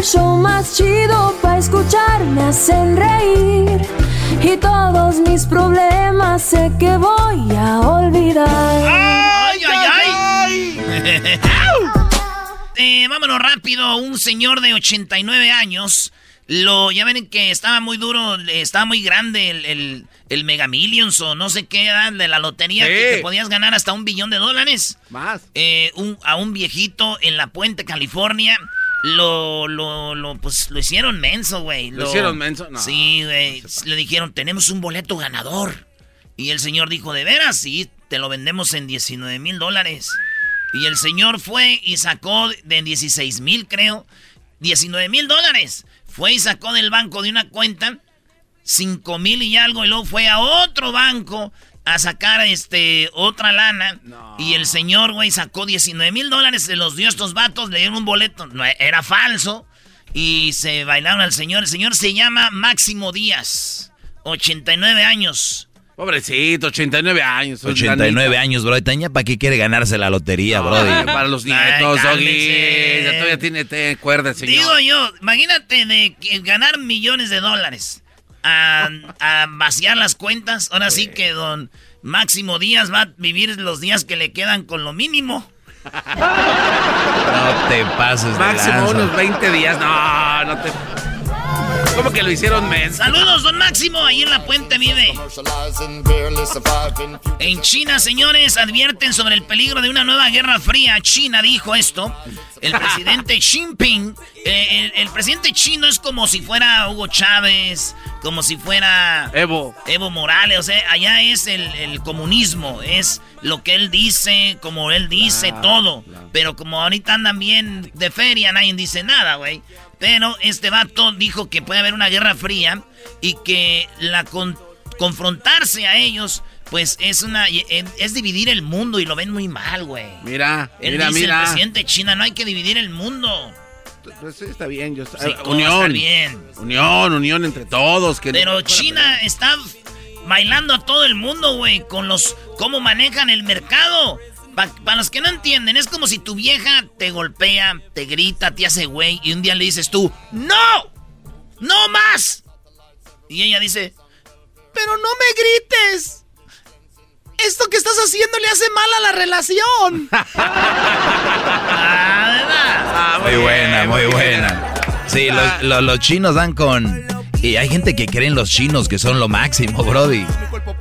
El show más chido para escuchar. Me hacen reír. Y todos mis problemas sé que voy a olvidar. ¡Ay, ay, ay! Eh, vámonos rápido. Un señor de 89 años. Lo, ya ven que estaba muy duro, estaba muy grande el, el, el Mega Millions o no sé qué era de la lotería Sí. que te podías ganar hasta un billón de dólares. Más. Eh, un- a un viejito en la Puente, California. Lo, lo, lo, pues, lo hicieron menso, güey. ¿Lo hicieron menso? No. Sí, güey. Le dijeron, tenemos un boleto ganador. Y el señor dijo, ¿de veras? Sí, te lo vendemos en 19 mil dólares. Y el señor fue y sacó de 16 mil, creo, 19 mil dólares. Fue y sacó del banco de una cuenta 5 mil y algo. Y luego fue a otro banco a sacar este otra lana. Y el señor, güey, sacó 19 mil dólares. Se los dio a estos vatos, le dieron un boleto. No, era falso. Y se bailaron al señor. El señor se llama Máximo Díaz. 89 años. Pobrecito, 89 años. un 89 granito. años, bro. Taña, ¿para qué quiere ganarse la lotería, bro? Ah, para los nietos, Doggy. Ya todavía tiene te, cuerda, señor. Digo yo, imagínate de ganar millones de dólares a, a vaciar las cuentas. Ahora sí que don Máximo Díaz va a vivir los días que le quedan con lo mínimo. No te pases Máximo unos 20 días. No, no te. ¿Cómo que lo hicieron? Saludos, don Máximo, ahí en la puente vive. En China, señores, advierten sobre el peligro de una nueva guerra fría. China dijo esto. El presidente Xi Jinping, eh, el, el presidente chino es como si fuera Hugo Chávez, como si fuera Evo. Evo Morales. O sea, allá es el, el comunismo, es lo que él dice, como él dice, todo. Pero como ahorita andan bien de feria, nadie dice nada, güey. Pero este vato dijo que puede haber una guerra fría y que la con- confrontarse a ellos, pues es una es dividir el mundo y lo ven muy mal, güey. Mira, Él mira, dice el mira. presidente de China, no hay que dividir el mundo. Pues está bien. Yo, Sí, eh, ¿cómo va a estar unión. bien? Unión, unión entre todos. Que Pero no- China está bailando a todo el mundo, güey, con los cómo manejan el mercado. Para los que no entienden, es como si tu vieja te golpea, te grita, te hace güey y un día le dices tú, ¡No! ¡No más! Y ella dice, pero no me grites. Esto que estás haciendo le hace mal a la relación. Ah, ¿verdad? Muy buena, muy buena. Sí, los, los- los chinos dan con... Y hay gente que cree en los chinos que son lo máximo, Brody.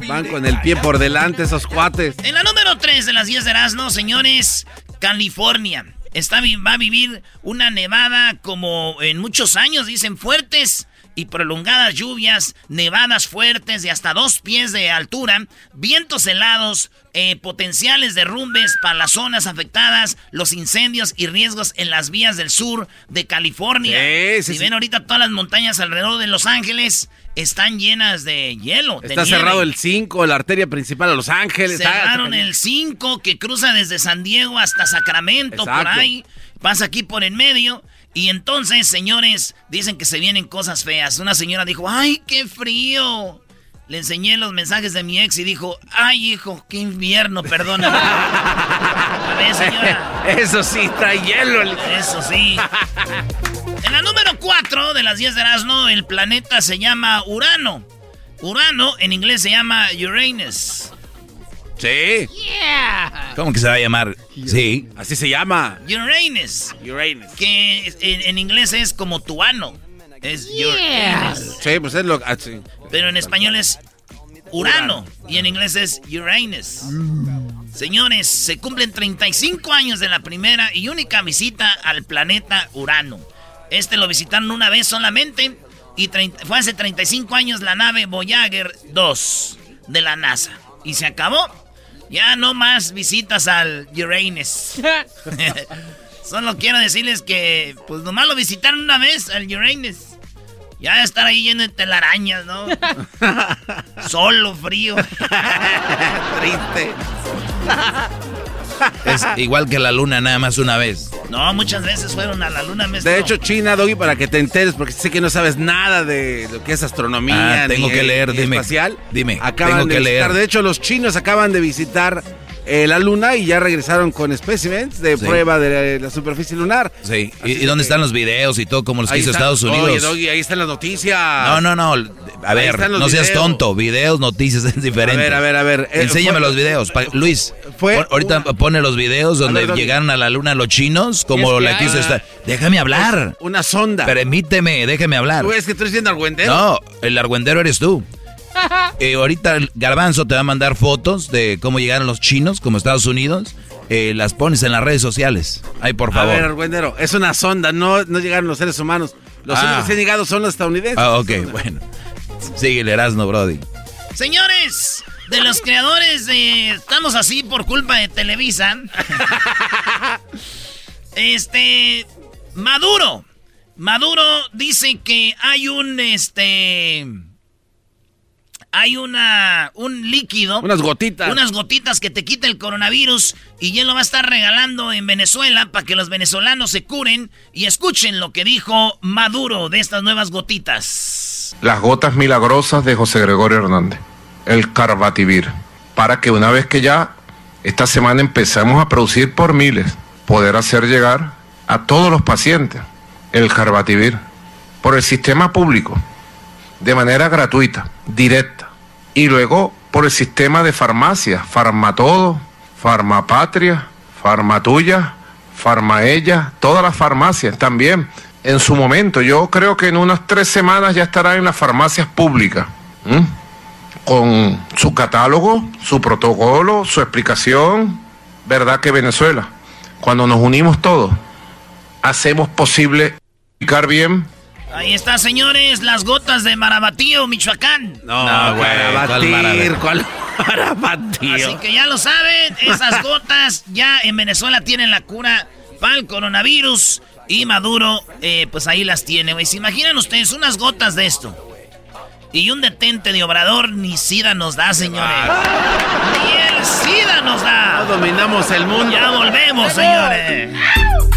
Van con el pie por delante esos cuates. En la número 3 de las 10 de Erasmo, señores, California. Está, va a vivir una nevada como en muchos años, dicen fuertes. y prolongadas lluvias, nevadas fuertes de hasta dos pies de altura, vientos helados, eh, potenciales derrumbes para las zonas afectadas, los incendios y riesgos en las vías del sur de California. si ven ahorita todas las montañas alrededor de Los Ángeles están llenas de hielo. Está cerrado el 5, la arteria principal de Los Ángeles. Cerraron el 5 que cruza desde San Diego hasta Sacramento, por ahí. Pasa aquí por en medio. Y entonces, señores, dicen que se vienen cosas feas. Una señora dijo, ¡ay, qué frío! Le enseñé los mensajes de mi ex y dijo, ¡ay, hijo, qué invierno, perdóname! señora? Eso sí, trae hielo. Eso sí. En la número 4 de las 10 de Erasmo, el planeta se llama Urano. Urano en inglés se llama Uranus. Sí. Yeah. ¿Cómo que se va a llamar? Sí. Así se llama. Uranus. Uranus. Que en, inglés es como tu ano. Es Uranus. Sí, pues es lo. Ah, Pero en español es Urano. Y en inglés es Uranus. Señores, se cumplen 35 años de la primera y única visita al planeta Urano. Este lo visitaron una vez solamente y fue hace 35 años la nave Voyager 2 de la NASA. Y se acabó. Ya no más visitas al Uranus. Solo quiero decirles que, pues nomás lo visitaron una vez al Uranus. Ya estar ahí lleno de telarañas, ¿no? Solo, frío. Triste. Es igual que la luna, nada más una vez. No, muchas veces fueron a la luna. De hecho, China, Doggy, para que te enteres, porque sé que no sabes nada de lo que es astronomía. Ah, tengo que leer, dime. Espacial. Dime, acaban tengo de que visitar, leer. De hecho, los chinos acaban de visitar eh, la luna y ya regresaron con specimens de prueba de la, superficie lunar. Sí, ¿Y, dónde están los videos y todo como los que hizo Estados Unidos? Oye, Doggy, ahí están las noticias. No, no, no. A ver, no seas tonto. Videos, noticias es diferente. A ver, a ver, a ver. Eh, Enséñame los videos. Luis, fue ahorita pone los videos donde llegaron a la luna los chinos, como la quiso estar. Déjame hablar. Una sonda. Permíteme, déjame hablar. ¿Tú es que eres diciendo argüendero? No, el argüendero eres tú. Eh, ahorita el Garbanzo te va a mandar fotos de cómo llegaron los chinos, como Estados Unidos. Eh, las pones en las redes sociales. Ay, por favor. A ver, Argüendero, es una sonda, no, no llegaron los seres humanos. Los ah. únicos que han llegado son los estadounidenses. Ah, ok, bueno. Sigue el Erasmo, Brody. Señores, de los creadores de Estamos así por culpa de Televisa. este. Maduro. Maduro dice que hay un este hay una un líquido. Unas gotitas. Unas gotitas que te quita el coronavirus y él lo va a estar regalando en Venezuela para que los venezolanos se curen y escuchen lo que dijo Maduro de estas nuevas gotitas. Las gotas milagrosas de José Gregorio Hernández, el Carbativir, para que una vez que ya esta semana empezamos a producir por miles, poder hacer llegar a todos los pacientes el Carbativir por el sistema público de manera gratuita, directa. Y luego por el sistema de farmacias, Farmatodo, Farmapatria, Farmatuya, Farmaella, todas las farmacias también. En su momento, yo creo que en unas tres semanas ya estará en las farmacias públicas, con su catálogo, su protocolo, su explicación. ¿Verdad que Venezuela, cuando nos unimos todos, hacemos posible explicar bien Ahí está, señores, las gotas de Marabatío, Michoacán. No, güey, Marabatir, ¿cuál Marabatío? Así que ya lo saben, esas gotas ya en Venezuela tienen la cura para el coronavirus. Y Maduro, eh, pues ahí las tiene, güey. ¿Se imaginan ustedes unas gotas de esto? Y un detente de obrador ni SIDA nos da, señores. Ni el SIDA nos da. No dominamos el mundo. Ya volvemos, señores.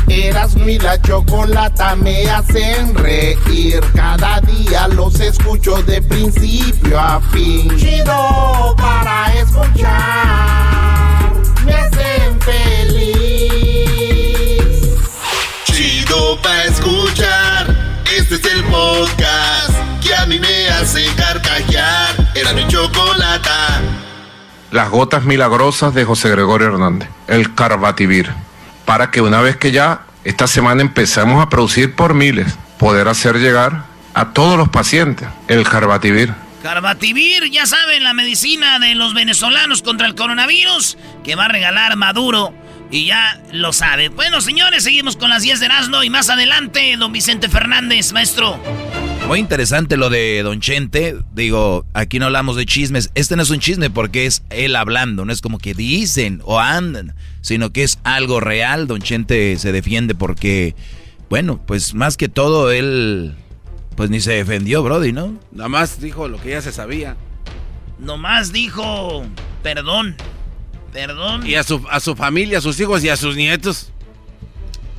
Eras mi la chocolata me hacen reír. Cada día los escucho de principio a fin. Chido para escuchar. Me hacen feliz. Chido para escuchar. Este es el podcast que a mí me hace carcajear. Era mi chocolata. Las gotas milagrosas de José Gregorio Hernández. El Carbativir para que una vez que ya esta semana empezamos a producir por miles, poder hacer llegar a todos los pacientes el Carbativir. Carbativir, ya saben, la medicina de los venezolanos contra el coronavirus que va a regalar Maduro. Y ya lo sabe. Bueno, señores, seguimos con las 10 de Erasmo y más adelante, don Vicente Fernández, maestro. Muy interesante lo de Don Chente. Digo, aquí no hablamos de chismes. Este no es un chisme porque es él hablando. No es como que dicen o andan, sino que es algo real. Don Chente se defiende porque, bueno, pues más que todo él, pues ni se defendió, Brody, ¿no? Nada más dijo lo que ya se sabía. Nomás dijo, perdón, perdón. Y a su, a su familia, a sus hijos y a sus nietos.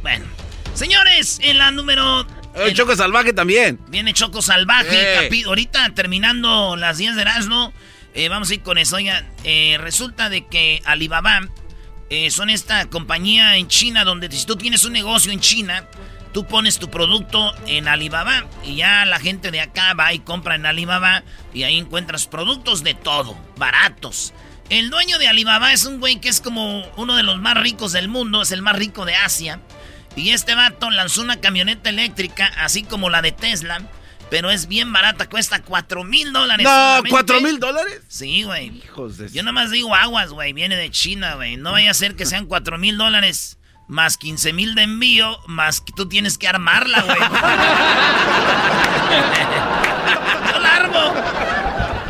Bueno, señores, en la número el Choco Salvaje también. Viene Choco Salvaje. ahorita terminando las 10 de Erasmo, eh, vamos a ir con eso. Oiga, eh, resulta de que Alibaba eh, son esta compañía en China donde si tú tienes un negocio en China, tú pones tu producto en Alibaba y ya la gente de acá va y compra en Alibaba y ahí encuentras productos de todo, baratos. El dueño de Alibaba es un güey que es como uno de los más ricos del mundo, es el más rico de Asia. Y este vato lanzó una camioneta eléctrica, así como la de Tesla, pero es bien barata, cuesta 4 mil dólares. No, ¿4 mil dólares? Sí, güey. Hijos de... Yo nada más digo aguas, güey, viene de China, güey. No vaya a ser que sean 4 mil dólares más 15 mil de envío, más que tú tienes que armarla, güey. Yo la armo.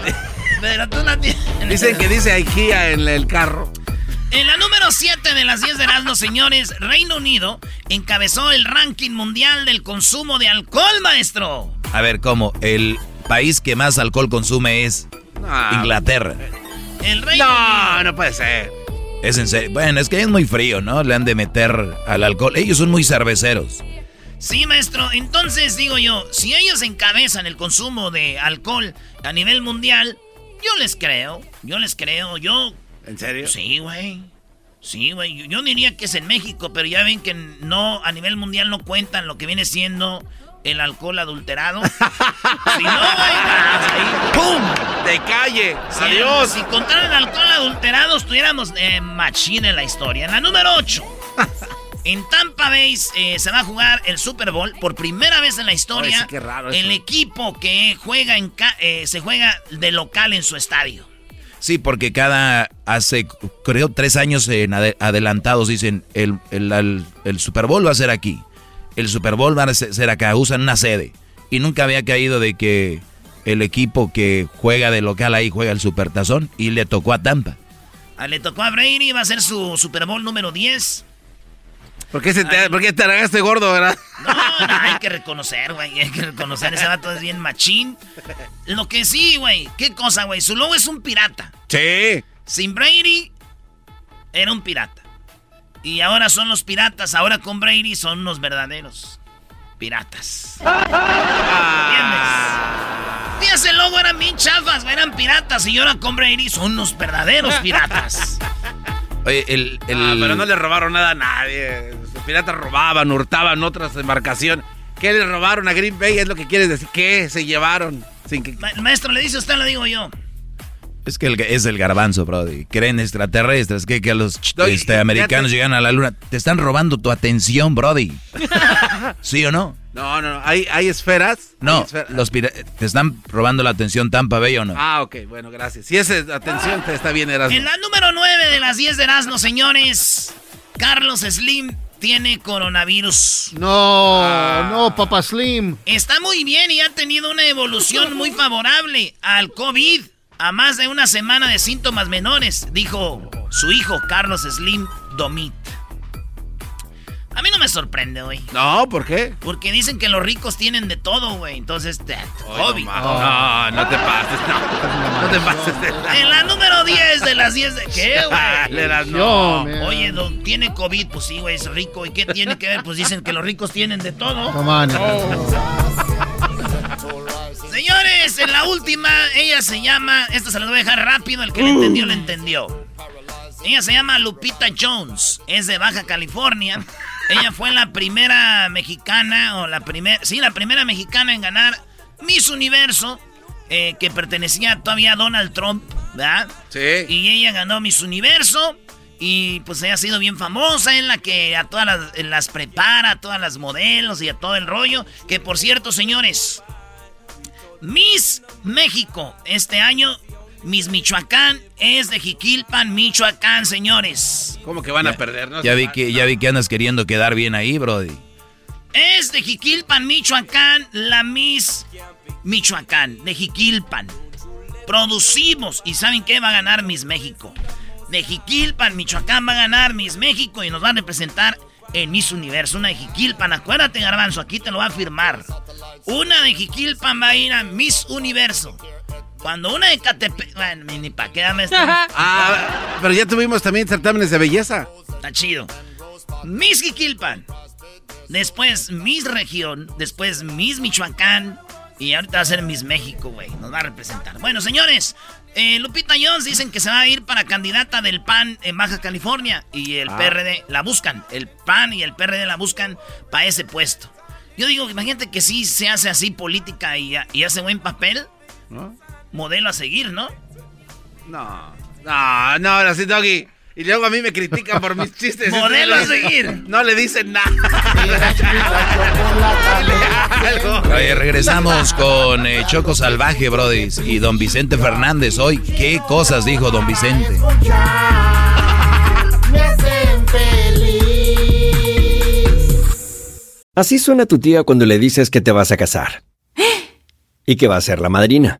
Pero tú la tienes. Dicen que dice IKEA en el carro. En la número 7 de las 10 de Erasmo, señores, Reino Unido encabezó el ranking mundial del consumo de alcohol, maestro. A ver, ¿cómo? El país que más alcohol consume es Inglaterra. El Reino No, no puede ser. Es en serio. Bueno, es que es muy frío, ¿no? Le han de meter al alcohol. Ellos son muy cerveceros. Sí, maestro. Entonces digo yo, si ellos encabezan el consumo de alcohol a nivel mundial, yo les creo. Yo les creo. Yo ¿En serio? Sí, güey. Sí, güey. Yo diría que es en México, pero ya ven que no, a nivel mundial no cuentan lo que viene siendo el alcohol adulterado. si no, güey, ¡pum! ¡De calle! ¡Adiós! Si contaran el alcohol adulterado, estuviéramos eh, machine en la historia. En la número 8. En Tampa Bay eh, se va a jugar el Super Bowl por primera vez en la historia. qué raro el equipo que juega en eh, se juega de local en su estadio. Sí, porque cada hace, creo, tres años en adelantados dicen, el, el, Super Bowl va a ser aquí, el Super Bowl va a ser acá, usan una sede. Y nunca había caído de que el equipo que juega de local ahí juega el Super Tazón y le tocó a Tampa. Ah, le tocó a Brady, va a ser su Super Bowl número 10. ¿Por qué, se te, ¿por qué te gordo, verdad? No, no, hay que reconocer, güey. Hay que reconocer. Ese vato es bien machín. Lo que sí, güey. ¿Qué cosa, güey? Su logo es un pirata. Sí. Sin Brady, era un pirata. Y ahora son los piratas. Ahora con Brady son los verdaderos piratas. ¿Entiendes? Y el logo eran bien chafas, eran piratas. Y ahora con Brady son los verdaderos piratas. Oye, el, ah, pero no le robaron nada a nadie. Los piratas robaban, hurtaban otras embarcaciones. ¿Qué le robaron a Green Bay? Es lo que quieres decir. ¿Qué se llevaron? Sin que... maestro, le dice usted, lo digo yo. Es que es el garbanzo, Brody. Creen extraterrestres, que, que los este, americanos llegan a la luna. Te están robando tu atención, Brody. ¿Sí o no? No, no, ¿Hay, hay esferas? No, Los te están robando la atención Tampa Bay o no. Ah, ok, bueno, gracias. Si esa atención te está bien, Erasmo. En la número 9 de las 10 de Erasmo, señores, Carlos Slim tiene coronavirus. No, ah. no, papá Slim. Está muy bien y ha tenido una evolución muy favorable al COVID. A más de una semana de síntomas menores, dijo su hijo Carlos Slim Domit. A mí no me sorprende, güey. No, ¿por qué? Porque dicen que los ricos tienen de todo, güey. Entonces, te, COVID. No, no, te pases, no. No te pases. En la número 10 de las 10 de... ¿Qué, güey? no. Oye, don, ¿tiene COVID? Pues sí, güey, es rico. ¿Y qué tiene que ver? Pues dicen que los ricos tienen de todo. Señores, en la última, ella se llama... Esta se la voy a dejar rápido. El que le entendió, le entendió. Ella se llama Lupita Jones. Es de Baja California. Ella fue la primera mexicana, o la primera, sí, la primera mexicana en ganar Miss Universo, eh, que pertenecía todavía a Donald Trump, ¿verdad? Sí. Y ella ganó Miss Universo. Y pues ella ha sido bien famosa, en la que a todas las, las prepara, a todas las modelos y a todo el rollo. Que por cierto, señores, Miss México este año Miss Michoacán es de Jiquilpan, Michoacán, señores. ¿Cómo que van a perder? ya, vi que, ya vi que andas queriendo quedar bien ahí, Brody. Es de Jiquilpan, Michoacán, la Miss Michoacán, de Jiquilpan. Producimos y ¿saben qué va a ganar Miss México? De Jiquilpan, Michoacán va a ganar Miss México y nos va a representar en Miss Universo. Una de Jiquilpan, acuérdate Garbanzo, aquí te lo va a firmar. Una de Jiquilpan va a ir a Miss Universo. Cuando una de Catepec... Bueno, ni pa' qué dame Ah, pero ya tuvimos también certámenes de belleza. Está chido. Miss Jiquilpan. Después Miss Región. Después Miss Michoacán. Y ahorita va a ser Miss México, güey. Nos va a representar. Bueno, señores. Eh, Lupita Jones dicen que se va a ir para candidata del PAN en Baja California. Y el Ah. PRD la buscan. El PAN y el PRD la buscan para ese puesto. Yo digo, imagínate que sí se hace así política y, y hace buen papel. ¿No? Modelo a seguir, ¿no? No, no, no, ahora sí, Doggy. Y luego a mí me critican por mis chistes. Modelo a seguir. No le dicen nada. Oye, regresamos con eh, Choco Salvaje, Brody. Y don Vicente Fernández hoy. ¿Qué cosas dijo don Vicente? Me hacen feliz. Así suena tu tía cuando le dices que te vas a casar. Y que va a ser la madrina.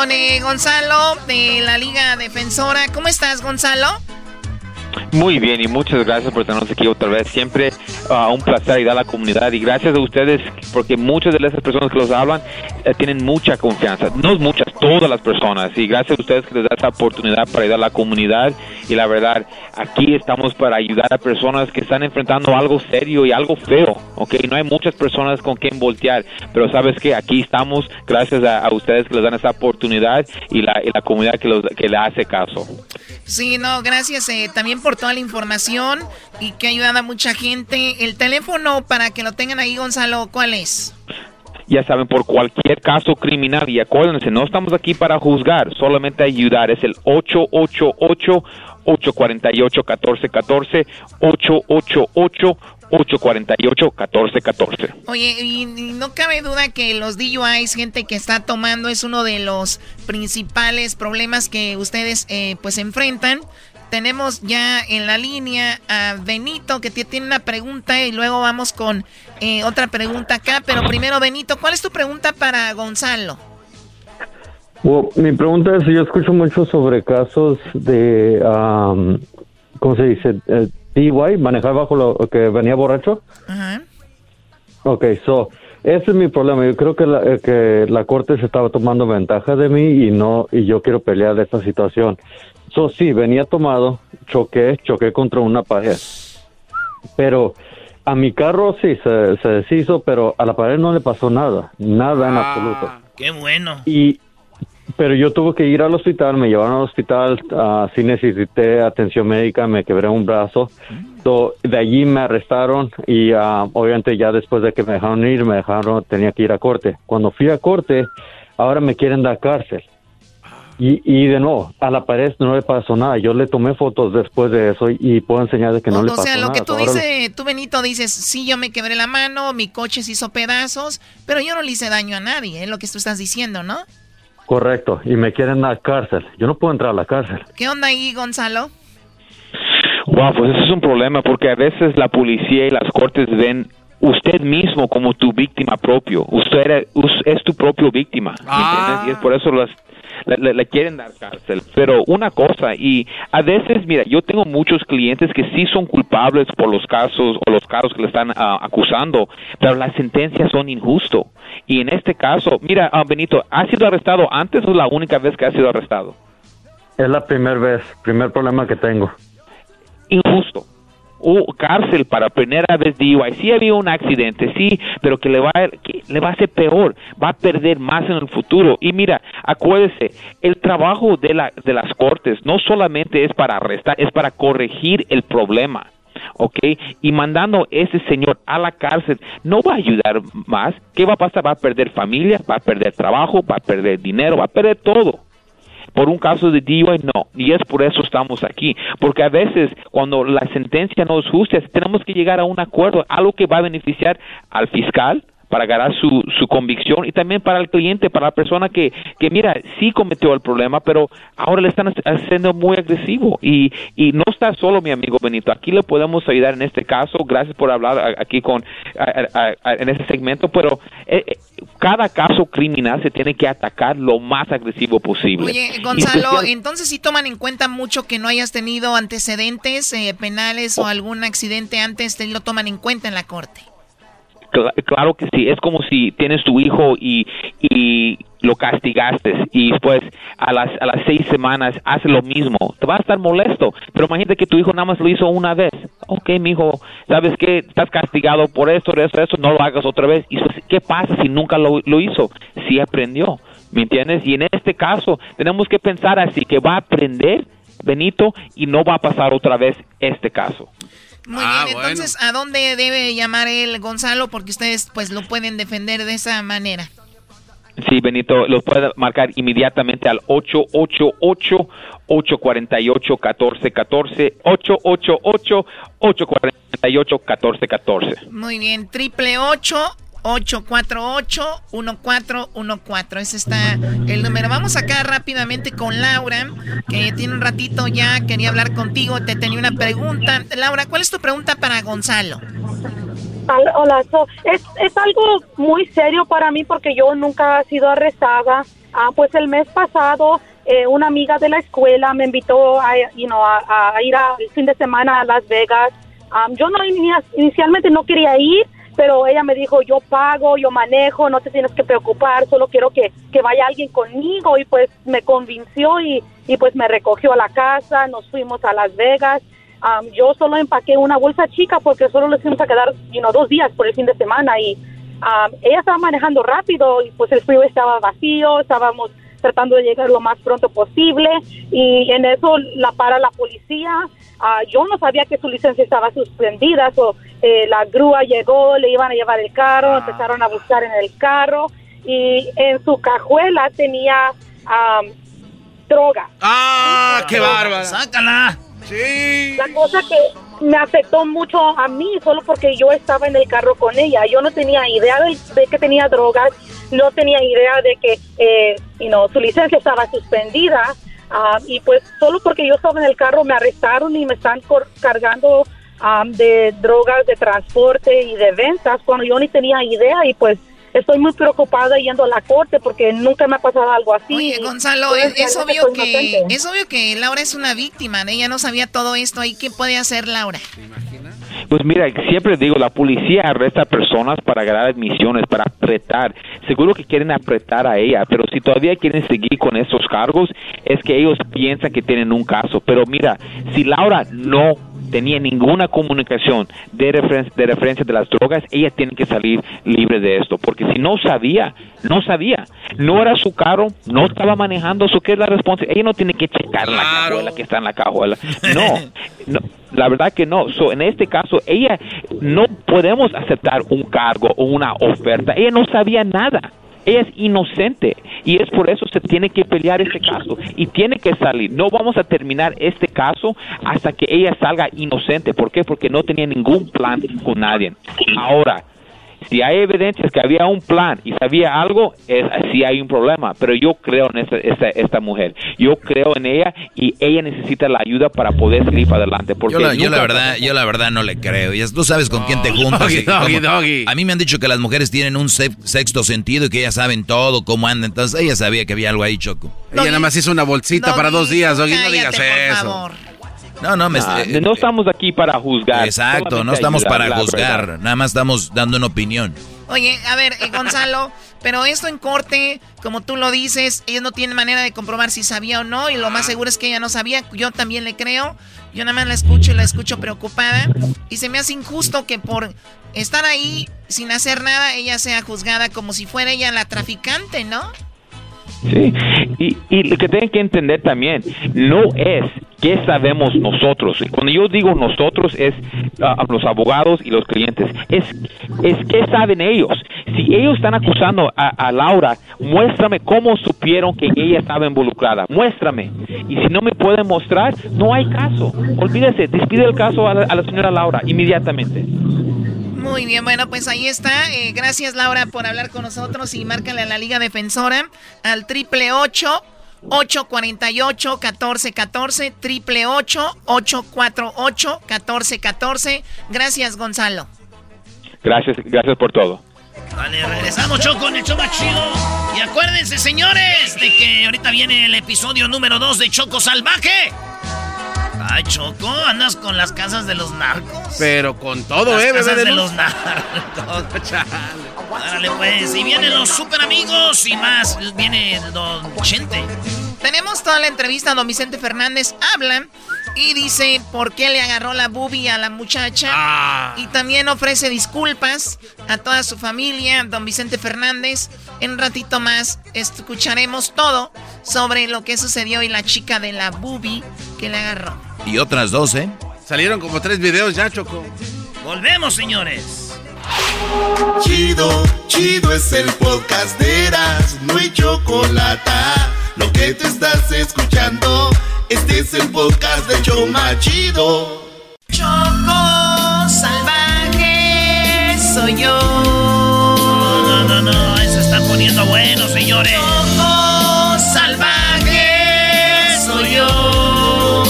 Gonzalo de la Liga Defensora. ¿Cómo estás, Gonzalo? Muy bien y muchas gracias por tenernos aquí otra vez. Siempre ah, un placer ayudar a la comunidad y gracias a ustedes porque muchas de esas personas que los hablan eh, tienen mucha confianza. No muchas, todas las personas y gracias a ustedes que les da esta oportunidad para ayudar a la comunidad y la verdad aquí estamos para ayudar a personas que están enfrentando algo serio y algo feo, ¿ok? No hay muchas personas con quien voltear, pero sabes que aquí estamos gracias a, ustedes que les dan esta oportunidad y la, y la comunidad que, los, que le hace caso. Sí, no, gracias eh, también por toda la información y que ha ayudado a mucha gente. El teléfono para que lo tengan ahí, Gonzalo, ¿cuál es? ya saben, por cualquier caso criminal. Y acuérdense, no estamos aquí para juzgar, solamente ayudar. Es el 888-848-1414, 888-848-1414. Oye, y, y no cabe duda que los DUIs, gente que está tomando, es uno de los principales problemas que ustedes eh, pues enfrentan. Tenemos ya en la línea a Benito que tiene una pregunta y luego vamos con eh, otra pregunta acá. Pero primero, Benito, ¿cuál es tu pregunta para Gonzalo? Mi pregunta es, yo escucho mucho sobre casos de, am, ¿cómo se dice? DUI, manejar bajo lo que venía borracho. Ajá. Ok, so, ese es mi problema. Yo creo que la, eh, que la corte se estaba tomando ventaja de mí y no, y yo quiero pelear de esta situación. So, sí, venía tomado, choqué, choqué contra una pared. Pero a mi carro sí se, se deshizo, pero a la pared no le pasó nada, nada en absoluto. Qué bueno. Y pero yo tuve que ir al hospital, me llevaron al hospital, ah, sí necesité atención médica, me quebré un brazo. So, de allí me arrestaron y ah, obviamente ya después de que me dejaron ir, me dejaron, tenía que ir a corte. Cuando fui a corte, ahora me quieren dar cárcel. Y, y de nuevo, a la pared no le pasó nada. Yo le tomé fotos después de eso y puedo enseñar de que no o, le o pasó sea, nada. lo que tú Ahora- dices, tú Benito dices, sí, yo me quebré la mano, mi coche se hizo pedazos, pero yo no le hice daño a nadie, es lo que tú estás diciendo, ¿no? Correcto, y me quieren dar cárcel. Yo no puedo entrar a la cárcel. ¿Qué onda ahí, Gonzalo? Wow, pues eso es un problema porque a veces la policía y las cortes ven usted mismo como tu víctima propio. Usted era- es tu propio víctima. ¿me entiendes? Y es por eso las, le, le- le quieren dar cárcel. Pero una cosa, y a veces, mira, yo tengo muchos clientes que sí son culpables por los casos o los casos que le están ah, acusando, pero las sentencias son injustos. Y en este caso, mira, ah, Benito, ¿ha sido arrestado antes o es la única vez que ha sido arrestado? Es la primera vez, primer problema que tengo. injusto. O cárcel para primera vez DUI. Sí había un accidente, sí, pero que le va, a, que le va a hacer peor. Va a perder más en el futuro. Y mira, acuérdese, el trabajo de, la, de las cortes no solamente es para arrestar, es para corregir el problema. ¿ok? Y mandando ese señor a la cárcel no va a ayudar más. ¿Qué va a pasar? Va a perder familia, va a perder trabajo, va a perder dinero, va a perder todo por un caso de DUI no. Y es por eso estamos aquí. Porque a veces cuando la sentencia no es justa tenemos que llegar a un acuerdo algo que va a beneficiar al fiscal para ganar su, su convicción y también para el cliente, para la persona que, que mira, sí cometió el problema, pero ahora le están haciendo muy agresivo. Y, y no está solo, mi amigo Benito. Aquí le podemos ayudar en este caso. Gracias por hablar aquí con a- a- a- en este segmento, pero eh, eh, cada caso criminal se tiene que atacar lo más agresivo posible. Oye, Gonzalo, entonces sí toman en cuenta mucho que no hayas tenido antecedentes eh, penales o algún accidente antes, te lo toman en cuenta en la corte. Cla- Claro que sí, es como si tienes tu hijo y, y lo castigaste y después a las, a las seis semanas hace lo mismo, te va a estar molesto, pero imagínate que tu hijo nada más lo hizo una vez. Ok, mi hijo, ¿sabes qué? Estás castigado por esto, esto, esto, no lo hagas otra vez. ¿Y qué pasa si nunca lo, lo hizo? Si aprendió, ¿me entiendes? Y en este caso tenemos que pensar así, que va a aprender Benito y no va a pasar otra vez este caso. Muy Ah, bien, bueno. entonces, ¿a dónde debe llamar el Gonzalo? Porque ustedes pues lo pueden defender de esa manera. Sí, Benito, los puede marcar inmediatamente al 888-848-1414, 888-848-1414. Muy bien, triple ocho 848-1414. Ese está el número. Vamos acá rápidamente con Laura, que tiene un ratito ya, quería hablar contigo, te tenía una pregunta. Laura, ¿cuál es tu pregunta para Gonzalo? Al- Hola, so, es, es algo muy serio para mí porque yo nunca he sido arrestada. Ah, pues el mes pasado eh, una amiga de la escuela me invitó a, you know, a, a ir a- el fin de semana a Las Vegas. Ah, yo no ini- inicialmente no quería ir, pero ella me dijo, yo pago, yo manejo, no te tienes que preocupar, solo quiero que, que vaya alguien conmigo y pues me convenció y, y pues me recogió a la casa, nos fuimos a Las Vegas. Um, yo solo empaqué una bolsa chica porque solo les fuimos a quedar you know, dos días por el fin de semana y um, ella estaba manejando rápido y pues el freeway estaba vacío, estábamos tratando de llegar lo más pronto posible y en eso la para la policía. Ah, yo no sabía que su licencia estaba suspendida, so, eh, la grúa llegó, le iban a llevar el carro, empezaron a buscar en el carro y en su cajuela tenía um, droga. ¡Ah, qué bárbara! ¡Sácala! Sí. La cosa que me afectó mucho a mí solo porque yo estaba en el carro con ella. Yo no tenía idea de, que tenía drogas, no tenía idea de que eh, you know, su licencia estaba suspendida. ah, y pues solo porque yo estaba en el carro me arrestaron y me están cargando ah, de drogas de transporte y de ventas cuando yo ni tenía idea y pues estoy muy preocupada yendo a la corte porque nunca me ha pasado algo así. Oye, Y Gonzalo, es, obvio que es obvio que Laura es una víctima, ella no sabía todo esto ahí. ¿Qué puede hacer Laura? Pues mira, siempre digo, la policía arresta personas para ganar admisiones, para apretar. Seguro que quieren apretar a ella, pero si todavía quieren seguir con esos cargos, es que ellos piensan que tienen un caso. Pero mira, si Laura no tenía ninguna comunicación de, referen- de referencia de las drogas, ella tiene que salir libre de esto, porque si no sabía, no sabía, no era su carro, no estaba manejando, ¿eso qué es la responsabilidad? Ella no tiene que checar la cajuela que está en la cajuela. No, no, la verdad que no. So, en este caso, ella no podemos aceptar un cargo o una oferta. Ella no sabía nada. Ella es inocente y es por eso se tiene que pelear este caso y tiene que salir. No vamos a terminar este caso hasta que ella salga inocente. ¿Por qué? Porque no tenía ningún plan con nadie. Ahora, si hay evidencias que había un plan y sabía algo, es, sí hay un problema. Pero yo creo en esta, esta, esta mujer. Yo creo en ella y ella necesita la ayuda para poder salir para adelante. Porque Yo la, yo la nunca- verdad, yo la verdad no le creo. Y es- tú sabes con quién te juntas. doggy, doggy, doggy. A mí me han dicho que las mujeres tienen un se- sexto sentido y que ellas saben todo, cómo andan. Entonces ella sabía que había algo ahí, Choco. Ella nada más hizo una bolsita para dos días, Doggy, no digas cállate, por eso. favor. No, no, me Ah, eh, no estamos aquí para juzgar. Exacto, no estamos ayudar, para juzgar, verdad. nada más estamos dando una opinión. Oye, a ver, eh, Gonzalo, pero esto en corte, como tú lo dices, ellos no tienen manera de comprobar si sabía o no, y lo más seguro es que ella no sabía. Yo también le creo. Yo nada más la escucho y la escucho preocupada. Y se me hace injusto que por estar ahí sin hacer nada, ella sea juzgada como si fuera ella la traficante, ¿no? Sí, y, y lo que tienen que entender también, no es qué sabemos nosotros. Cuando yo digo nosotros es ah, los abogados y los clientes, es, es qué saben ellos. Si ellos están acusando a, a Laura, muéstrame cómo supieron que ella estaba involucrada, muéstrame. Y si no me pueden mostrar, no hay caso. Olvídese, despide el caso a a la señora Laura inmediatamente. Muy bien, bueno, pues ahí está. Eh, gracias, Laura, por hablar con nosotros y márcale a la Liga Defensora al triple ocho 848 1414 triple ocho 848 1414 Gracias, Gonzalo. Gracias, gracias por todo. Vale, regresamos, Choco, en el show más chido. Y acuérdense, señores, de que ahorita viene el episodio número 2 de Choco Salvaje. Ay, Choco, andas con las casas de los narcos. Pero con todo, las ¿eh, casas bebé de los narcos. Árale, pues. Y vienen los super amigos y más. Viene Don Chente. Tenemos toda la entrevista. Don Vicente Fernández habla y dice por qué le agarró la bubi a la muchacha. Y también ofrece disculpas a toda su familia. Don Vicente Fernández. En un ratito más escucharemos todo sobre lo que sucedió y la chica de la bubi que le agarró. Y otras dos, ¿eh? Salieron como tres videos ya, Choco. Volvemos, señores. Chido, chido es el podcast de Eras, no hay chocolate. Lo que te estás escuchando, este es el podcast de Choma Chido. Choco salvaje soy yo. No, no, no, no. Se está poniendo bueno, señores. Choco salvaje soy yo.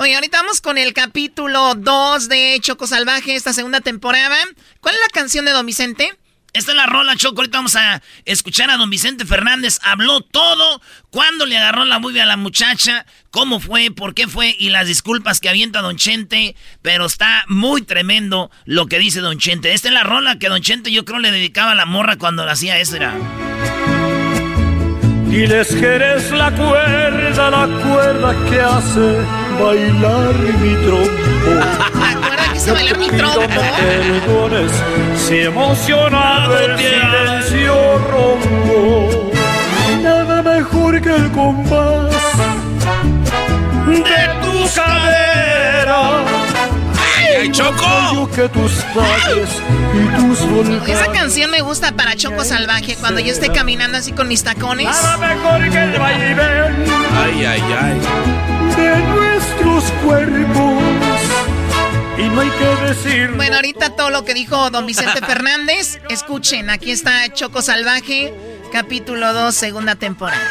Oye, ahorita vamos con el capítulo 2 de Choco Salvaje, esta segunda temporada. ¿Cuál es la canción de Don Vicente? Esta es la rola, Choco. Ahorita vamos a escuchar a don Vicente Fernández. Habló todo. Cuándo le agarró la movie a la muchacha. Cómo fue, por qué fue. Y las disculpas que avienta Don Chente. Pero está muy tremendo lo que dice Don Chente. Esta es la rola que Don Chente yo creo le dedicaba a la morra cuando le hacía eso. Era... Diles que eres la cuerda, la cuerda que hace bailar mi trompo. ¿Acuerdan que se bailar mi trompo? perdones si emocionado el silencio rompo. Nada mejor que el compás de tu cadera. ¡Ay, Choco! que tus y tus. Esa canción me gusta para Choco Salvaje cuando yo esté caminando así con mis tacones. Nada mejor que el vaivén Ay, ay, ay. de nuestros cuerpos. Y no hay que decir. Bueno, ahorita todo lo que dijo don Vicente Fernández, escuchen, aquí está Choco Salvaje, capítulo 2, segunda temporada.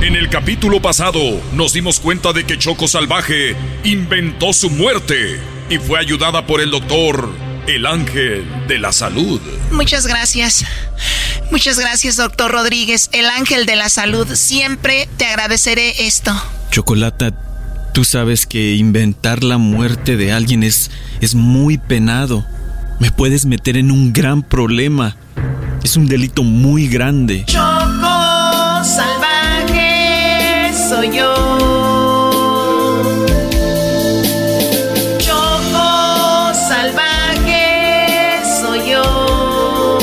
En el capítulo pasado nos dimos cuenta de que Choco Salvaje inventó su muerte y fue ayudada por el doctor, el ángel de la salud. Muchas gracias. Muchas gracias, doctor Rodríguez, el ángel de la salud. Siempre te agradeceré esto. Chocolata, Tú sabes que inventar la muerte de alguien es, es muy penado. Me puedes meter en un gran problema. Es un delito muy grande. Choco salvaje soy yo. Choco salvaje soy yo.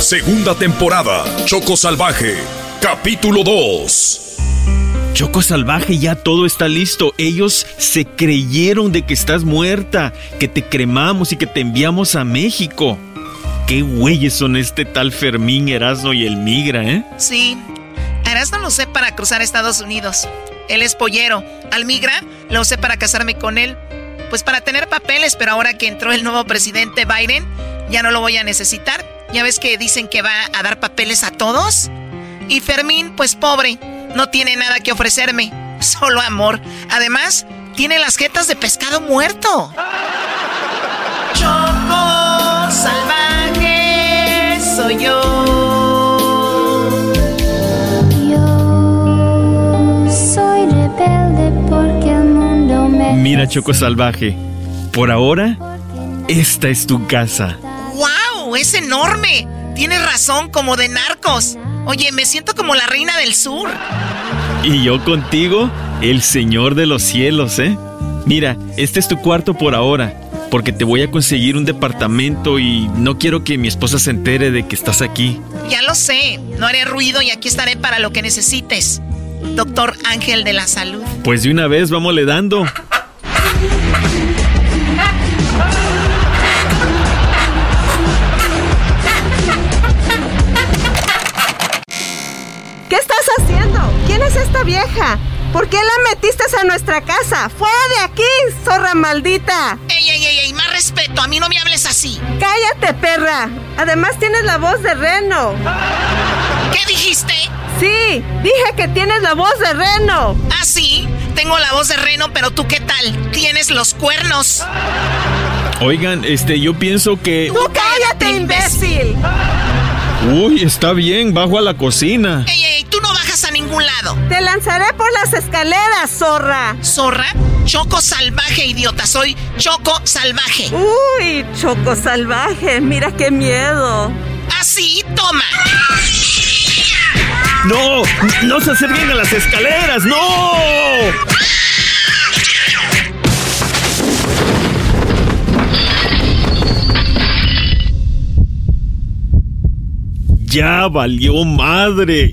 Segunda temporada, Choco Salvaje, capítulo 2. Choco Salvaje, ya todo está listo. Ellos se creyeron de que estás muerta, que te cremamos y que te enviamos a México. Qué güeyes son este tal Fermín, Erasmo y el Migra, ¿eh? Sí. Erasmo lo sé para cruzar Estados Unidos. Él es pollero. Al Migra lo usé para casarme con él. Pues para tener papeles, pero ahora que entró el nuevo presidente Biden, ya no lo voy a necesitar. Ya ves que dicen que va a dar papeles a todos. Y Fermín, pues pobre, no tiene nada que ofrecerme, solo amor. Además, tiene las jetas de pescado muerto. Choco salvaje soy yo. Yo soy rebelde porque el mundo me... Mira, Choco Salvaje, por ahora, esta es tu casa. ¡Wow! ¡Es enorme! Tienes razón, como de narcos. Oye, me siento como la reina del sur. Y yo contigo, el señor de los cielos, ¿eh? Mira, este es tu cuarto por ahora, porque te voy a conseguir un departamento y no quiero que mi esposa se entere de que estás aquí. Ya lo sé, no haré ruido y aquí estaré para lo que necesites. Doctor Ángel de la Salud. Pues de una vez, vámonos dando. Vieja? ¿Por qué la metiste a nuestra casa? ¡Fuera de aquí, zorra maldita! ¡Ey, ey, ey, ey! Más respeto, a mí no me hables así. ¡Cállate, perra! Además tienes la voz de reno. ¿Qué dijiste? Sí, dije que tienes la voz de reno. ¿Ah, sí? Tengo la voz de reno, pero tú qué tal? Tienes los cuernos. Oigan, este, yo pienso que... ¡Tú cállate, imbécil! Uy, está bien, bajo a la cocina. ¡Ey, Te lanzaré por las escaleras, zorra. ¿Zorra? Choco salvaje, idiota. Soy Choco salvaje. Uy, Choco salvaje. Mira qué miedo. Así, toma. ¡No! ¡No se acerquen a las escaleras! ¡No! Ya valió madre.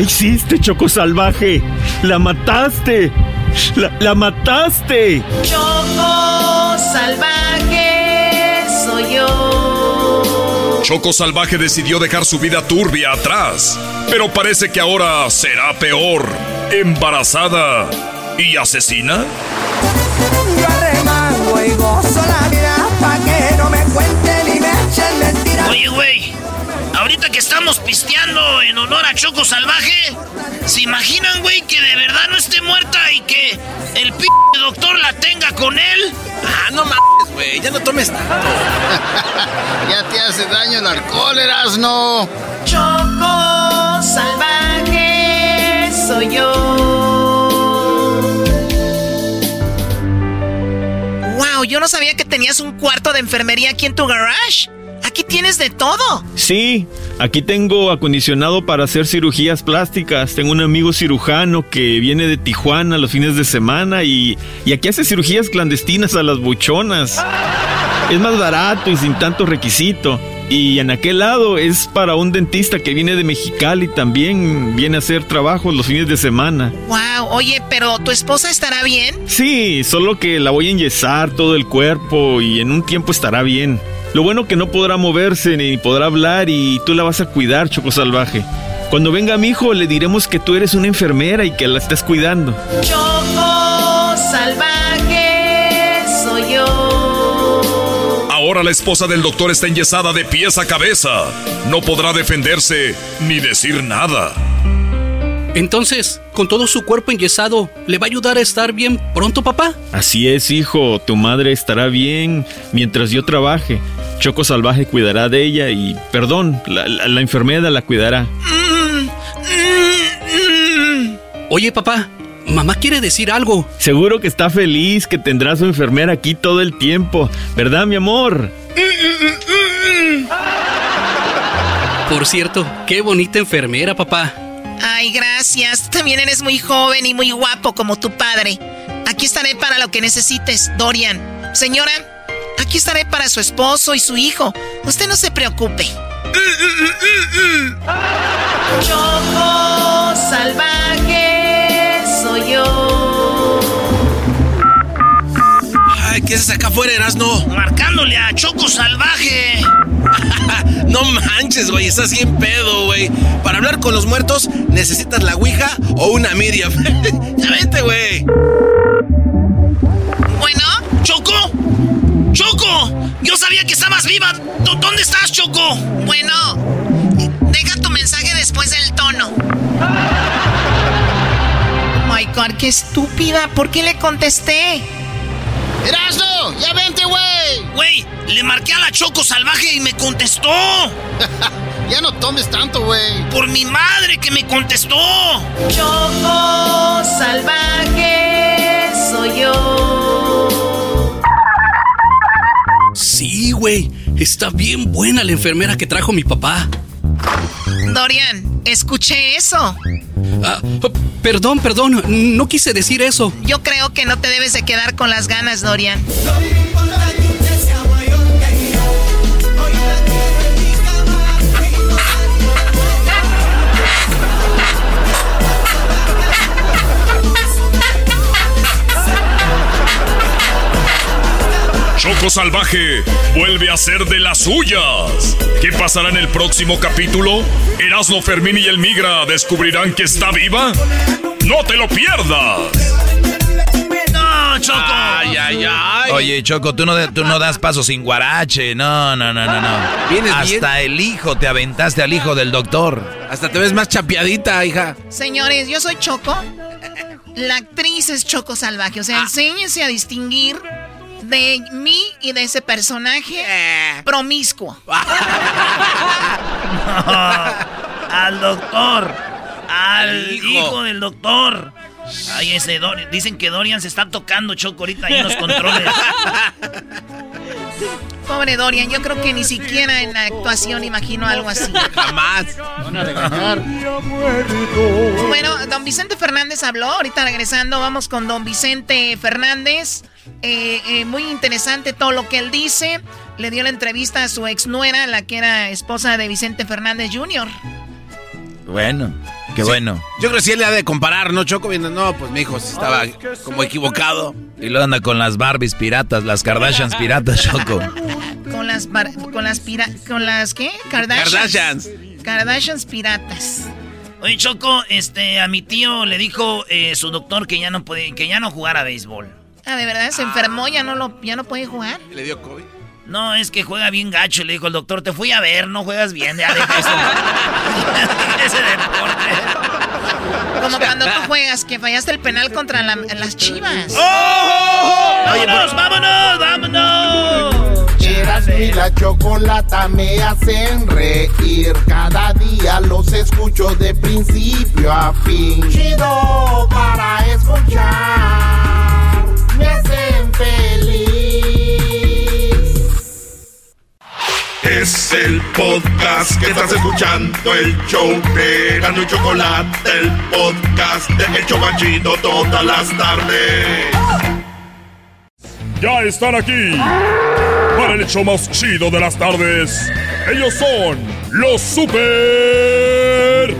¿Qué hiciste, Choco Salvaje? ¡La mataste! ¡La, la mataste! Choco salvaje soy yo. Choco Salvaje decidió dejar su vida turbia atrás, pero parece que ahora será peor. Embarazada y asesina. Yo arremango y gozo la vida Oye, güey, ahorita que estamos pisteando en honor a Choco Salvaje, ¿se imaginan, güey, que de verdad no esté muerta y que el p doctor la tenga con él? Ah, no mames, güey, ya no tomes tanto. ya te hace daño el alcohol, Erasno. Choco salvaje soy yo. Wow, yo no sabía que tenías un cuarto de enfermería aquí en tu garage. Aquí tienes de todo. Sí, aquí tengo acondicionado para hacer cirugías plásticas. Tengo un amigo cirujano que viene de Tijuana los fines de semana y, y aquí hace cirugías clandestinas a las buchonas. Es más barato y sin tanto requisito. Y en aquel lado es para un dentista que viene de Mexicali también viene a hacer trabajo los fines de semana. Wow, oye, pero ¿tu esposa estará bien? Sí, solo que la voy a enyesar todo el cuerpo y en un tiempo estará bien. Lo bueno que no podrá moverse ni podrá hablar y tú la vas a cuidar, Choco Salvaje. Cuando venga mi hijo le diremos que tú eres una enfermera y que la estás cuidando. Choco salvaje soy yo. Ahora la esposa del doctor está enyesada de pies a cabeza. No podrá defenderse ni decir nada. Entonces, con todo su cuerpo enyesado, ¿le va a ayudar a estar bien pronto, papá? Así es, hijo, tu madre estará bien mientras yo trabaje. Choco Salvaje cuidará de ella y, perdón, la, la- la enfermera la cuidará. Oye, papá, mamá quiere decir algo. Seguro que está feliz que tendrá a su enfermera aquí todo el tiempo, ¿verdad, mi amor? Por cierto, qué bonita enfermera, papá. Ay, gracias. También eres muy joven y muy guapo como tu padre. Aquí estaré para lo que necesites, Dorian. Señora, aquí estaré para su esposo y su hijo. Usted no se preocupe. Choco salvaje soy yo. Ay, ¿qué haces acá afuera, Erasno? Marcándole a Choco salvaje. no manches, güey, estás bien pedo, güey. Para hablar con los muertos, necesitas la Ouija o una Miriam. ya vete, güey. Choco, yo sabía que estabas viva. ¿Dó- ¿Dónde estás, Choco? Bueno, deja tu mensaje después del tono. Oh my God, qué estúpida. ¿Por qué le contesté? ¡Erasno! ¡Ya vente, güey! Güey, le marqué a la Choco salvaje y me contestó. ya no tomes tanto, güey. Por mi madre que me contestó. Choco salvaje soy yo. Güey. Está bien buena la enfermera que trajo mi papá. Dorian, escuché eso. Ah, oh, perdón, perdón. No quise decir eso. Yo creo que no te debes de quedar con las ganas, Dorian. Choco Salvaje vuelve a ser de las suyas. ¿Qué pasará en el próximo capítulo? ¿Erasmo Fermín y el Migra descubrirán que está viva? ¡No te lo pierdas! No, Choco. Ay, ay, ay. Oye, Choco, tú no, tú no das paso sin guarache. No, no, no, no, no. Vienes Hasta bien. el hijo, te aventaste al hijo del doctor. Hasta te ves más chapeadita, hija. Señores, yo soy Choco. La actriz es Choco Salvaje. O sea, enséñense a distinguir de mí y de ese personaje promiscuo. al doctor. Al hijo. hijo. del doctor. Ay, ese Dorian. Dicen que Dorian se está tocando Choco ahorita ahí en los controles. Pobre Dorian, yo creo que ni siquiera en la actuación imagino algo así. Jamás. Bueno, don Vicente Fernández habló. Ahorita regresando, vamos con don Vicente Fernández. Eh, eh, muy interesante todo lo que él dice. Le dio la entrevista a su ex nuera, la que era esposa de Vicente Fernández Jr. Bueno, qué Sí. bueno. Yo creo que sí él le ha de comparar, ¿no, Choco? Viendo, no, pues mi hijo estaba como equivocado. Y luego anda con las Barbies piratas, las Kardashians piratas, Choco. Con las bar- con las pira- con las ¿qué? Kardashians. Kardashians. Kardashians piratas. Oye, Choco, este, a mi tío le dijo eh, su doctor que ya no puede, que ya no jugara béisbol. Ah, de verdad se enfermó, ya no lo ya no puede jugar. ¿Le dio COVID? No, es que juega bien gacho. Le dijo el doctor, te fui a ver, no juegas bien. Ya deja eso. Ese deporte. Como cuando tú juegas que fallaste el penal contra la- las Chivas. ¡Vámonos, vámonos, vámonos! Erasmo y la chocolata me hacen reír. Cada día los escucho de principio a fin. Chido para escuchar. Me hacen feliz. Es el podcast que estás escuchando, el show de Gano y Chocolate, el podcast de El Chocachito todas las tardes. Ya están aquí para el hecho más chido de las tardes. Ellos son los super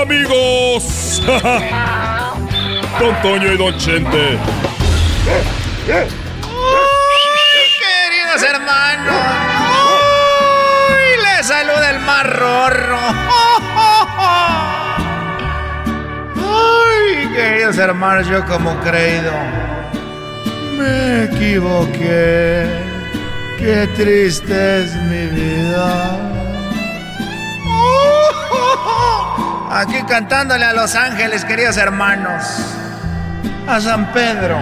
amigos. Don Toño y Don Chente. Queridos hermanos, Les saluda el rorro. Ay, queridos hermanos, yo como creído me equivoqué. Qué triste es mi vida. Aquí cantándole a los ángeles, queridos hermanos. A San Pedro.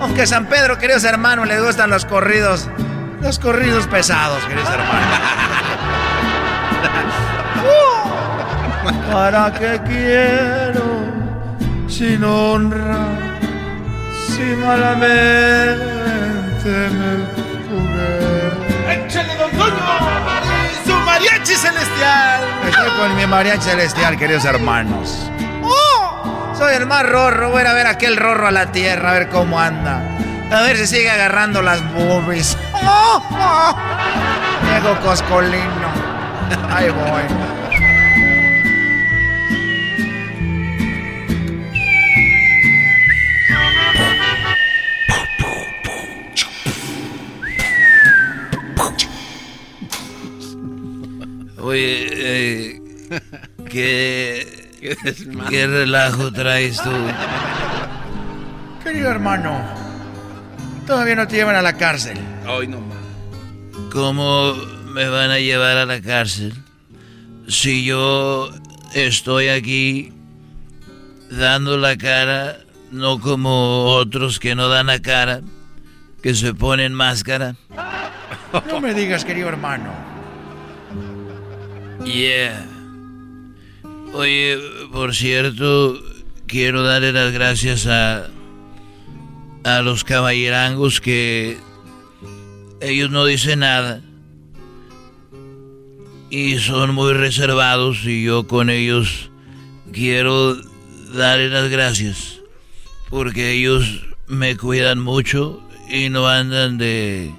Aunque a San Pedro, queridos hermanos, le gustan los corridos. Los corridos pesados, queridos hermanos. ¿Para qué quiero sin honra si malamente me jugué? ¡Échale, don Toño! ¡Su mariachi celestial! Estoy con mi mariachi celestial, queridos hermanos. ¡Oh! Soy el más rorro. Voy a ir a ver aquel rorro a la tierra, a ver cómo anda. A ver si sigue agarrando las boobies. ¡Oh! ¡Oh! Coscolino. Ahí voy. Oye, eh, ¿qué, ¿qué relajo traes tú? Querido hermano, todavía no te llevan a la cárcel. Ay, no más. ¿Cómo me van a llevar a la cárcel si yo estoy aquí dando la cara, no como otros que no dan la cara, que se ponen máscara? No me digas, querido hermano. Yeah. Oye, por cierto, quiero darle las gracias a a los caballerangos que ellos no dicen nada y son muy reservados y yo con ellos quiero darle las gracias porque ellos me cuidan mucho y no andan de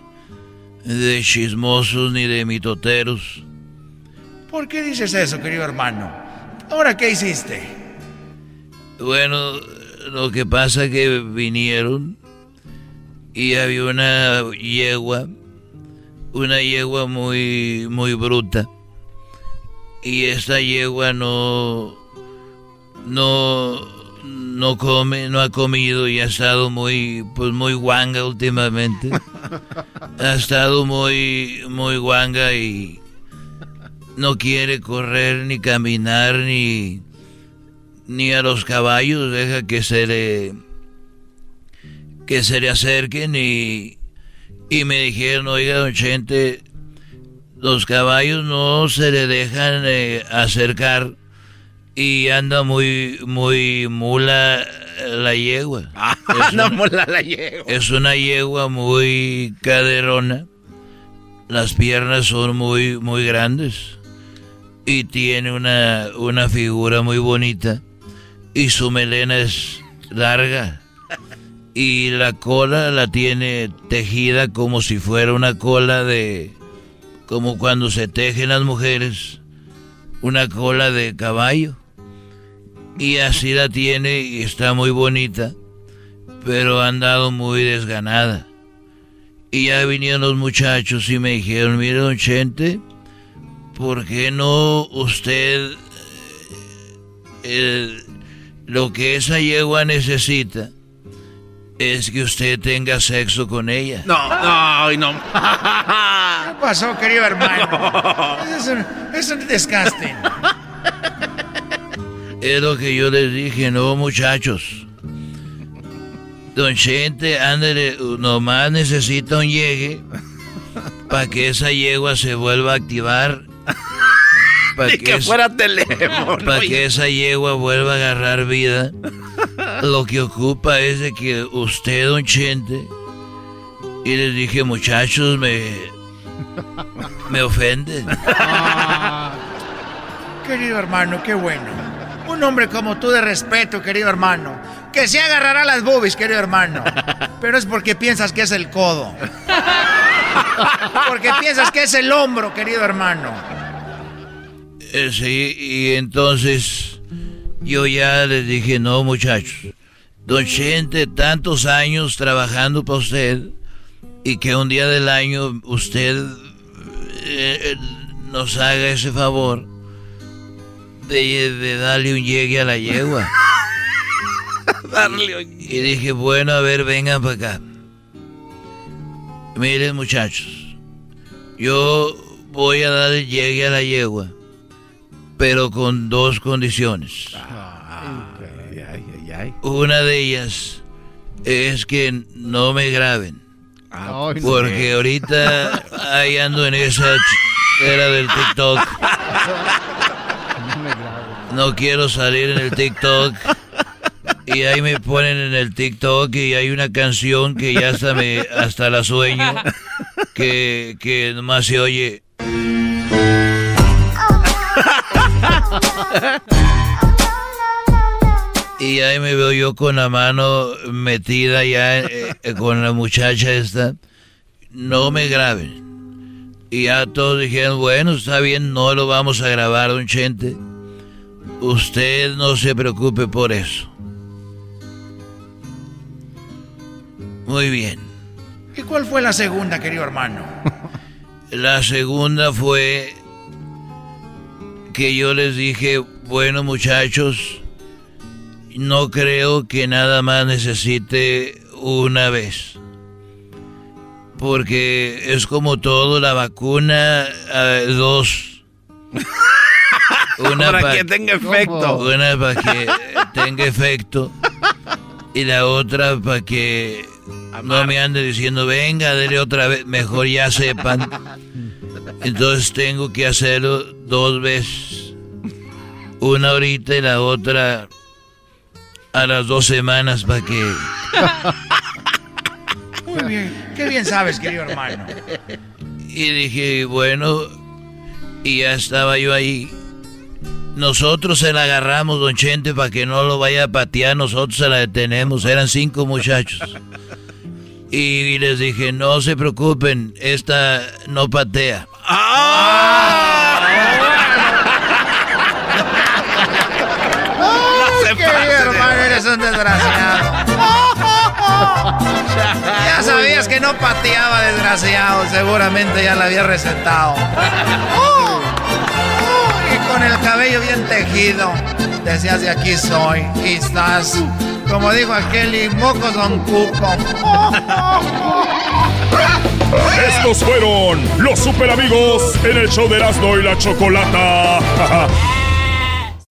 de chismosos ni de mitoteros. ¿Por qué dices eso, querido hermano? ¿Ahora qué hiciste? Bueno, lo que pasa que vinieron y había una yegua, una yegua muy muy bruta. Y esta yegua no no no come, no ha comido y ha estado muy pues muy guanga últimamente. ha estado muy muy guanga y no quiere correr ni caminar ni ni a los caballos, deja que se le que se le acerquen y y me dijeron, "Oiga, don Chente, los caballos no se le dejan eh, acercar y anda muy muy mula la yegua." Una- mola la yegua. es una yegua muy caderona. Las piernas son muy, muy grandes. Y tiene una, una figura muy bonita. Y su melena es larga. Y la cola la tiene tejida como si fuera una cola de... Como cuando se tejen las mujeres. Una cola de caballo. Y así la tiene y está muy bonita pero ha andado muy desganada. Y ya vinieron los muchachos y me dijeron, mire, don Chente, ¿por qué no usted eh, lo que esa yegua necesita es que usted tenga sexo con ella? No, no, no. ¿Qué pasó, querido hermano? Es un, es un disgusting. Es lo que yo les dije, no muchachos. Don Chente, ándale, nomás necesita un llegue para que esa yegua se vuelva a activar. Para Ni que fuera teléfono. Para que esa yegua vuelva a agarrar vida. Lo que ocupa es de que usted, don Chente, y les dije, muchachos, me, me ofenden. Querido hermano, qué bueno. Un hombre como tú de respeto, querido hermano. Que se agarrará las boobies, querido hermano. Pero es porque piensas que es el codo. Porque piensas que es el hombro, querido hermano. Eh, sí, y entonces yo ya les dije, no muchachos, don Chente, tantos años trabajando para usted y que un día del año usted eh, eh, nos haga ese favor de, de darle un llegue a la yegua. Darle Y dije, bueno, a ver, vengan para acá. Miren muchachos, yo voy a dar el llegue a la yegua, pero con dos condiciones. Una de ellas es que no me graben. Ay, no. Porque ahorita ahí ando en esa era del TikTok. No quiero salir en el TikTok. Y ahí me ponen en el TikTok y hay una canción que ya hasta me hasta la sueño que, que nomás se oye. Y ahí me veo yo con la mano metida ya eh, eh, con la muchacha esta. No me graben. Y ya todos dijeron, bueno, está bien, no lo vamos a grabar, don Chente. Usted no se preocupe por eso. Muy bien. ¿Y cuál fue la segunda, querido hermano? La segunda fue que yo les dije, bueno muchachos, no creo que nada más necesite una vez. Porque es como todo, la vacuna, eh, dos. Una para que tenga efecto. Una para que tenga efecto. Y la otra para que no me ande diciendo, venga, dele otra vez. Mejor ya sepan. Entonces tengo que hacerlo dos veces. Una ahorita y la otra a las dos semanas para que... Muy bien. Qué bien sabes, querido hermano. Y dije, bueno, y ya estaba yo ahí. Nosotros se la agarramos, don Chente, para que no lo vaya a patear. Nosotros se la detenemos. Eran cinco muchachos. Y les dije, no se preocupen, esta no patea. ¡Ah! hermano, eres un desgraciado. ya sabías que no pateaba, desgraciado. Seguramente ya la había recetado. y con el cabello bien tejido. Decías de aquí soy. Y estás, como dijo aquel, y mocos son cuco. Estos fueron los super amigos en el show de Erasmo y la Chocolata.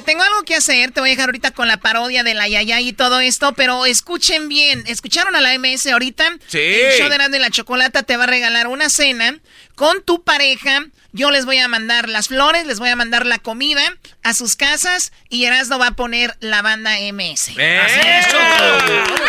Oye, tengo algo que hacer. Te voy a dejar ahorita con la parodia de la Yaya y todo esto, pero escuchen bien. ¿Escucharon a la MS ahorita? Sí. El show de Grande la Chocolata te va a regalar una cena con tu pareja yo les voy a mandar las flores, les voy a mandar la comida a sus casas y Erasmo va a poner la banda MS. ¡Eh! Así es,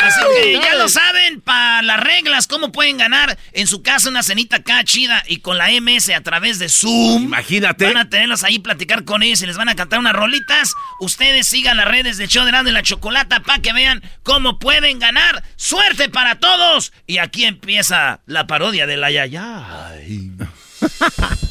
Así que ya lo saben, para las reglas, cómo pueden ganar en su casa una cenita acá chida y con la MS a través de Zoom. Imagínate. Van a tenerlos ahí, platicar con ellos y les van a cantar unas rolitas. Ustedes sigan las redes de show de y la Chocolata para que vean cómo pueden ganar. ¡Suerte para todos! Y aquí empieza la parodia de la Yaya.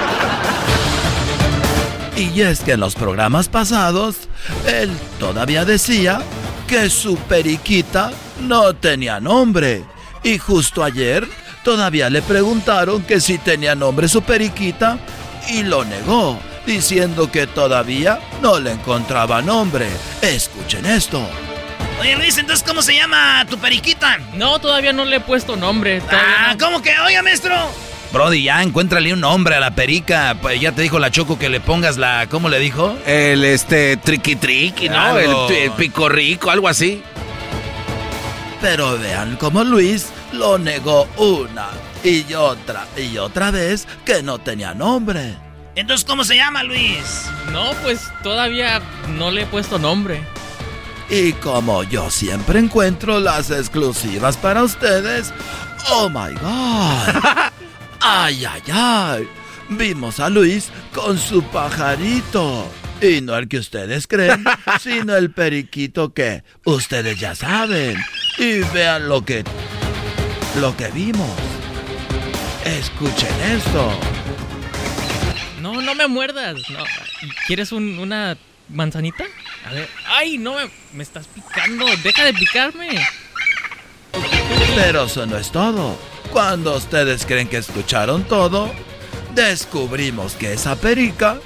Y es que en los programas pasados, él todavía decía que su periquita no tenía nombre. Y justo ayer todavía le preguntaron que si tenía nombre su periquita y lo negó, diciendo que todavía no le encontraba nombre. Escuchen esto. Oye Luis, entonces ¿cómo se llama tu periquita? No, todavía no le he puesto nombre. Ah, ¿cómo que? Oiga, maestro. Brody, ya encuéntrale un nombre a la perica. Pues ya te dijo la Choco que le pongas la. ¿Cómo le dijo? El este triqui triqui, ¿no? El, el pico rico, algo así. Pero vean cómo Luis lo negó una y otra y otra vez que no tenía nombre. Entonces, ¿cómo se llama Luis? No, pues todavía no le he puesto nombre. Y como yo siempre encuentro las exclusivas para ustedes, oh my god. Ay, ay, ay. Vimos a Luis con su pajarito. Y no el que ustedes creen, sino el periquito que ustedes ya saben. Y vean lo que lo que vimos. Escuchen esto. No, no me muerdas. No. ¿Quieres un- una manzanita? A ver. ¡Ay, no me, me estás picando! ¡Deja de picarme! Pero eso no es todo. Cuando ustedes creen que escucharon todo, descubrimos que esa perica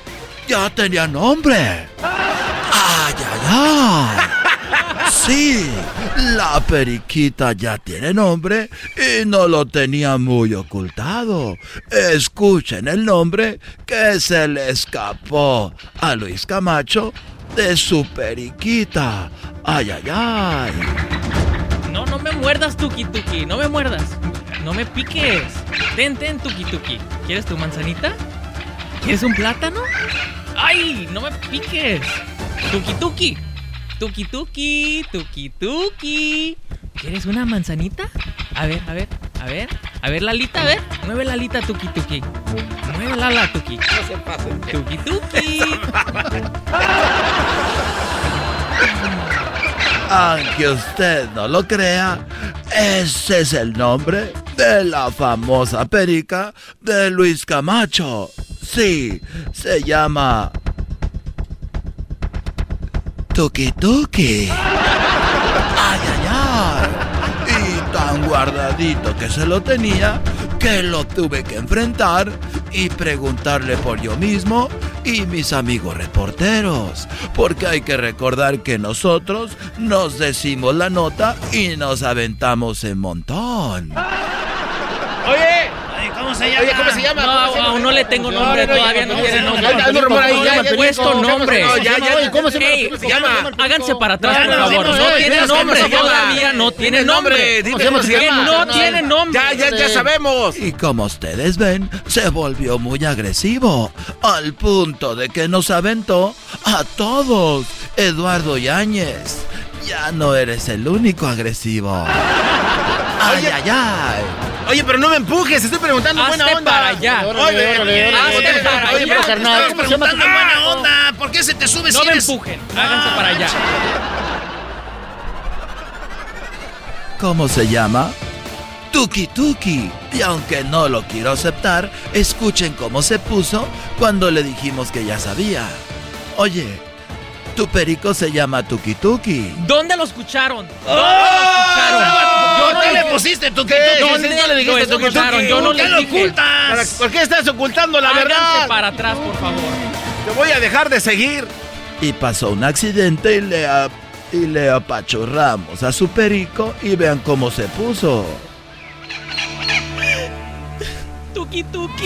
ya tenía nombre. ¡Ay, ay, ay! Sí, la periquita ya tiene nombre y no lo tenía muy ocultado. Escuchen el nombre que se le escapó a Luis Camacho de su periquita. ¡Ay, ay, ay! No, no me muerdas, Tuki Tuki. No me muerdas. No me piques. Ten, ten, Tuki Tuki. ¿Quieres tu manzanita? ¿Quieres un plátano? ¡Ay! No me piques. Tuki Tuki. Tuki Tuki. Tuki Tuki. ¿Quieres una manzanita? A ver, a ver, a ver. A ver, Lalita, a ver. Mueve la alita, Tuki Tuki. Mueve la ala, Tuki. No se pase. Tuki Tuki. Aunque usted no lo crea, ese es el nombre de la famosa perica de Luis Camacho. Sí, se llama Tuki Tuki. Ay, ay, ay. Y tan guardadito que se lo tenía que lo tuve que enfrentar y preguntarle por yo mismo y mis amigos reporteros. Porque hay que recordar que nosotros nos decimos la nota y nos aventamos en montón. Oye, ¿cómo se llama? Oye, ¿cómo se llama? No, ¿Cómo se llama? aún no le tengo nombre, todavía no tiene nombre. Hay un rumor ahí, ya, puesto nombre. no, ya, ya, Oye, ¿cómo se llama? Háganse para atrás, por no, favor. no, tiene nombre, todavía no tiene nombre. Que no tiene nombre. Ya, ya, ya sabemos. Y como ustedes ven, se volvió muy agresivo, al punto de que nos aventó a todos. Eduardo Yáñez, ya no eres el único agresivo. Ay, ay, ay. Oye, pero no me empujes, estoy preguntando Hazte buena onda. para allá. Oye, oye, para oye, allá. pero carnal, Estamos ¿cómo se llama tu preguntando en buena onda. ¿Por qué se te sube No si me eres- empujen. Háganse para allá. ¿Cómo se llama? Tuki Tuki. Y aunque no lo quiero aceptar, escuchen cómo se puso cuando le dijimos que ya sabía. Oye, tu perico se llama Tuki Tuki. ¿Dónde lo escucharon? ¿Dónde ¡Oh! lo escucharon? ¿Por qué no le le- pusiste tu ¿Qué? ¿Dónde ¿Sí, no le dijiste lo Tuki escucharon? Tuki? Yo no ¿Por qué lo dije. ocultas? ¿Por qué estás ocultando la Háganse verdad? para atrás, por favor. Te voy a dejar de seguir. Y pasó un accidente y le, a- y le apachurramos a su perico y vean cómo se puso. Tuki Tuki.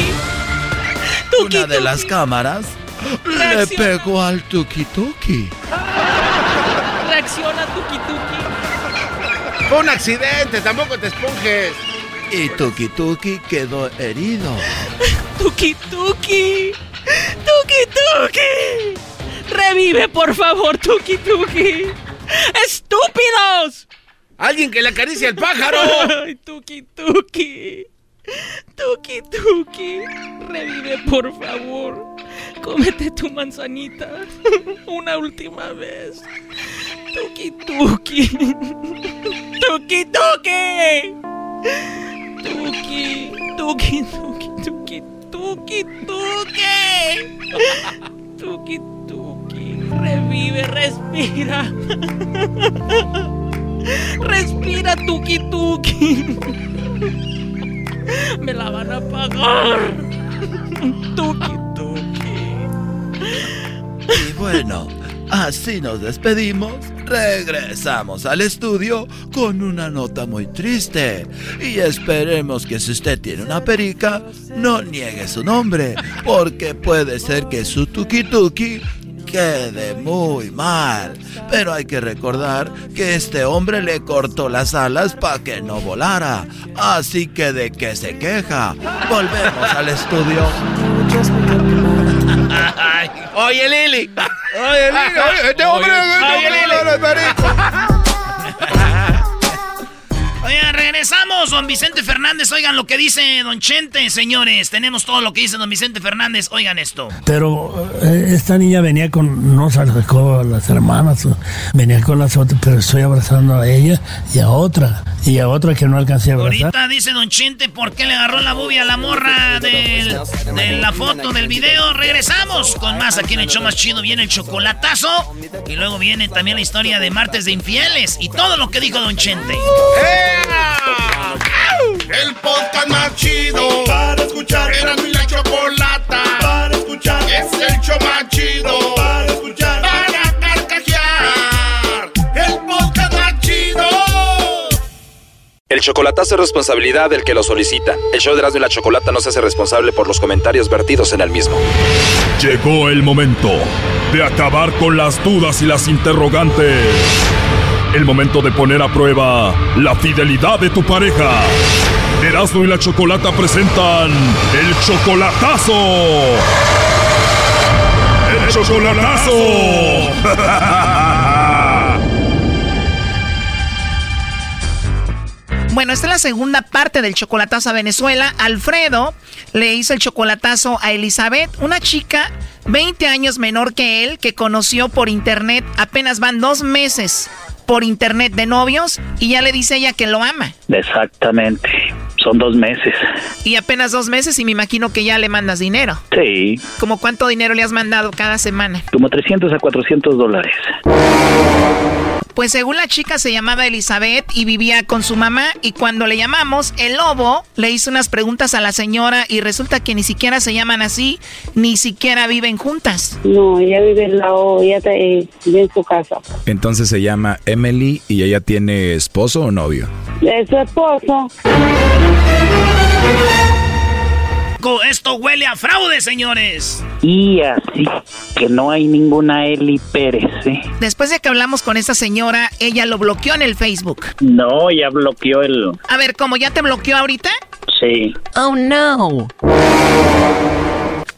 Una de las cámaras le pegó al Tuki Tuki. Reacciona, Tuki Tuki. Fue un accidente, tampoco te esponjes. Y Tuki Tuki quedó herido. Tuki Tuki. Tuki Tuki. Revive, por favor, Tuki Tuki. ¡Estúpidos! Alguien que le acaricie al pájaro. Ay, Tuki Tuki. Tuki. Revive, por favor. Cómete tu manzanita. Una última vez. Tuki tuki. Tuki tuki. Tuki, tuki, tuki, tuki, tuki, tuki. Tuki, tuki. Revive, respira. Respira, tuki, tuki. Me la van a pagar. Tuki, Y bueno, así nos despedimos. Regresamos al estudio con una nota muy triste. Y esperemos que si usted tiene una perica, no niegue su nombre, porque puede ser que su tuki tuki quede muy mal. Pero hay que recordar que este hombre le cortó las alas para que no volara. Así que de qué se queja. Volvemos al estudio. Oye, Lili. Oye, Lili, oye, este hombre, este Oye, hombre, Lili. le perico. Oigan, regresamos, don Vicente Fernández. Oigan lo que dice don Chente, señores. Tenemos todo lo que dice don Vicente Fernández. Oigan esto. Pero eh, esta niña venía con, no se acercó a las hermanas, venía con las otras, pero estoy abrazando a ella y a otra, y a otra que no alcancé a abrazar. Ahorita dice don Chente por qué le agarró la bubia a la morra del- de la foto del video. Regresamos con más aquí en el show más chido. Viene el chocolatazo. Y luego viene también la historia de martes de infieles. Y todo lo que dijo don Chente. El podcast más chido para escuchar. Era mi la chocolata para escuchar. Es el show más chido para escuchar. Para carcajear. El podcast más chido. El chocolatazo es responsabilidad del que lo solicita. El show de Erasmo y la Chocolata no se hace responsable por los comentarios vertidos en el mismo. Llegó el momento de acabar con las dudas y las interrogantes. El momento de poner a prueba la fidelidad de tu pareja. Erasmo y la Chocolata presentan el chocolatazo. El chocolatazo. Bueno, esta es la segunda parte del chocolatazo a Venezuela. Alfredo le hizo el chocolatazo a Elizabeth, una chica 20 años menor que él, que conoció por internet. Apenas van dos meses por internet de novios y ya le dice ella que lo ama. Exactamente. Son dos meses. Y apenas dos meses y me imagino que ya le mandas dinero. Sí. ¿Como cuánto dinero le has mandado cada semana? Como 300 a 400 dólares. Pues según la chica se llamaba Elizabeth y vivía con su mamá y cuando le llamamos, el lobo le hizo unas preguntas a la señora y resulta que ni siquiera se llaman así, ni siquiera viven juntas. No, ella vive al lado, ella está, eh, vive en su casa. Entonces se llama Emily y ella tiene esposo o novio. Es su esposo. Esto huele a fraude, señores. Y así que no hay ninguna Eli Pérez, ¿eh? Después de que hablamos con esa señora, ella lo bloqueó en el Facebook. No, ya bloqueó el... A ver, ¿cómo ya te bloqueó ahorita? Sí. Oh no.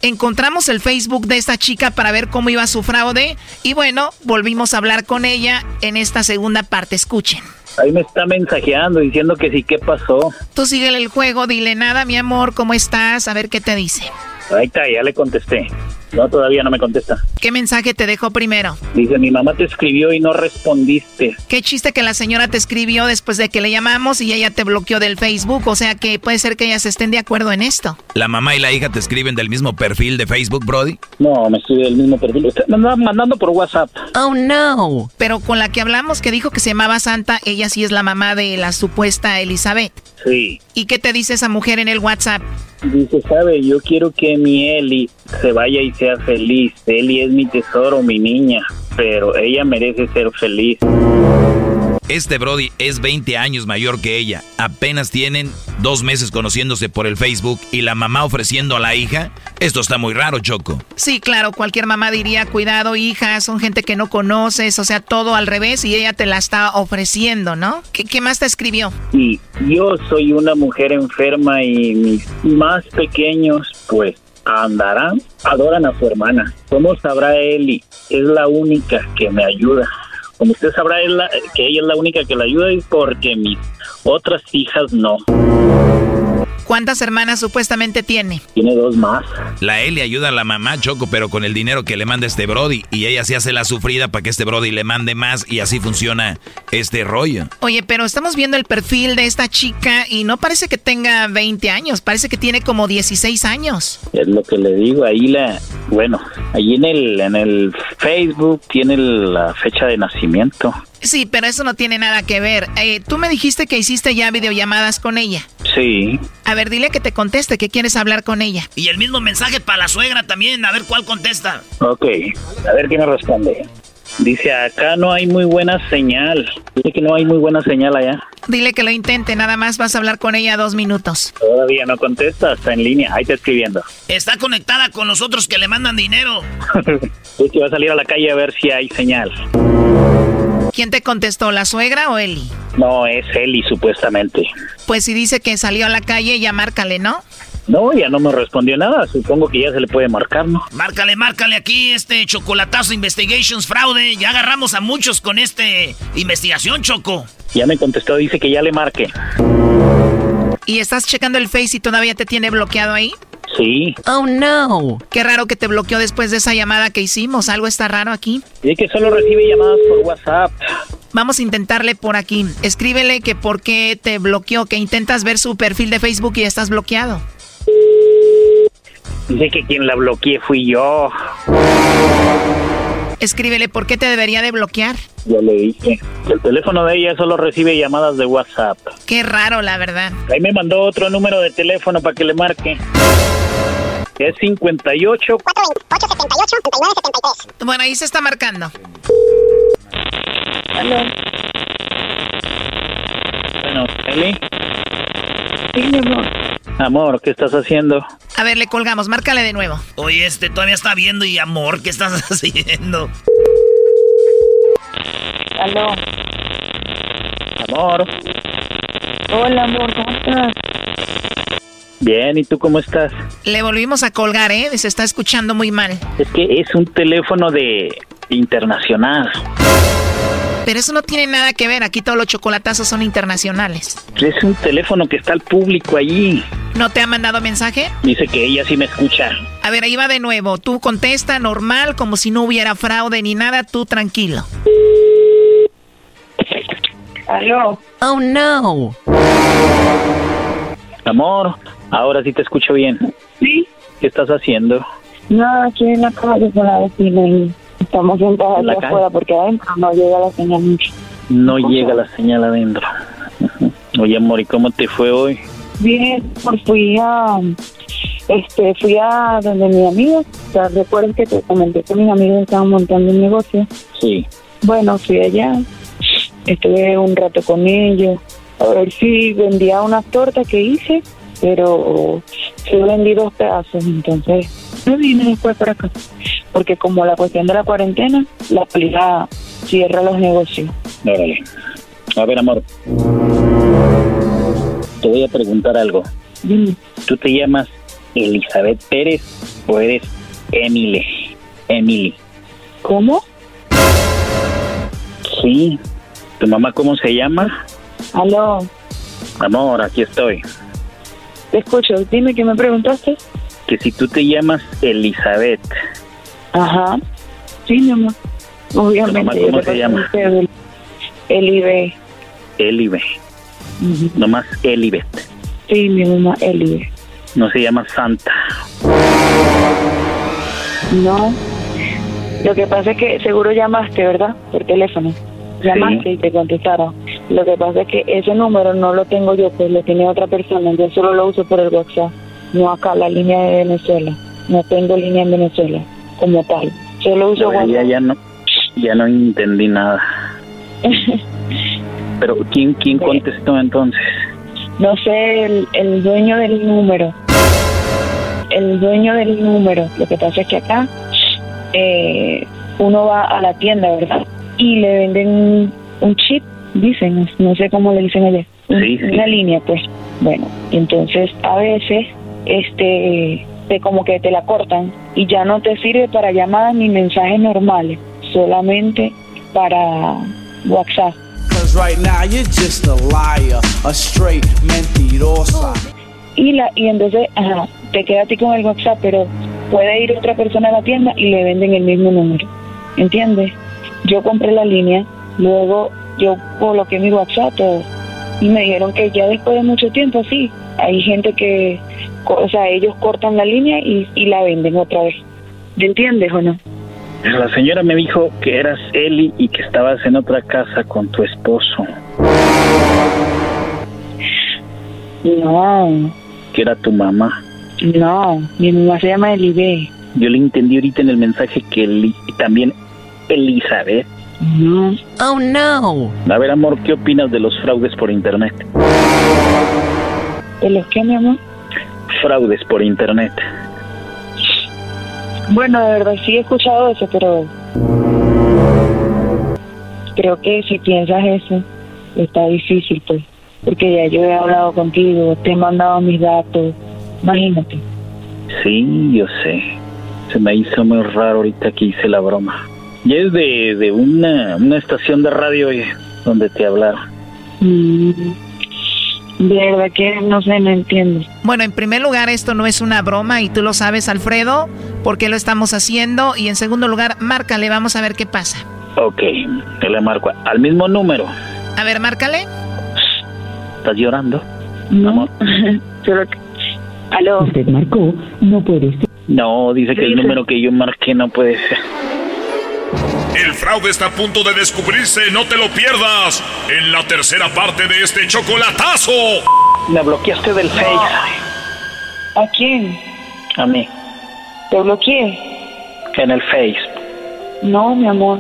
Encontramos el Facebook de esta chica para ver cómo iba su fraude y bueno, volvimos a hablar con ella en esta segunda parte. Escuchen. Ahí me está mensajeando diciendo que sí, ¿qué pasó? Tú síguele el juego, dile nada, mi amor, ¿cómo estás? A ver qué te dice. Ahí está, ya le contesté. No, todavía no me contesta. ¿Qué mensaje te dejó primero? Dice, mi mamá te escribió y no respondiste. Qué chiste que la señora te escribió después de que le llamamos y ella te bloqueó del Facebook, o sea que puede ser que ellas estén de acuerdo en esto. ¿La mamá y la hija te escriben del mismo perfil de Facebook, Brody? No, me escribe del mismo perfil. Usted me andaba mandando por WhatsApp. Oh no. Pero con la que hablamos que dijo que se llamaba Santa, ella sí es la mamá de la supuesta Elizabeth. Sí. ¿Y qué te dice esa mujer en el WhatsApp? Dice, sabe, yo quiero que mi Eli se vaya y sea feliz. Eli es mi tesoro, mi niña, pero ella merece ser feliz. Este Brody es 20 años mayor que ella. Apenas tienen dos meses conociéndose por el Facebook y la mamá ofreciendo a la hija. Esto está muy raro, Choco. Sí, claro, cualquier mamá diría, cuidado, hija, son gente que no conoces, o sea, todo al revés y ella te la está ofreciendo, ¿no? ¿Qué, qué más te escribió? Y yo soy una mujer enferma y mis más pequeños, pues, andarán, adoran a su hermana. ¿Cómo sabrá Eli? Es la única que me ayuda. Como usted sabrá que ella es la única que la ayuda y porque mis otras hijas no. ¿Cuántas hermanas supuestamente tiene? Tiene dos más. La Eli ayuda a la mamá, Choco, pero con el dinero que le manda este Brody. Y ella se hace la sufrida para que este Brody le mande más y así funciona este rollo. Oye, pero estamos viendo el perfil de esta chica y no parece que tenga 20 años, parece que tiene como 16 años. Es lo que le digo, ahí la, bueno, ahí en el, en el Facebook tiene la fecha de nacimiento. Sí, pero eso no tiene nada que ver. Eh, tú me dijiste que hiciste ya videollamadas con ella. Sí. A ver, dile que te conteste, que quieres hablar con ella. Y el mismo mensaje para la suegra también, a ver cuál contesta. Ok, a ver quién me responde. Dice, acá no hay muy buena señal. Dice que no hay muy buena señal allá. Dile que lo intente, nada más vas a hablar con ella dos minutos. Todavía no contesta, está en línea, ahí está escribiendo. Está conectada con los otros que le mandan dinero. es que va a salir a la calle a ver si hay señal. ¿Quién te contestó, la suegra o Eli? No, es Eli supuestamente. Pues si dice que salió a la calle, ya márcale, ¿no? No, ya no me respondió nada. Supongo que ya se le puede marcar, ¿no? Márcale, márcale aquí este chocolatazo Investigations Fraude. Ya agarramos a muchos con este investigación, Choco. Ya me contestó, dice que ya le marque. ¿Y estás checando el Face y todavía te tiene bloqueado ahí? Sí. Oh, no. Qué raro que te bloqueó después de esa llamada que hicimos. ¿Algo está raro aquí? Dice que solo recibe llamadas por WhatsApp. Vamos a intentarle por aquí. Escríbele que por qué te bloqueó, que intentas ver su perfil de Facebook y estás bloqueado. Dice que quien la bloqueé fui yo. Escríbele por qué te debería de bloquear. Ya le dije. El teléfono de ella solo recibe llamadas de WhatsApp. Qué raro, la verdad. Ahí me mandó otro número de teléfono para que le marque. Es 58 428 7973. Bueno, ahí se está marcando. Aló. Bueno, Eli. Sí, mi amor. Amor, ¿qué estás haciendo? A ver, le colgamos, márcale de nuevo. Oye, este todavía está viendo y amor, ¿qué estás haciendo? Aló. Amor. Hola, amor, ¿cómo estás? Bien, ¿y tú cómo estás? Le volvimos a colgar, ¿eh? Se está escuchando muy mal. Es que es un teléfono de internacional. Pero eso no tiene nada que ver, aquí todos los chocolatazos son internacionales. Es un teléfono que está al público allí. ¿No te ha mandado mensaje? Dice que ella sí me escucha. A ver, ahí va de nuevo. Tú contesta normal, como si no hubiera fraude ni nada, tú tranquilo. Aló. Oh, no. Amor, ahora sí te escucho bien. Sí. ¿Qué estás haciendo? No, aquí en la calle con la vecina y estamos sentados ¿En aquí afuera porque adentro no llega la señal. No llega la señal adentro. Oye, amor, ¿y cómo te fue hoy? Bien, pues fui a, este, fui a donde mi amiga, o sea, que te comenté que mis amigos estaban montando un negocio. Sí. Bueno, fui allá, estuve un rato con ellos, a ver si vendía unas tortas que hice, pero solo vendí dos pedazos, entonces me vine después para acá, porque como la cuestión de la cuarentena, la policía cierra los negocios. Órale. A ver, amor. Te voy a preguntar algo. ¿Tú te llamas Elizabeth Pérez o eres Emily? Emily. ¿Cómo? Sí. ¿Tu mamá cómo se llama? Aló, Amor, aquí estoy. te escucho, dime qué me preguntaste. Que si tú te llamas Elizabeth, Ajá, sí, mi amor. Obviamente. cómo se llama? El, el IB. Elibe. Nomás Elibet. Sí, mi mamá Elibe. No se llama Santa. No. Lo que pasa es que seguro llamaste, ¿verdad? Por teléfono. Llamaste y te contestaron. Lo que pasa es que ese número no lo tengo yo, pues lo tiene otra persona. Yo solo lo uso por el WhatsApp. No acá, la línea de Venezuela. No tengo línea en Venezuela como tal. Solo uso Pero ya, no, ya no entendí nada. Pero ¿quién, quién contestó entonces? No sé, el, el dueño del número. El dueño del número. Lo que pasa es que acá eh, uno va a la tienda, ¿verdad? Y le venden un chip, dicen, no sé cómo le dicen allá. Sí, sí. Una línea, pues. Bueno, entonces a veces, este, te como que te la cortan y ya no te sirve para llamadas ni mensajes normales, solamente para WhatsApp. Cause right now you're just a liar, a straight mentirosa. y la y entonces ajá, te queda a ti con el WhatsApp, pero puede ir otra persona a la tienda y le venden el mismo número. ¿Entiendes? Yo compré la línea, luego yo coloqué mi WhatsApp todo, y me dijeron que ya después de mucho tiempo, sí, hay gente que, o sea, ellos cortan la línea y, y la venden otra vez. ¿Me entiendes o no? La señora me dijo que eras Eli y que estabas en otra casa con tu esposo. No, Que era tu mamá. no, mi mamá se llama Elibe. Yo le entendí ahorita en el mensaje que Eli, y también Elizabeth. No. Oh no. A ver, amor, ¿qué opinas de los fraudes por internet? ¿De los qué, mi amor? Fraudes por internet. Bueno, de verdad sí he escuchado eso, pero creo que si piensas eso, está difícil, pues. Porque ya yo he hablado contigo, te he mandado mis datos, imagínate. Sí, yo sé. Se me hizo muy raro ahorita que hice la broma. Y es de, de una, una estación de radio eh, donde te hablaron. Mm, de verdad que no sé, no entiendo. Bueno, en primer lugar, esto no es una broma y tú lo sabes, Alfredo, por qué lo estamos haciendo. Y en segundo lugar, márcale, vamos a ver qué pasa. Ok, te le marco al mismo número. A ver, márcale. ¿Estás llorando? No, solo que... ¿Aló? Usted marcó, no puede ser. No, dice que el número que yo marqué no puede ser. El fraude está a punto de descubrirse, no te lo pierdas. En la tercera parte de este chocolatazo. Me bloqueaste del Face. ¿A quién? A mí. ¿Te bloqueé? En el Face. No, mi amor.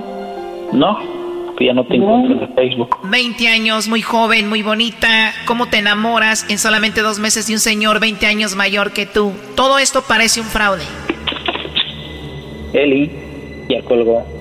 ¿No? Que ya no te encuentro en el Facebook. 20 años, muy joven, muy bonita. ¿Cómo te enamoras en solamente dos meses de un señor 20 años mayor que tú? Todo esto parece un fraude. Eli ya colgó.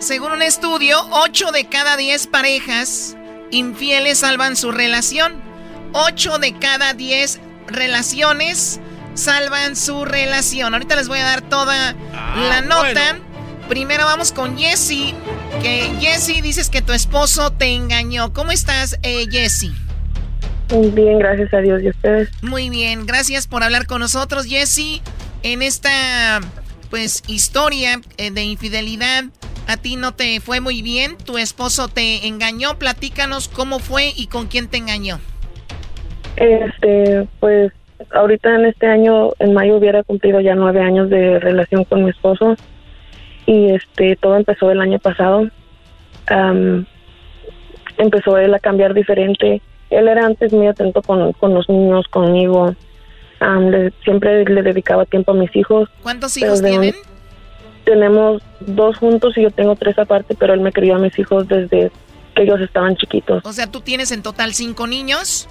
Según un estudio, 8 de cada 10 parejas infieles salvan su relación. 8 de cada 10 relaciones salvan su relación. Ahorita les voy a dar toda la nota. Primero vamos con Jesse. Que Jesse dices que tu esposo te engañó. ¿Cómo estás, eh, Jesse? Bien, gracias a Dios y ustedes. Muy bien, gracias por hablar con nosotros, Jesse. En esta, pues, historia eh, de infidelidad, a ti no te fue muy bien, tu esposo te engañó, platícanos cómo fue y con quién te engañó. Este, pues ahorita en este año, en mayo hubiera cumplido ya nueve años de relación con mi esposo y este, todo empezó el año pasado. Am, empezó él a cambiar diferente. Él era antes muy atento con, con los niños, conmigo. Le- siempre le dedicaba tiempo a mis hijos. ¿Cuántos hijos tienen? Tenemos dos juntos y yo tengo tres aparte, pero él me crió a mis hijos desde que ellos estaban chiquitos. O sea, tú tienes en total cinco niños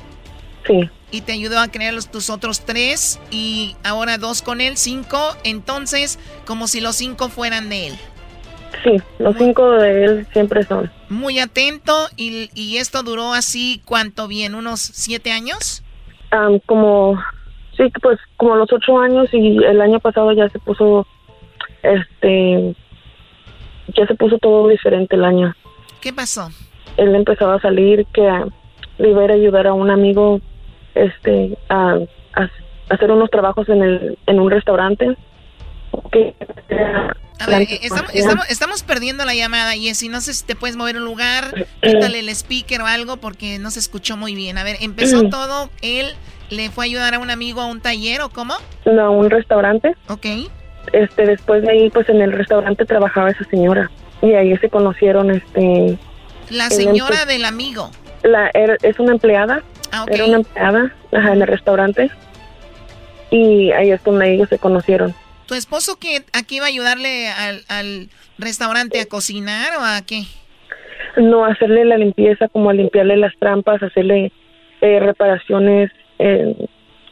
Sí, y te ayudó a crear los, tus otros tres y ahora dos con él, cinco. Entonces, como si los cinco fueran de él. sí, los cinco de él siempre son. Muy atento y, y esto duró así, ¿cuánto bien? ¿Unos siete años? Am, como, sí, pues como los ocho años y el año pasado ya se puso, este, ya se puso todo diferente el año. ¿Qué pasó? Él empezaba a salir que ah, le iba a ir a ayudar a un amigo, este, a, a hacer unos trabajos en, el, en un restaurante. Que, A ver, estamos, estamos, estamos perdiendo la llamada, Jessy. No sé si te puedes mover un lugar, quítale el speaker o algo porque no se escuchó muy bien. A ver, empezó todo, él le fue a ayudar a un amigo a un taller o cómo? No, a un restaurante. Ok. Este, después de ahí, pues en el restaurante trabajaba esa señora. Y ahí se conocieron, este... La señora emple- del amigo. La, era- es una empleada. Ah, ok. Era una empleada ajá, en el restaurante. Y ahí es donde ellos se conocieron. ¿Tu esposo que aquí iba a ayudarle al, al restaurante a cocinar o a qué? No hacerle la limpieza, como limpiarle las trampas, hacerle eh, reparaciones, eh,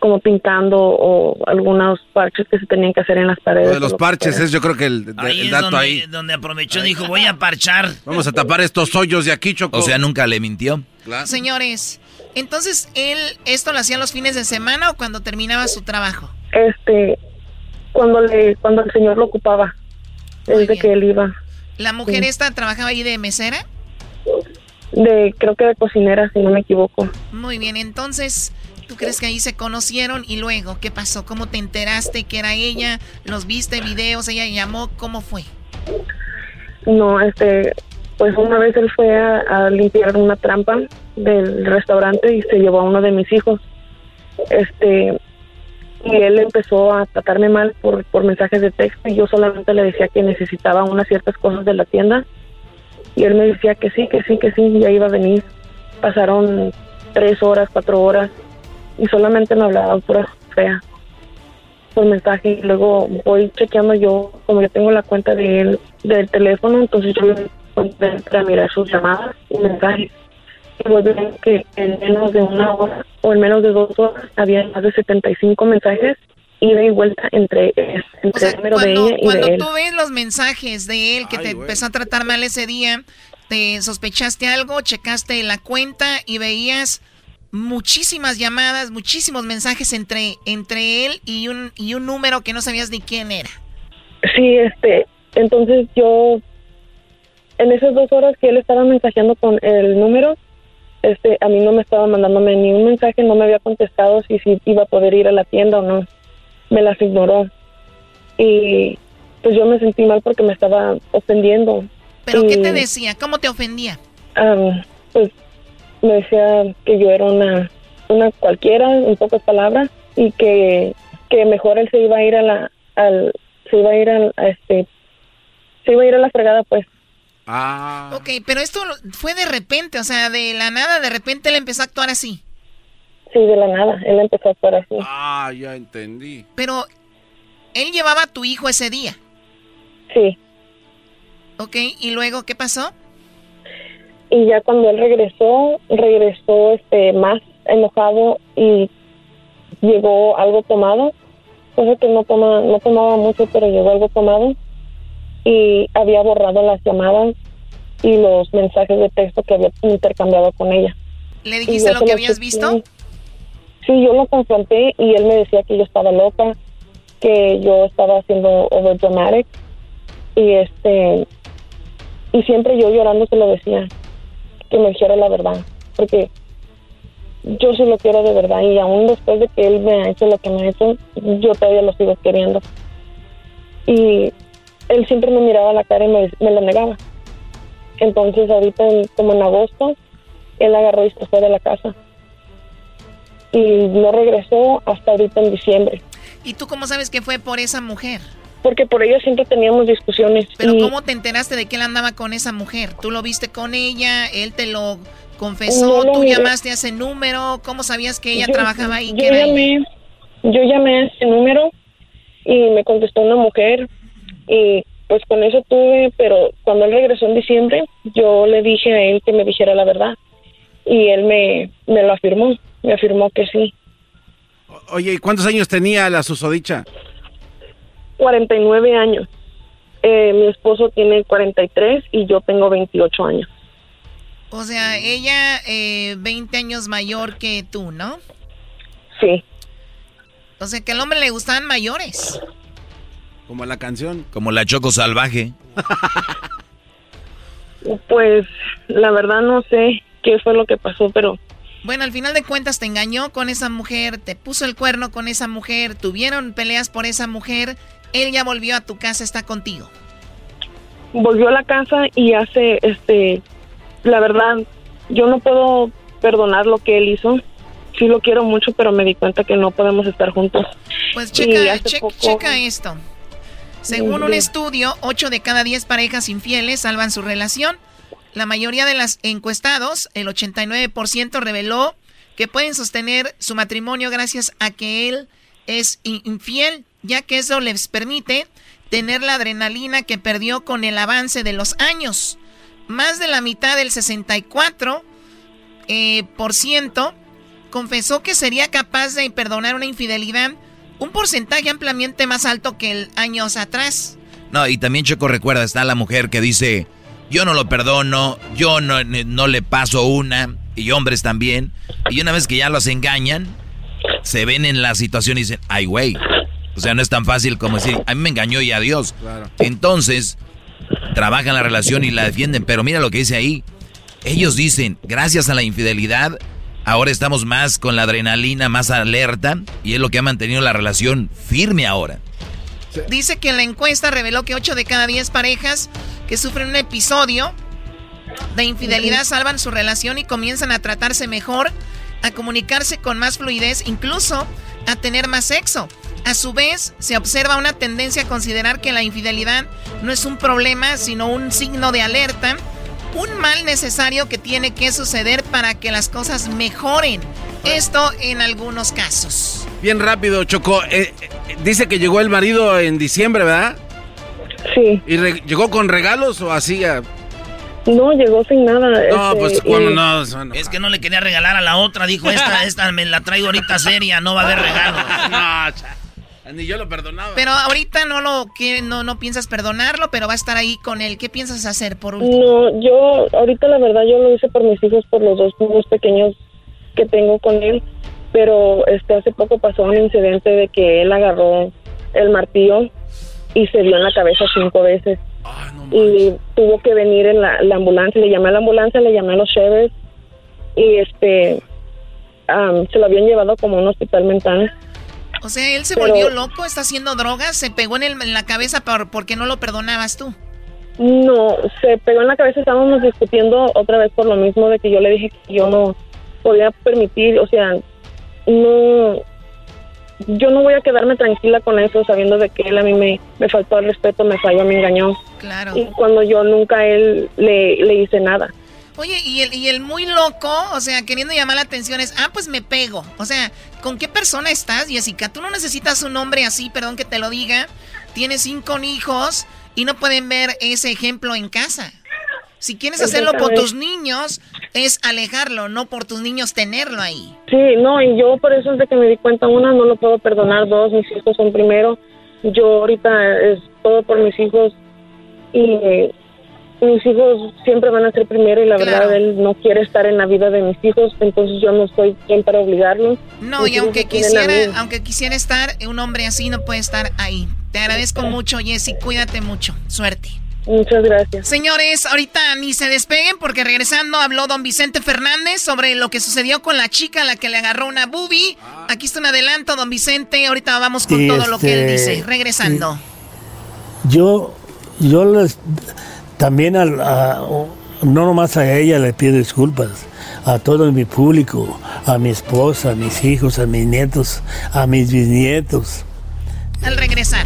como pintando o algunos parches que se tenían que hacer en las paredes. Lo de los o parches es yo creo que el, Ahí el dato donde, ahí. donde aprovechó, dijo, voy a parchar. Vamos a tapar estos hoyos de aquí, Choco. O sea, nunca le mintió. Señores, entonces él, ¿esto lo hacía los fines de semana o cuando terminaba su trabajo? Este, cuando le, cuando el señor lo ocupaba, desde que él iba. ¿La mujer Sí. esta trabajaba ahí de mesera? De, creo que de cocinera, si no me equivoco. Muy bien, entonces, ¿tú crees que ahí se conocieron y luego qué pasó? ¿Cómo te enteraste que era ella? ¿Los viste videos? ¿Ella llamó? ¿Cómo fue? No, este, pues una vez él fue a, limpiar una trampa del restaurante y se llevó a uno de mis hijos. Este, y él empezó a tratarme mal por, por mensajes de texto y yo solamente le decía que necesitaba unas ciertas cosas de la tienda y él me decía que sí, que sí, que sí, ya iba a venir. Pasaron tres horas, cuatro horas y solamente me hablaba pura fea por mensaje y luego voy chequeando yo, como yo tengo la cuenta de él, del teléfono, entonces yo entré a mirar sus llamadas y mensajes. Y voy viendo que en menos de una hora o en menos de dos horas había más de 75 mensajes ida y vuelta entre, entre el número de Cuando, ella y cuando de él. tú ves los mensajes de él que te empezó a tratar mal ese día, ¿te sospechaste algo? ¿Checaste la cuenta y veías muchísimas llamadas, muchísimos mensajes entre, entre él y un, y un número que no sabías ni quién era? Sí, este, entonces yo, en esas dos horas que él estaba mensajeando con el número, este, a mí no me estaba mandándome ni un mensaje, no me había contestado si, si iba a poder ir a la tienda o no. Me las ignoró. Y pues yo me sentí mal porque me estaba ofendiendo. ¿Pero qué te decía? ¿Cómo te ofendía? am, pues me decía que yo era una, una cualquiera, en pocas palabras, y que, que mejor él se iba a ir a la, al, se iba a ir al- a este, se iba a ir a la fregada, pues. Ah. Ok, pero esto fue de repente, o sea, de la nada, de repente él empezó a actuar así. Sí, de la nada, él empezó a actuar así. Ah, ya entendí. Pero él llevaba a tu hijo ese día. Sí. Ok, ¿y luego qué pasó? Y ya cuando él regresó, regresó este más enojado y llegó algo tomado, cosa que no toma, no tomaba mucho, pero llegó algo tomado y había borrado las llamadas y los mensajes de texto que había intercambiado con ella. ¿Le dijiste lo que habías visto? Sí, yo lo confronté y él me decía que yo estaba loca, que yo estaba haciendo overdramatic y este y siempre yo llorando se lo decía que me dijera la verdad, porque yo sí lo quiero de verdad y aún después de que él me ha hecho lo que me ha hecho, yo todavía lo sigo queriendo. Y él siempre me miraba a la cara y me, lo negaba. Entonces ahorita, en- como en agosto, él agarró y se fue de la casa. Y no regresó hasta ahorita en diciembre. ¿Y tú cómo sabes que fue por esa mujer? Porque por ello siempre teníamos discusiones. Pero y ¿cómo te enteraste de que él andaba con esa mujer? ¿Tú lo viste con ella? ¿Él te lo confesó? No lo ¿Tú miré. llamaste a ese número? ¿Cómo sabías que ella yo- trabajaba ahí? Yo que era ella? llamé, yo llamé a ese número y me contestó una mujer y pues con eso tuve, pero cuando él regresó en diciembre, yo le dije a él que me dijera la verdad y él me, me lo afirmó, me afirmó que sí. Oye, ¿y cuántos años tenía la susodicha? 49 años. Eh, mi esposo tiene 43 y yo tengo 28 años. O sea, ella eh, 20 años mayor que tú, ¿no? Sí. O sea, que al hombre le gustaban mayores. Como la canción. Como la choco salvaje. Pues la verdad no sé qué fue lo que pasó, pero Bueno, al final de cuentas te engañó con esa mujer, te puso el cuerno con esa mujer, tuvieron peleas por esa mujer, él ya volvió a tu casa, está contigo. Volvió a la casa y hace, este, la verdad, yo no puedo perdonar lo que él hizo. Sí lo quiero mucho, pero me di cuenta que no podemos estar juntos. Pues checa, checa esto. Según un estudio, 8 de cada 10 parejas infieles salvan su relación. La mayoría de las encuestados, el 89%, reveló que pueden sostener su matrimonio gracias a que él es infiel, ya que eso les permite tener la adrenalina que perdió con el avance de los años. Más de la mitad del 64% eh, por ciento confesó que sería capaz de perdonar una infidelidad, un porcentaje ampliamente más alto que el años atrás. No, y también Choco recuerda, está la mujer que dice, yo no lo perdono, yo no, no le paso una, y hombres también. Y una vez que ya los engañan, se ven en la situación y dicen, ay, güey. O sea, no es tan fácil como decir, a mí me engañó y adiós. Entonces, trabajan la relación y la defienden. Pero mira lo que dice ahí. Ellos dicen, gracias a la infidelidad, ahora estamos más con la adrenalina, más alerta, y es lo que ha mantenido la relación firme ahora. Dice que la encuesta reveló que 8 de cada 10 parejas que sufren un episodio de infidelidad salvan su relación y comienzan a tratarse mejor, a comunicarse con más fluidez, incluso a tener más sexo. A su vez, se observa una tendencia a considerar que la infidelidad no es un problema, sino un signo de alerta, un mal necesario que tiene que suceder para que las cosas mejoren. Esto en algunos casos. Bien rápido, Choco. Eh, eh, dice que llegó el marido en diciembre, ¿verdad? Sí. ¿Y llegó con regalos o así? No, llegó sin nada. No, este, pues cuando no, Es que no le quería regalar a la otra, dijo, esta, esta me la traigo ahorita seria, no va a haber regalos. no, ni yo lo perdonaba. Pero ahorita no lo no, no piensas perdonarlo, pero va a estar ahí con él. ¿Qué piensas hacer por último? No, yo ahorita la verdad yo lo hice por mis hijos, por los dos niños pequeños que tengo con él, pero este hace poco pasó un incidente de que él agarró el martillo y se dio en la cabeza cinco veces. Y tuvo que venir en la, ambulancia, le llamé a la ambulancia, le llamé a los chefs y este se lo habían llevado como a un hospital mental. O sea, él se volvió loco, está haciendo drogas, se pegó en, el, en la cabeza por, porque no lo perdonabas tú. No, se pegó en la cabeza, estábamos discutiendo otra vez por lo mismo de que yo le dije que yo no podía permitir, o sea, no yo no voy a quedarme tranquila con eso, sabiendo de que él a mí me, me faltó el respeto, me falló, me engañó. Claro. Y cuando yo nunca a él le, le hice nada. Oye, y el, y el muy loco, o sea, queriendo llamar la atención es, ah, pues me pego. O sea, ¿con qué persona estás, Jessica? Tú no necesitas un hombre así, perdón que te lo diga. Tienes cinco hijos y no pueden ver ese ejemplo en casa. Si quieres hacerlo por tus niños, es alejarlo, no por tus niños tenerlo ahí. Sí, no, y yo por eso es de que me di cuenta, una, no lo puedo perdonar, dos, mis hijos son primero. Yo ahorita es todo por mis hijos y mis hijos siempre van a ser primero y la verdad él no quiere estar en la vida de mis hijos, entonces yo no estoy bien para obligarlo. No, y aunque quisiera, aunque quisiera estar, un hombre así no puede estar ahí. Te agradezco mucho, Jessy, cuídate mucho. Suerte. Muchas gracias. Señores, ahorita ni se despeguen porque regresando habló don Vicente Fernández sobre lo que sucedió con la chica a la que le agarró una boobie. Aquí está un adelanto, don Vicente. Ahorita vamos con todo lo que él dice. Este, regresando. Yo, yo les, también a, no nomás a ella le pido disculpas, a todo mi público, a mi esposa, a mis hijos, a mis nietos, a mis bisnietos. Al regresar.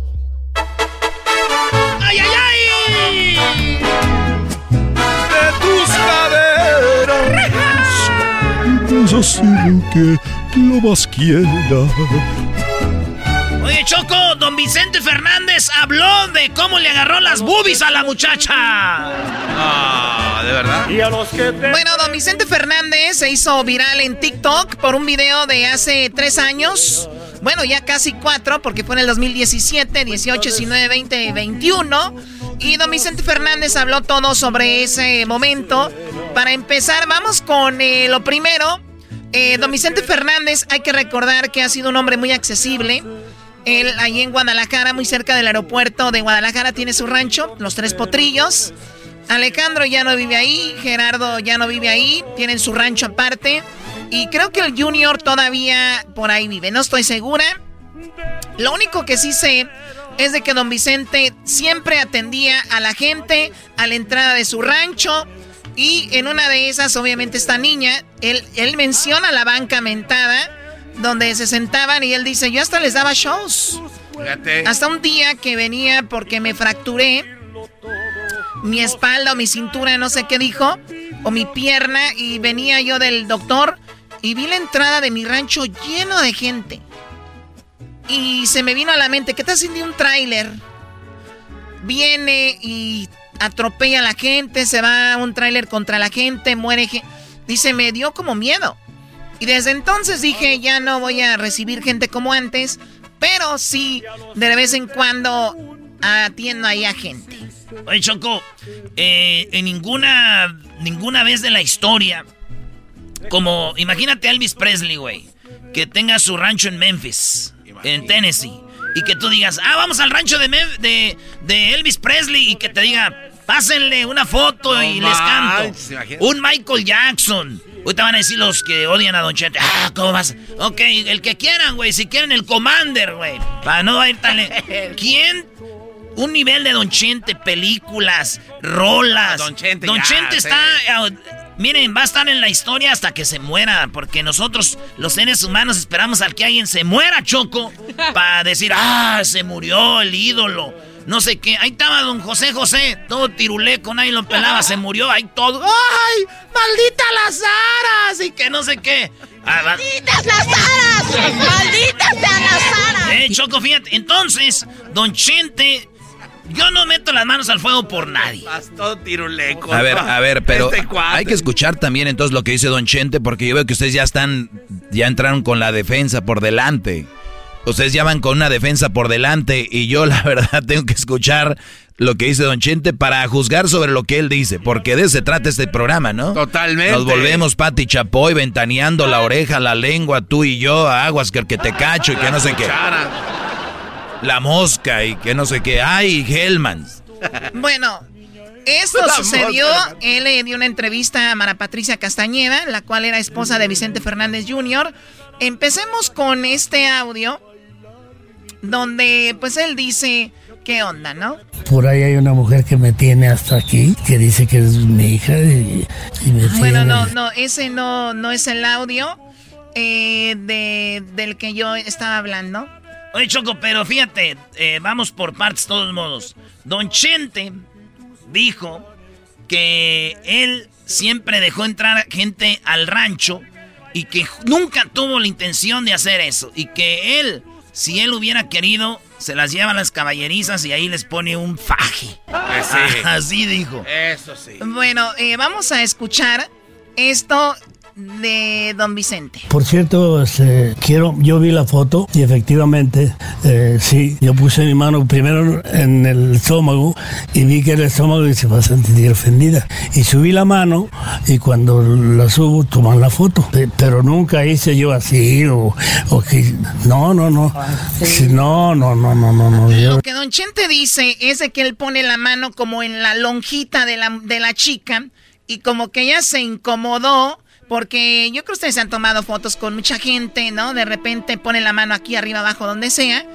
¡Ay, ay, ay! De tus caderas. Puedes hacer lo que lo más quiera. Oye, Choco, don Vicente Fernández habló de cómo le agarró las boobies a la muchacha. Ah, ¿de verdad? Bueno, don Vicente Fernández se hizo viral en TikTok por un video de hace tres años. Bueno, ya casi cuatro, porque fue en el 2017, 18, 19, 20, 21. Y don Vicente Fernández habló todo sobre ese momento. Para empezar, vamos con eh, lo primero. Eh, don Vicente Fernández, hay que recordar que ha sido un hombre muy accesible. Él, ahí en Guadalajara, muy cerca del aeropuerto de Guadalajara, tiene su rancho, Los Tres Potrillos. Alejandro ya no vive ahí, Gerardo ya no vive ahí, tienen su rancho aparte. Y creo que el Junior todavía por ahí vive, no estoy segura. Lo único que sí sé es de que don Vicente siempre atendía a la gente a la entrada de su rancho. Y en una de esas, obviamente, esta niña, él, él menciona la banca mentada donde se sentaban y él dice, yo hasta les daba shows. Fíjate. Hasta un día que venía porque me fracturé mi espalda o mi cintura, no sé qué dijo, o mi pierna, y venía yo del doctor y vi la entrada de mi rancho lleno de gente. Y se me vino a la mente, ¿qué tal si un tráiler viene y atropella a la gente, se va un tráiler contra la gente, muere gente? Dice, me dio como miedo. Y desde entonces dije, ya no voy a recibir gente como antes, pero sí, de vez en cuando atiendo ahí a gente. Oye, Choco, eh, en ninguna, ninguna vez de la historia, como, imagínate a Elvis Presley, güey, que tenga su rancho en Memphis, en Tennessee, y que tú digas, ah, vamos al rancho de, Mem- de, de Elvis Presley, y que te diga, pásenle una foto No y les canto. Un Michael Jackson. Ahorita van a decir los que odian a Don Chente. Ah, ¿cómo vas? Ok, el que quieran, güey. Si quieren el Commander, güey. Para no ir tan... ¿Quién? Un nivel de Don Chente, películas, rolas. Don Chente, Don Chente está... eh, miren, va a estar en la historia hasta que se muera. Porque nosotros, los seres humanos, esperamos al que alguien se muera, Choco. Para decir, ah, se murió el ídolo. No sé qué. Ahí estaba don José José, todo tiruleco, nadie lo pelaba, se murió, ahí todo. ¡Ay! ¡Maldita las aras! Y que no sé qué. Ah, va- ¡Malditas las aras! ¡Malditas sean las aras! Eh, Choco, fíjate. Entonces, don Chente, yo no meto las manos al fuego por nadie. Vas todo tiruleco. A ver, a ver, pero Este hay que escuchar también entonces lo que dice Don Chente, porque yo veo que ustedes ya están, ya entraron con la defensa por delante. Ustedes ya van con una defensa por delante y yo la verdad tengo que escuchar lo que dice Don Chente para juzgar sobre lo que él dice, porque de eso se trata este programa, ¿no? Totalmente. Nos volvemos Pati Chapoy ventaneando la oreja, la lengua, tú y yo, aguas que que te cacho y que no sé qué. La mosca y que no sé qué. Ay, Hellmans. Bueno, esto La sucedió. mosca. Él le dio una entrevista a Mara Patricia Castañeda, la cual era esposa de Vicente Fernández Jr. Empecemos con este audio, donde pues él dice, ¿qué onda, no? Por ahí hay una mujer que me tiene hasta aquí, que dice que es mi hija y, y me Bueno, tiene- no, no, ese no, no es el audio eh, de, del que yo estaba hablando. Oye, Choco, pero fíjate, eh, vamos por partes, todos modos. Don Chente dijo que él siempre dejó entrar gente al rancho y que nunca tuvo la intención de hacer eso. Y que él, si él hubiera querido, se las lleva a las caballerizas y ahí les pone un faje. sí. Así dijo. Eso sí. Bueno, eh, vamos a escuchar esto de don Vicente. Por cierto, este, quiero, yo vi la foto y efectivamente, eh, sí, yo puse mi mano primero en el estómago y vi que el estómago se va a sentir ofendida. Y subí la mano y cuando la subo toman la foto. Pe- Pero nunca hice yo así o, o que no, no, no. Sí, no, no, no, no, no, no. yo- Lo que Don Chente dice es de que él pone la mano como en la lonjita de la, de la chica y como que ella se incomodó porque yo creo que ustedes han tomado fotos con mucha gente, ¿no? De repente pone la mano aquí arriba, abajo, donde sea.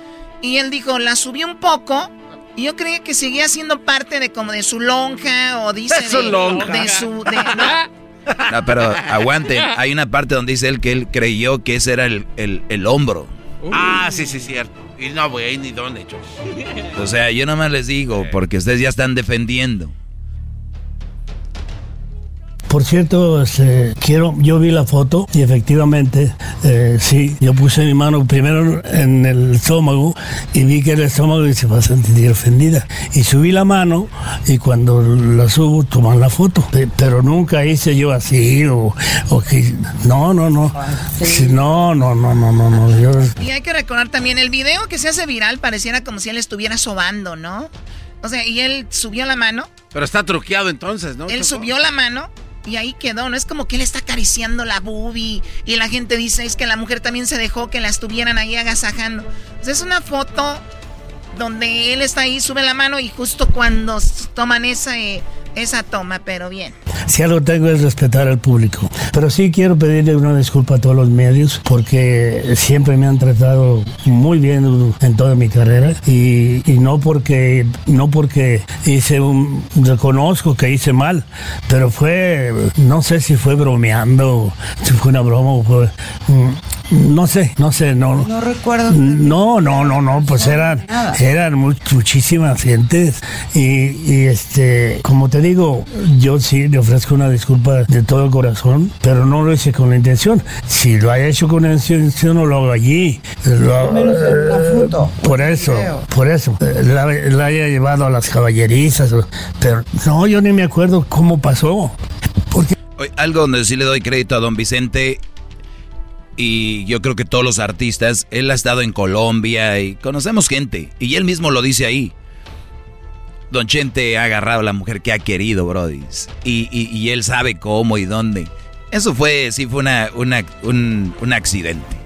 Y él dijo, la subió un poco. Y yo creía que seguía siendo parte de como de su lonja o dice De su lonja. de su... de- ¿no? No, pero aguanten. Hay una parte donde dice él que él creyó que ese era el, el- el hombro. Ah, sí, sí, cierto. Y no, güey, ni dónde, Choco. O sea, yo nomás les digo, porque ustedes ya están defendiendo. Por cierto, este, quiero, yo vi la foto y efectivamente, eh, sí, yo puse mi mano primero en el estómago y vi que el estómago y se va a sentir ofendida. Y subí la mano y cuando la subo toman la foto. Pe- Pero nunca hice yo así o, o que, no, no, no. Sí, no, no, no, no, no, no. Yo, Y hay que recordar también el video que se hace viral, pareciera como si él estuviera sobando, ¿no? O sea, y él subió la mano, Pero está truqueado entonces, ¿no? él Choco? subió la mano y ahí quedó, ¿no? Es como que él está acariciando la boobie y la gente dice, es que la mujer también se dejó que la estuvieran ahí agasajando. Es una foto donde él está ahí, sube la mano y justo cuando toman esa, eh, esa toma, pero bien. Si algo tengo es respetar al público. Pero sí quiero pedirle una disculpa a todos los medios porque siempre me han tratado muy bien en toda mi carrera y, y no porque no porque hice un reconozco que hice mal, pero fue no sé si fue bromeando, si fue una broma o fue mm, no sé, no sé, no. No recuerdo. No, no, no, no, pues eran, eran much- muchísimas gentes y, y, este, como te digo, yo sí le ofrezco una disculpa de todo corazón, pero no lo hice con la intención. Si lo haya hecho con la intención, no lo hago allí. Lo- por eso, por eso, la, la haya llevado a las caballerizas, pero no, yo ni me acuerdo cómo pasó. Oye, algo donde sí le doy crédito a don Vicente y yo creo que todos los artistas, él ha estado en Colombia y conocemos gente y él mismo lo dice ahí. Don Chente ha agarrado a la mujer que ha querido, Brody. Y, y- él sabe cómo y dónde. Eso fue, sí fue una, una- un, un accidente.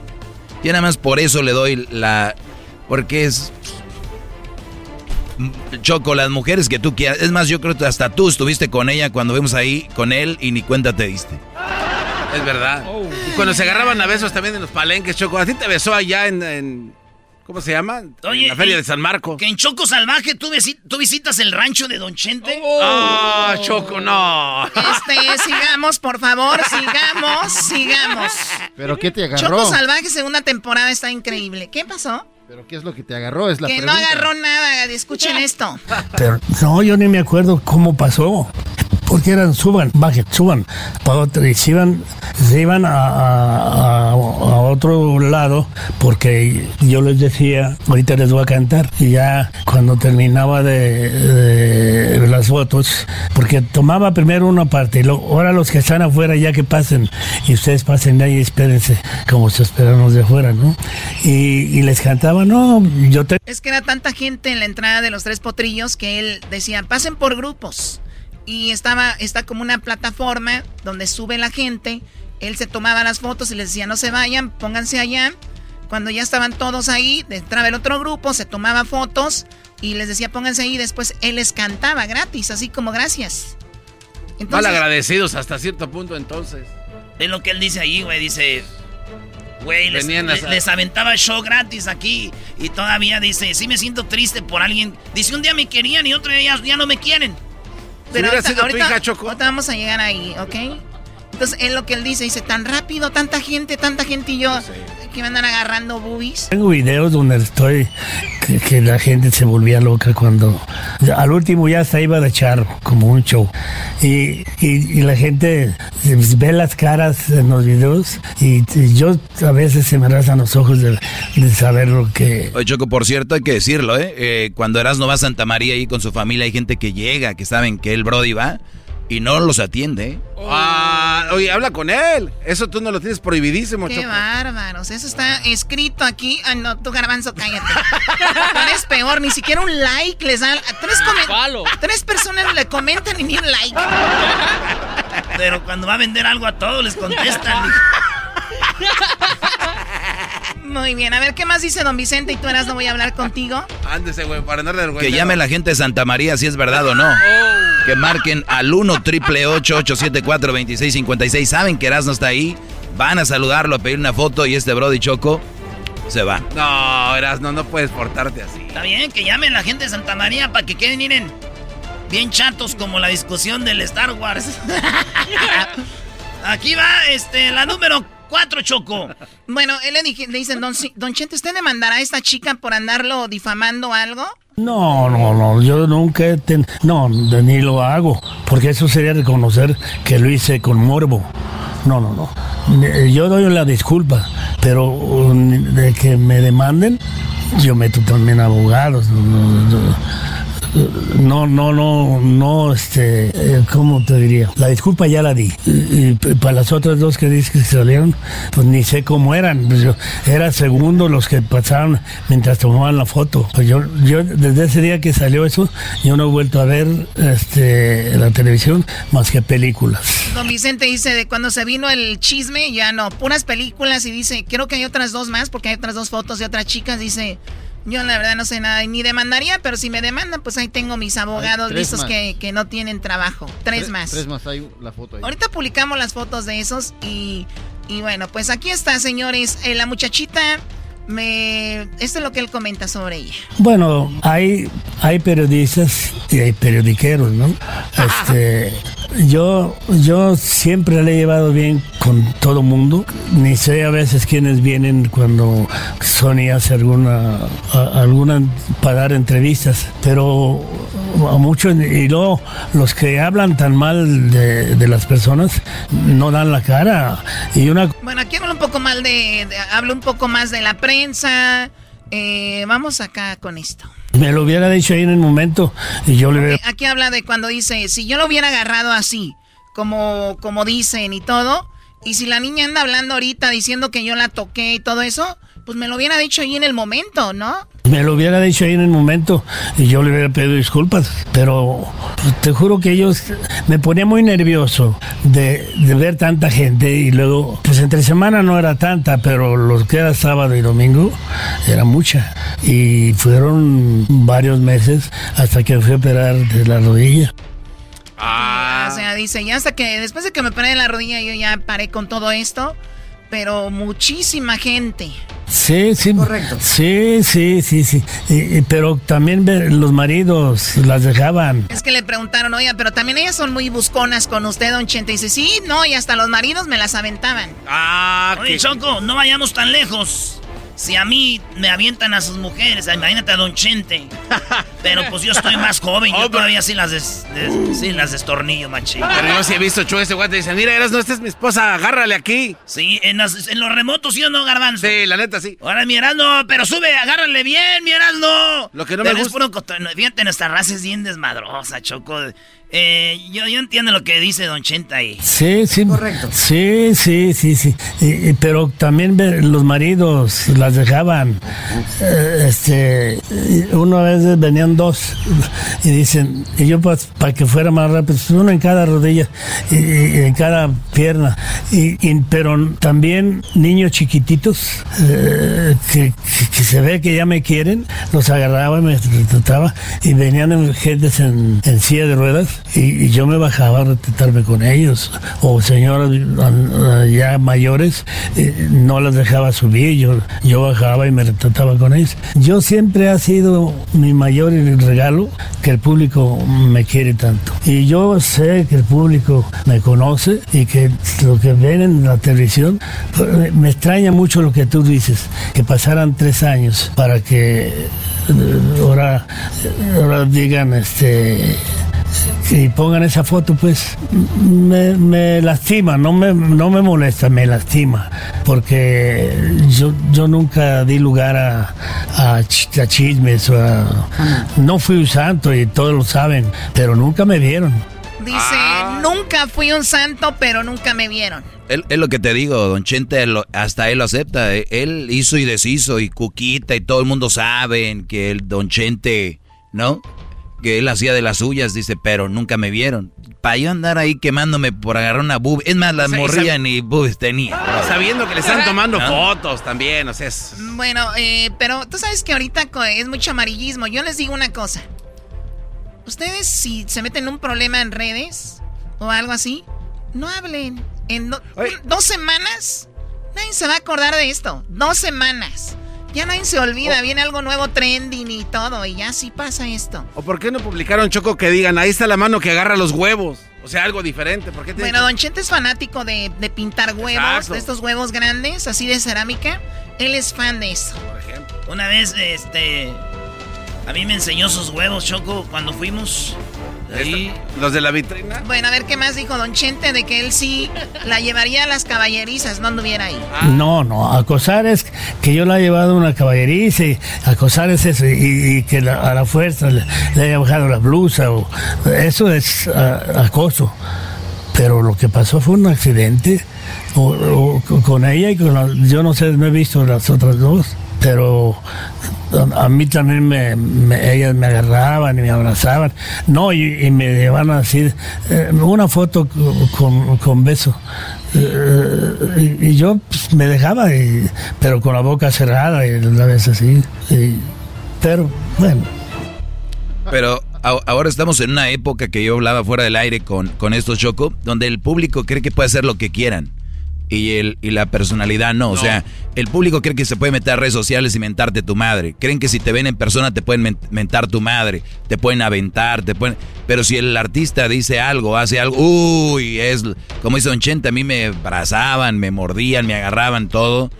Y nada más por eso le doy la... Porque es... Choco, las mujeres que tú quieras. Es más, yo creo que hasta tú estuviste con ella cuando vimos ahí con él y ni cuenta te diste. Es verdad. Y cuando se agarraban a besos también en los palenques, Choco. ¿A ti te besó allá en... en- ¿Cómo se llama? Oye, en la feria de San Marco. Que en Choco Salvaje tú, visi- tú visitas el rancho de Don Chente. Ah, Choco, no. Este, sigamos, por favor, sigamos, sigamos. ¿Pero qué te agarró? Choco Salvaje, segunda temporada, está increíble. ¿Qué pasó? ¿Pero qué es lo que te agarró? Es la que pregunta. no agarró nada, escuchen esto. Pero no, yo ni me acuerdo cómo pasó. Porque eran, suban, bajen, suban. Para otro, y se iban, se iban a, a- otro lado porque yo les decía, ahorita les voy a cantar. Y ya cuando terminaba de, las fotos, porque tomaba primero una parte y luego, ahora los que están afuera ya que pasen y ustedes pasen de ahí y espérense como se esperan los de afuera, ¿no? Y, y les cantaba, no, yo te... Es que era tanta gente en la entrada de los tres potrillos que él decía, pasen por grupos. Y estaba, está como una plataforma donde sube la gente. Él se tomaba las fotos y les decía, no se vayan, pónganse allá. Cuando ya estaban todos ahí, entraba el otro grupo, se tomaba fotos y les decía, pónganse ahí. Después él les cantaba gratis, así como gracias. Mal agradecidos hasta cierto punto entonces. Es lo que él dice ahí, güey. Dice, güey, les, les- les aventaba show gratis aquí. Y todavía dice, sí me siento triste por alguien. Dice, un día me querían y otro día ya, ya no me quieren. Pero hubiera ahorita, sido tu ahorita- hija, Choco. ahorita vamos a llegar ahí, ¿ok? Entonces, es lo que él dice, dice, tan rápido, tanta gente, tanta gente y yo, que me andan agarrando boobies. Tengo videos donde estoy, que, que la gente se volvía loca cuando, al último ya se iba de charro, como un show. Y, y- y la gente ve las caras en los videos y, y yo a veces se me rasan los ojos de, de saber lo que... Oye, Choco, por cierto, hay que decirlo, ¿eh? Eh, cuando Erasmo va a Santa María ahí con su familia, hay gente que llega, que saben que el Brody va y no los atiende. Ah, oye, habla con él. Eso tú no lo tienes prohibidísimo, Qué Choco. bárbaros, eso está escrito aquí. Ah, no, tú garbanzo, cállate. Eres peor, ni siquiera un like les dan. Tres, tres personas le comentan y ni un like. Pero cuando va a vender algo a todos les contestan. Muy bien, a ver, ¿qué más dice don Vicente? Y tú eras, no voy a hablar contigo. Ándese, güey, para andar del Que llame la gente de Santa María si es verdad o no. Oh. Que marquen al 1 triple 874 2656 Saben que Erasmo está ahí. Van a saludarlo, a pedir una foto y este Brody Choco se va. No, Erasmo, no puedes portarte así. Está bien, que llamen la gente de Santa María para que queden, miren, bien chatos como la discusión del Star Wars. Aquí va, este, la número 4, Choco. Bueno, él le, dije, le dicen, don, don Chente, ¿usted demandará a esta chica por andarlo difamando algo? No, no, no, yo nunca, he ten- no, ni lo hago, porque eso sería reconocer que lo hice con morbo. No, no, no. Yo doy la disculpa, pero um, de que me demanden, yo meto también abogados. No, no, no, no, este, eh, ¿cómo te diría? La disculpa ya la di. Y, para las otras dos que dices que salieron, pues ni sé cómo eran. Pues yo, era segundo los que pasaban mientras tomaban la foto. Pues yo, yo desde ese día que salió eso, yo no he vuelto a ver este, la televisión más que películas. Don Vicente dice, de cuando se vino el chisme, ya no, puras películas y dice, creo que hay otras dos más, porque hay otras dos fotos de otras chicas, dice... Yo la verdad no sé nada, y ni demandaría, pero si me demandan, pues ahí tengo mis abogados listos que, que no tienen trabajo. Tres, más. Tres más, hay la foto ahí. Ahorita publicamos las fotos de esos y, y bueno, pues aquí está, señores. Eh, la muchachita me... Esto es lo que él comenta sobre ella. Bueno, hay, hay periodistas y hay periodiqueros, ¿no? Este, yo, yo siempre le he llevado bien con todo mundo. Ni sé a veces quiénes vienen cuando Sony hace alguna, a- alguna para dar entrevistas, pero a muchos, y luego los que hablan tan mal de, de las personas no dan la cara. Y una Bueno, aquí habla un poco mal de, de- habla un poco más de la prensa. Eh, vamos acá con esto. me lo hubiera dicho ahí en el momento y yo le hubiera... Aquí habla de cuando dice, si yo lo hubiera agarrado así, como, como dicen y todo, y si la niña anda hablando ahorita diciendo que yo la toqué y todo eso, pues me lo hubiera dicho ahí en el momento, ¿no? Me lo hubiera dicho ahí en el momento y yo le hubiera pedido disculpas. Pero pues, te juro que ellos me ponía muy nervioso de, de ver tanta gente y luego, pues entre semana no era tanta, pero los que era sábado y domingo era mucha. Y fueron varios meses hasta que fui a operar de la rodilla. O sea, dice, ya hasta que después de que me paré de la rodilla yo ya paré con todo esto, pero muchísima gente. Sí, sí. Correcto. Sí, sí, sí, sí. Y- y- pero también los maridos las dejaban. Es que le preguntaron, oiga, pero también ellas son muy busconas con usted, don Chente. Y dice, sí, no, y hasta los maridos me las aventaban. Ah, Oye, Choco, no vayamos tan lejos. Si a mí me avientan a sus mujeres, imagínate a Don Chente. Pero pues yo estoy más joven, yo todavía sí las, des- des- sí las destornillo, machín. Pero yo sí he visto Chu ese guante y dicen, mira, eras no, esta es mi esposa, agárrale aquí. Sí, en, las- en los remotos, ¿sí o no, Garbanzo? Sí, la neta, sí. Ahora, mi Erasmo, pero sube, agárrale bien, mi Erasmo. Lo que no Pero me es gusta- puro cotorreo. Fíjate, nuestra raza es bien desmadrosa, Choco. Eh, yo, yo entiendo lo que dice Don Chenta ahí. Sí, sí. Correcto. Sí, sí, sí, sí. Y- y- pero también los maridos las dejaban. Eh, este, una vez venían dos y dicen, y yo para que fuera más rápido, pues, uno en cada rodilla y, y en cada pierna. Y, y- pero también niños chiquititos eh, que, que- que se ve que ya me quieren, los agarraba y me retrataba y venían en- gentes en, en silla de ruedas y, y yo me bajaba a retratarme con ellos. O señoras ah, ya mayores eh, no las dejaba subir. Yo yo bajaba y me retrataba con ellos. Yo siempre ha sido mi mayor regalo que el público me quiere tanto. Y yo sé que el público me conoce y que lo que ven en la televisión pues, me extraña mucho lo que tú dices que pasaran tres años para que eh, ahora ahora digan este y pongan esa foto, pues me, me lastima, no me, no me molesta, me lastima, porque yo, yo nunca di lugar a, a, ch- a chismes, o a- no fui un santo y todos lo saben, pero nunca me vieron. Dice, Ah. nunca fui un santo, pero nunca me vieron. Él- Es lo que te digo, Don Chente, hasta él lo acepta. eh, Él hizo y deshizo y Cuquita y todo el mundo saben que el Don Chente, ¿no? que él hacía de las suyas, dice, pero nunca me vieron. Para yo andar ahí quemándome por agarrar una boob. Es más, las O sea, sab- ni tenía. Sabiendo que le están tomando ¿No? fotos también, o sea, es... Bueno, eh, pero tú sabes que ahorita es mucho amarillismo. Yo les digo una cosa. Ustedes si se meten en un problema en redes o algo así, no hablen. En do- dos semanas, nadie se va a acordar de esto. Dos semanas. Ya nadie se olvida, Oh. viene algo nuevo trending y todo, y ya sí pasa esto. ¿O por qué no publicaron, Choco, que digan, ahí está la mano que agarra los huevos? O sea, algo diferente. ¿Por qué Bueno, que- Don Chente es fanático de, de pintar huevos, Exacto. de estos huevos grandes, así de cerámica. Él es fan de eso. Una vez, este. A mí me enseñó sus huevos, Choco, cuando fuimos. Ahí. ¿Los de la vitrina? Bueno, a ver qué más dijo Don Chente de que él sí la llevaría a las caballerizas, no anduviera ahí. No, no, acosar es que yo la he llevado a una caballeriza y acosar es eso, y, y que la- a la fuerza le, le haya bajado la blusa, o, eso es ah, acoso. Pero lo que pasó fue un accidente o- o con ella y con la- yo no sé, no he visto las otras dos, pero a, mí también me, me- ellas me agarraban y me abrazaban. No, y, me llevaban a decir eh, una foto con, con beso. Eh, y, yo pues, me dejaba, y- pero con la boca cerrada y la vez así. pero bueno. Pero ahora estamos en una época que yo hablaba fuera del aire con, con estos Choco, donde el público cree que puede hacer lo que quieran. Y, el, y la personalidad no. O sea, el público cree que se puede meter a redes sociales y mentarte tu madre. Creen que si te ven en persona te pueden men- mentar tu madre, te pueden aventar, te pueden... Pero si el artista dice algo, hace algo, uy, es como hizo Don Chente, a mí me abrazaban, me mordían, me agarraban todo.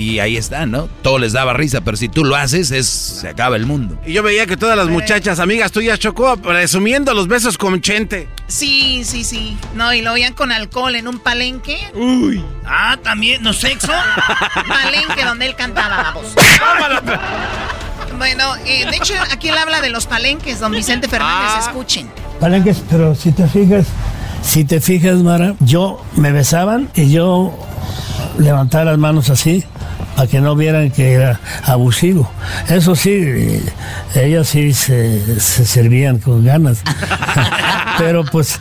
Y ahí está, ¿no? Todo les daba risa, pero si tú lo haces, es se acaba el mundo. Y yo veía que todas las muchachas, amigas tuyas, Choco, presumiendo los besos con Chente. Sí, sí, sí. No, y lo veían con alcohol en un palenque. Uy. Ah, también, ¿no sexo? palenque donde él cantaba, vamos. Bueno, eh, de hecho, aquí él habla de los palenques, don Vicente Fernández, Ah. escuchen. Palenques, pero si te fijas, si te fijas, Mara, yo me besaban y yo levantaba las manos así para que no vieran que era abusivo. Eso sí, eh, ellas sí se, se servían con ganas. pero pues,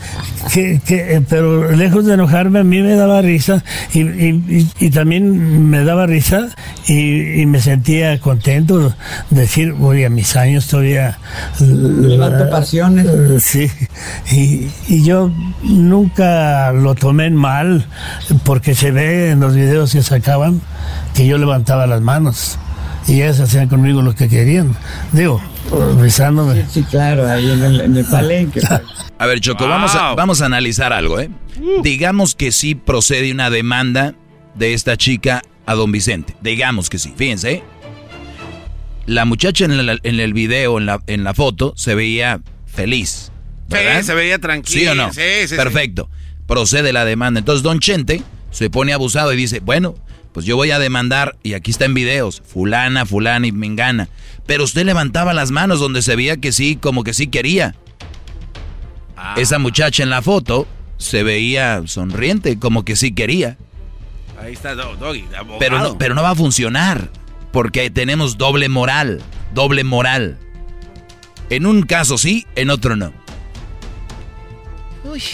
que, que, eh, pero lejos de enojarme, a mí me daba risa y, y- y- y también me daba risa y, y me sentía contento de decir, oye, a mis años todavía... Levanto pasiones. Eh, Sí, y, y yo nunca lo tomé en mal, porque se ve en los videos que sacaban que yo levantaba las manos y ellas hacían conmigo lo que querían. Digo, besándome. Sí, claro, ahí en el, en el palenque. A ver, Choco, vamos, a, vamos a analizar algo, ¿eh? Digamos que sí procede una demanda de esta chica a don Vicente. Digamos que sí, fíjense. ¿eh? La muchacha en, la- en el video, en la, en la foto, se veía feliz. ¿verdad? Sí, se veía tranquilo. ¿Sí o no? Sí, sí, sí. Perfecto. Procede la demanda. Entonces Don Chente se pone abusado y dice, bueno, pues yo voy a demandar, y aquí está en videos, fulana, fulana y mengana. Pero usted levantaba las manos donde se veía que sí, como que sí quería. Ah. Esa muchacha en la foto se veía sonriente, como que sí quería. Ahí está Do- Doggy. Pero no, pero no va a funcionar, porque tenemos doble moral, doble moral. En un caso sí, en otro no.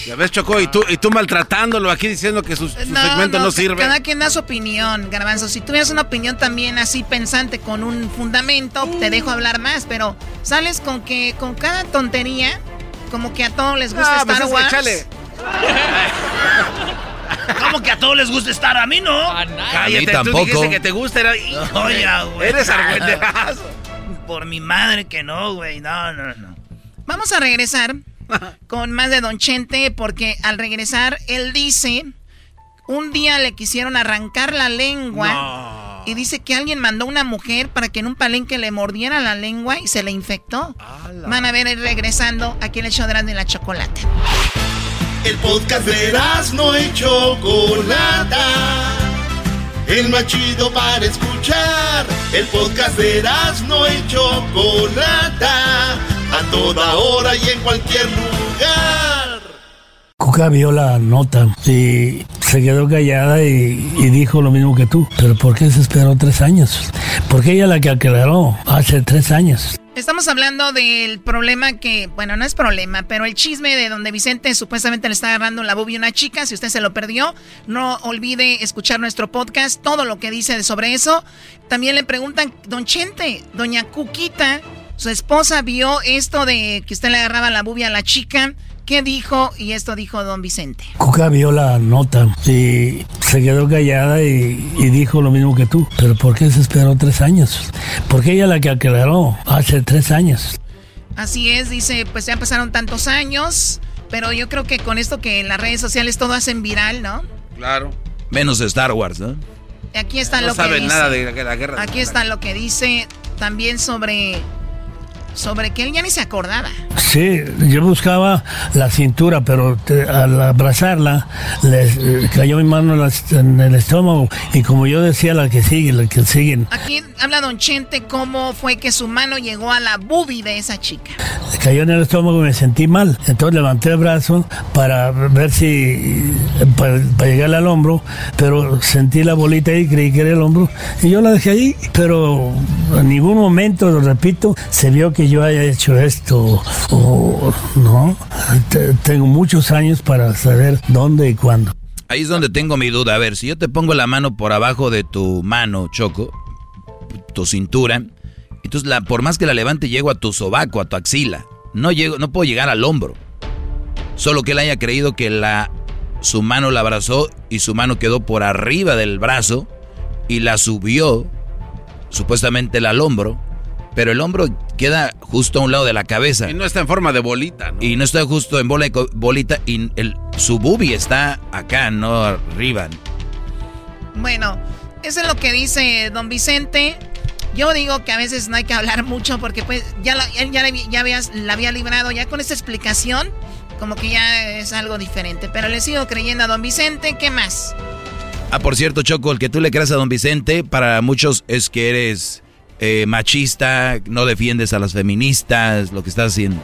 Ya ves, Choco, y tú, y tú maltratándolo aquí diciendo que su, su segmento no, ca- sirve. Cada quien da su opinión, Garbanzo. Si tuvieras una opinión también así pensante con un fundamento, te dejo hablar más, pero sales con que con cada tontería, como que a todos les gusta Ah, Star pues Wars. échale. ¿Cómo que a todos les gusta estar? A mí no. Cállate, tú dijiste que te gusta. Era... Oye, güey. Eres argüendeazo. Por mi madre que no, güey. No, no, no. Vamos a regresar con más de Don Chente, porque al regresar él dice, un día le quisieron arrancar la lengua y dice que alguien mandó a una mujer para que en un palenque le mordiera la lengua y se le infectó. Van a ver él regresando aquí en el show de y la Chocolata. El podcast de no y Chocolata. El más chido para escuchar. El podcast de no y Chocolata. A toda hora y en cualquier lugar. Cuca vio la nota y se quedó callada y, y dijo lo mismo que tú. Pero ¿por qué se esperó tres años? Porque ella la que aclaró hace tres años. Estamos hablando del problema que, bueno, no es problema, pero el chisme de donde Vicente supuestamente le está agarrando la bubia a una chica. Si usted se lo perdió, no olvide escuchar nuestro podcast, todo lo que dice sobre eso. También le preguntan, don Chente, doña Cuquita, su esposa vio esto de que usted le agarraba la bubia a la chica. ¿Qué dijo? Y esto dijo don Vicente. Cuca vio la nota y se quedó callada y, y dijo lo mismo que tú. Pero ¿por qué se esperó tres años? Porque ella la que aclaró hace tres años. Así es, dice, pues ya pasaron tantos años, pero yo creo que con esto que en las redes sociales todo hacen viral, ¿no? Claro. Menos de Star Wars, ¿no? Aquí está No lo que saben dice. nada de la guerra. Aquí está lo que dice también sobre sobre que él ya ni se acordaba. Sí, yo buscaba la cintura, pero te- al abrazarla le eh, cayó mi mano en, el estómago y como yo decía, la que sigue, la que siguen, Aquí habla Don Chente cómo fue que su mano llegó a la boobie de esa chica. le cayó en el estómago y me sentí mal. Entonces levanté el brazo para ver si, para, para llegarle al hombro, pero sentí la bolita ahí, creí que era el hombro y yo la dejé ahí, pero en ningún momento, lo repito, se vio que yo haya hecho esto o no. Te- Tengo muchos años para saber dónde y cuándo. Ahí es donde tengo mi duda. A ver, si yo te pongo la mano por abajo de tu mano, Choco, tu cintura, entonces la, por más que la levante llego a tu sobaco, a tu axila. No llego, no puedo llegar al hombro. Solo que él haya creído que la su mano la abrazó y su mano quedó por arriba del brazo y la subió supuestamente al hombro, pero el hombro queda justo a un lado de la cabeza. Y no está en forma de bolita, ¿no? Y no está justo en bola de bolita y el, su boobie está acá, no arriba. Bueno, eso es lo que dice Don Vicente. Yo digo que a veces no hay que hablar mucho porque pues ya la, él ya, ya habías- la había librado ya con esta explicación, como que ya es algo diferente. Pero le sigo creyendo a Don Vicente, ¿qué más? Ah, por cierto, Choco, el que tú le creas a don Vicente, para muchos es que eres eh, machista, no defiendes a las feministas, lo que estás haciendo.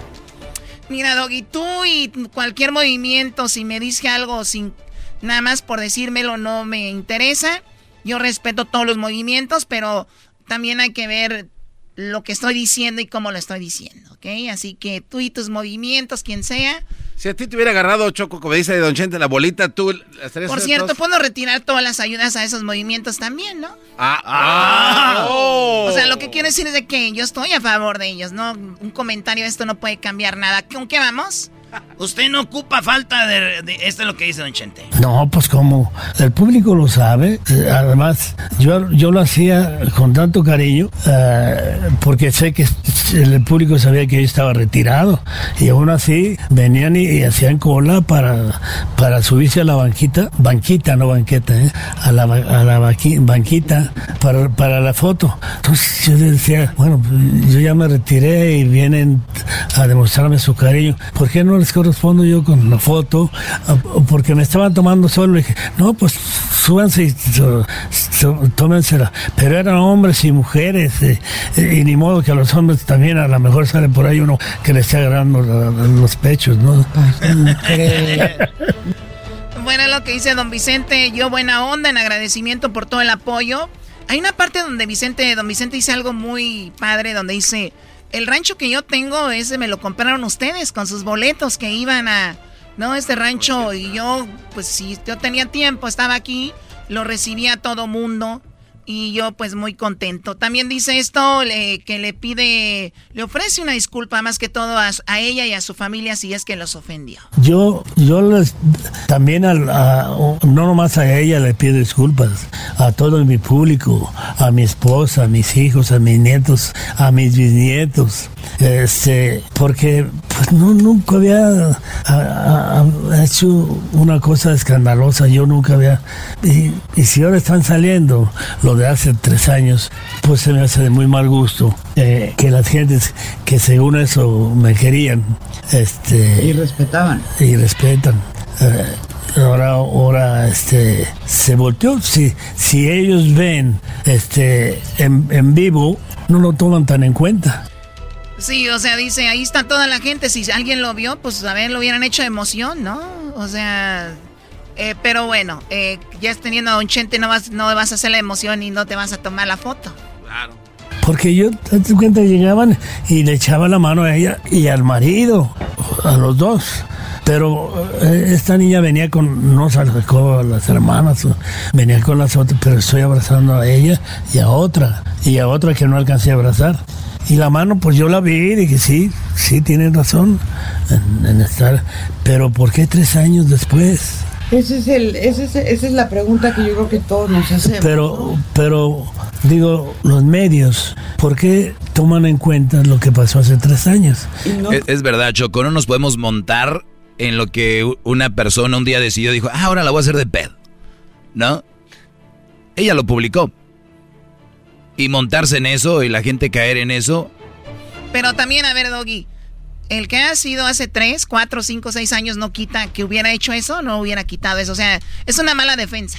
Mira, Doggy, tú y cualquier movimiento, si me dice algo sin nada más por decírmelo, no me interesa. Yo respeto todos los movimientos, pero también hay que ver lo que estoy diciendo y cómo lo estoy diciendo, ¿ok? Así que tú y tus movimientos, quien sea. Si a ti te hubiera agarrado, Choco, como dice Don Chente, la bolita, tú la estarías Por cierto, puedo retirar todas las ayudas a esos movimientos también, ¿no? Ah, ah, oh. O sea, lo que quiero decir es de que yo estoy a favor de ellos, ¿no? Un comentario, esto no puede cambiar nada. ¿Con qué vamos? Usted no ocupa falta de, de- Esto es lo que dice Don Chente. No, pues como el público lo sabe, eh, además yo, yo lo hacía con tanto cariño eh, porque sé que el público sabía que yo estaba retirado y aún así venían y, y hacían cola para, para subirse a la banquita, banquita, no banqueta, ¿eh? a la, a la baqui- banquita para, para la foto. Entonces yo decía, bueno, yo ya me retiré y vienen a demostrarme su cariño. ¿Por qué no les correspondo yo con la foto? Ah, Porque me estaban tomando solo. Le dije, no, pues súbanse y tómensela. Pero eran hombres y mujeres. eh, eh, y ni modo que a los hombres también a lo mejor sale por ahí uno que le esté agarrando los pechos, ¿no? Bueno, lo que dice don Vicente, yo buena onda en agradecimiento por todo el apoyo. Hay una parte donde Vicente, don Vicente dice algo muy padre, donde dice, el rancho que yo tengo, ese me lo compraron ustedes con sus boletos que iban a, no, este rancho, y yo, pues si yo tenía tiempo, estaba aquí, lo recibía a todo mundo. Y yo pues muy contento. También dice esto le- que le pide, le ofrece una disculpa más que todo a, a ella y a su familia si es que los ofendió. Yo, yo les, también al- a- no nomás a ella le pido disculpas, a todo mi público, a mi esposa, a mis hijos, a mis nietos, a mis bisnietos, este, porque pues no, nunca había a- a- a- hecho una cosa escandalosa, yo nunca había, y, y si ahora están saliendo lo de hace tres años, pues se me hace de muy mal gusto eh, que las gentes que según eso me querían, este Y respetaban. y respetan. Eh, ahora, ahora, este, se volteó. Si, si ellos ven, este, en, en vivo, no lo toman tan en cuenta. Sí, o sea, dice, ahí está toda la gente. Si alguien lo vio, pues a ver, lo hubieran hecho de emoción, ¿no? O sea, eh, pero bueno, eh, ya teniendo a Don Chente no vas, no vas a hacer la emoción y no te vas a tomar la foto. Claro. Porque yo, te cuenta, llegaban y le echaba la mano a ella y al marido, a los dos. Pero eh, esta niña venía con, no sacó a las hermanas, venía con las otras, pero estoy abrazando a ella y a otra, y a otra que no alcancé a abrazar. Y la mano, pues yo la vi y dije, sí, sí, tienen razón en, en estar. Pero ¿por qué tres años después? Ese es el, ese es- esa es la pregunta que yo creo que todos nos hacemos. Pero, pero, digo, los medios, ¿por qué toman en cuenta lo que pasó hace tres años? Es, es verdad, Choco, no nos podemos montar en lo que una persona un día decidió, dijo, ah, ahora la voy a hacer de pedo. ¿No? Ella lo publicó. Y montarse en eso y la gente caer en eso, Pero también, a ver, Doggy, el que ha sido hace 3, 4, 5, 6 años no quita que hubiera hecho eso, no hubiera quitado eso. O sea, es una mala defensa.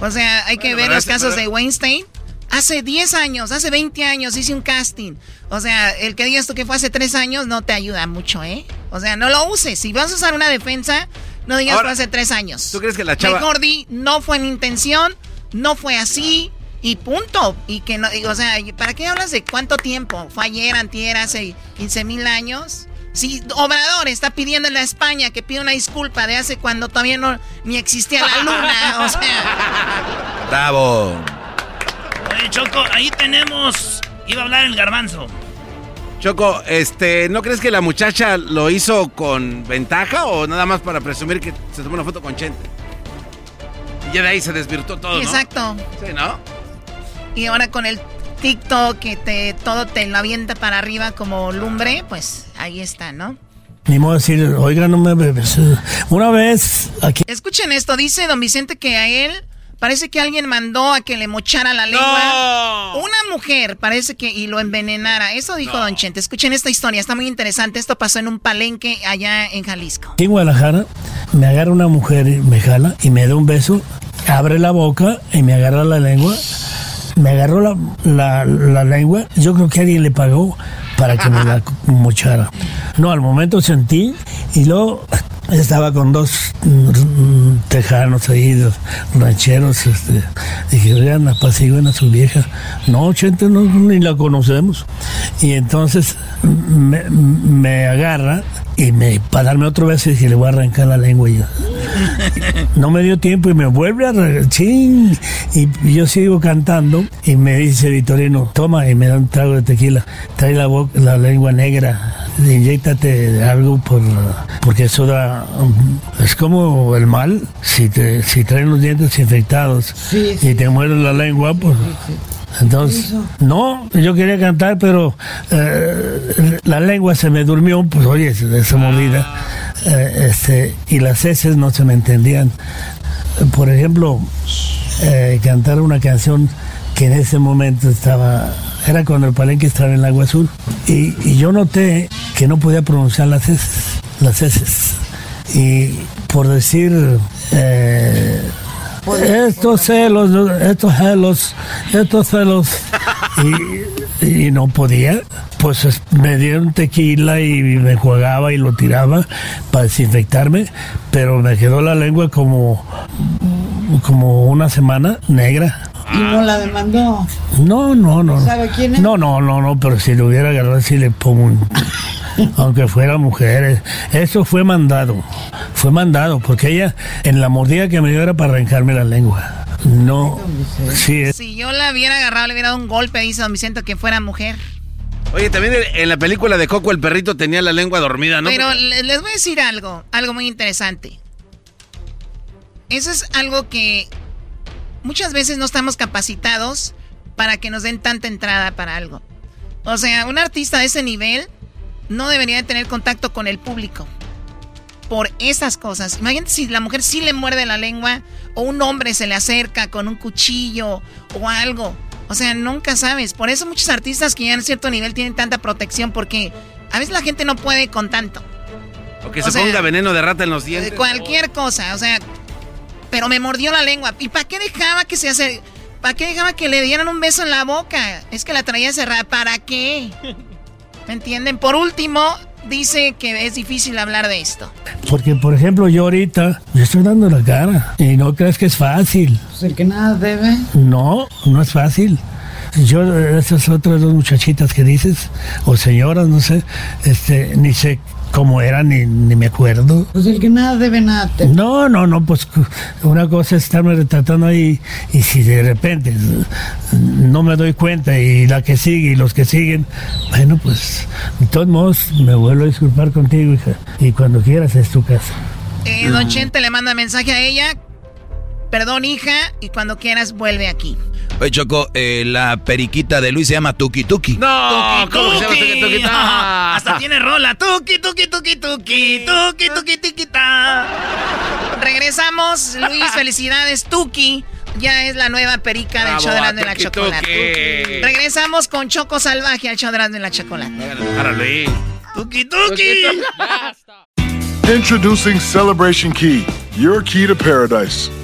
O sea, hay que Bueno, ver los casos de Weinstein. Hace 10 años, hace 20 años hice un casting. O sea, el que digas tú que fue hace 3 años no te ayuda mucho, ¿eh? O sea, no lo uses. Si vas a usar una defensa, no digas Ahora, fue hace 3 años. ¿Tú crees que la chava- Mejor di, no fue mi intención, no fue así y punto. Y que no, y, o sea, ¿para qué hablas de cuánto tiempo? ¿Fue ayer, antier, hace 15 mil años? Si Obrador está pidiéndole a España que pida una disculpa de hace cuando todavía no ni existía la luna, o sea, bravo. Oye, Choco, ahí tenemos. Iba a hablar el garbanzo. Choco, este, ¿no crees que la muchacha lo hizo con ventaja o nada más para presumir que se tomó una foto con Chente? Y ya de ahí se desvirtuó todo, ¿no? exacto. Sí, ¿no? Y ahora con el TikTok que te todo te lo avienta para arriba como lumbre, pues ahí está, ¿no? Ni modo de decir, oiga, no me bebes. Una vez aquí. Escuchen esto, dice don Vicente que a él parece que alguien mandó a que le mochara la lengua. Una mujer parece que y lo envenenara. Eso dijo don Chente. Escuchen esta historia, está muy interesante. Esto pasó en un palenque allá en Jalisco. En Guadalajara me agarra una mujer, y me jala y me da un beso, abre la boca y me agarra la lengua. Me agarró la, la- la lengua. Yo creo que alguien le pagó para que me la mochara. No, al momento sentí y luego estaba con dos mm, tejanos ahí, dos rancheros. Este, dije, oigan, apaciguen a su vieja. No, gente, no, ni la conocemos. Y entonces me, me agarra y me para darme otro beso dije, le voy a arrancar la lengua. Y yo, no me dio tiempo y me vuelve a ching y yo sigo cantando y me dice Vitorino toma y me da un trago de tequila trae la boca la lengua negra inyectate algo por porque eso da es como el mal si te si traen los dientes infectados y te muerde la lengua pues entonces, no, yo quería cantar, pero eh, la lengua se me durmió, pues oye, esa mordida, eh, este, y las heces no se me entendían. Por ejemplo, eh, cantar una canción que en ese momento estaba, era cuando el palenque estaba en el agua azul, y, y yo noté que no podía pronunciar las heces, las heces. Y por decir, eh, estos celos, estos celos, estos celos. Y, y no podía. Pues es- me dieron tequila y me jugaba y lo tiraba para desinfectarme, pero me quedó la lengua como, como una semana negra. Y no la demandó. No, no, no. ¿Sabe quién es? No, no, no, no, pero si lo hubiera agarrado, si le pongo un... Aunque fuera mujer, eh, eso fue mandado, fue mandado, porque ella en la mordida que me dio era para arrancarme la lengua. No, sí, es- Si yo la hubiera agarrado, le hubiera dado un golpe, dice don Vicente, que fuera mujer. Oye, también en- la película de Coco el perrito tenía la lengua dormida, ¿no? Pero le- les voy a decir algo, algo muy interesante. Eso es algo que muchas veces no estamos capacitados para que nos den tanta entrada para algo. O sea, un artista de ese nivel no debería de tener contacto con el público por esas cosas. Imagínate si la mujer sí le muerde la lengua o un hombre se le acerca con un cuchillo o algo. O sea, nunca sabes. Por eso muchos artistas que ya en cierto nivel tienen tanta protección porque a veces la gente no puede con tanto. O que o se sea, ponga veneno de rata en los dientes. De cualquier cosa, o sea, pero me mordió la lengua. ¿Y para qué dejaba que se hace? ¿Para qué dejaba que le dieran un beso en la boca? Es que la traía cerrada. ¿Para qué? ¿Me entienden? Por último, dice que es difícil hablar de esto. porque por ejemplo yo ahorita le estoy dando la cara y no crees que es fácil. Pues el que nada debe. No, no es fácil. yo, esas otras dos muchachitas que dices, o señoras, no sé, este, ni sé cómo eran, ni, ni me acuerdo. Pues el que nada debe nada. te- No, no, no, pues una cosa es estarme retratando ahí y si de repente no me doy cuenta y la que sigue y los que siguen, bueno, pues de todos modos me vuelvo a disculpar contigo, hija, y cuando quieras es tu casa. Eh, don Chente le manda mensaje a ella. Perdón, hija, y cuando quieras vuelve aquí. Oye, Choco, eh, la periquita de Luis se llama Tuki Tuki. No, ¿cómo que se llama Tuki Tuki? No. Hasta tiene rola. Tuki, tuki, tuki, tuki, tuki, tuki, tuki, ta. Regresamos. Luis, felicidades, Tuki. Ya es la nueva perica del show de la Tuki, Chocolate. Tuki. Regresamos con Choco Salvaje al show de la. Para Luis. Tuki, tuki. Introducing Celebration Key, your key to paradise.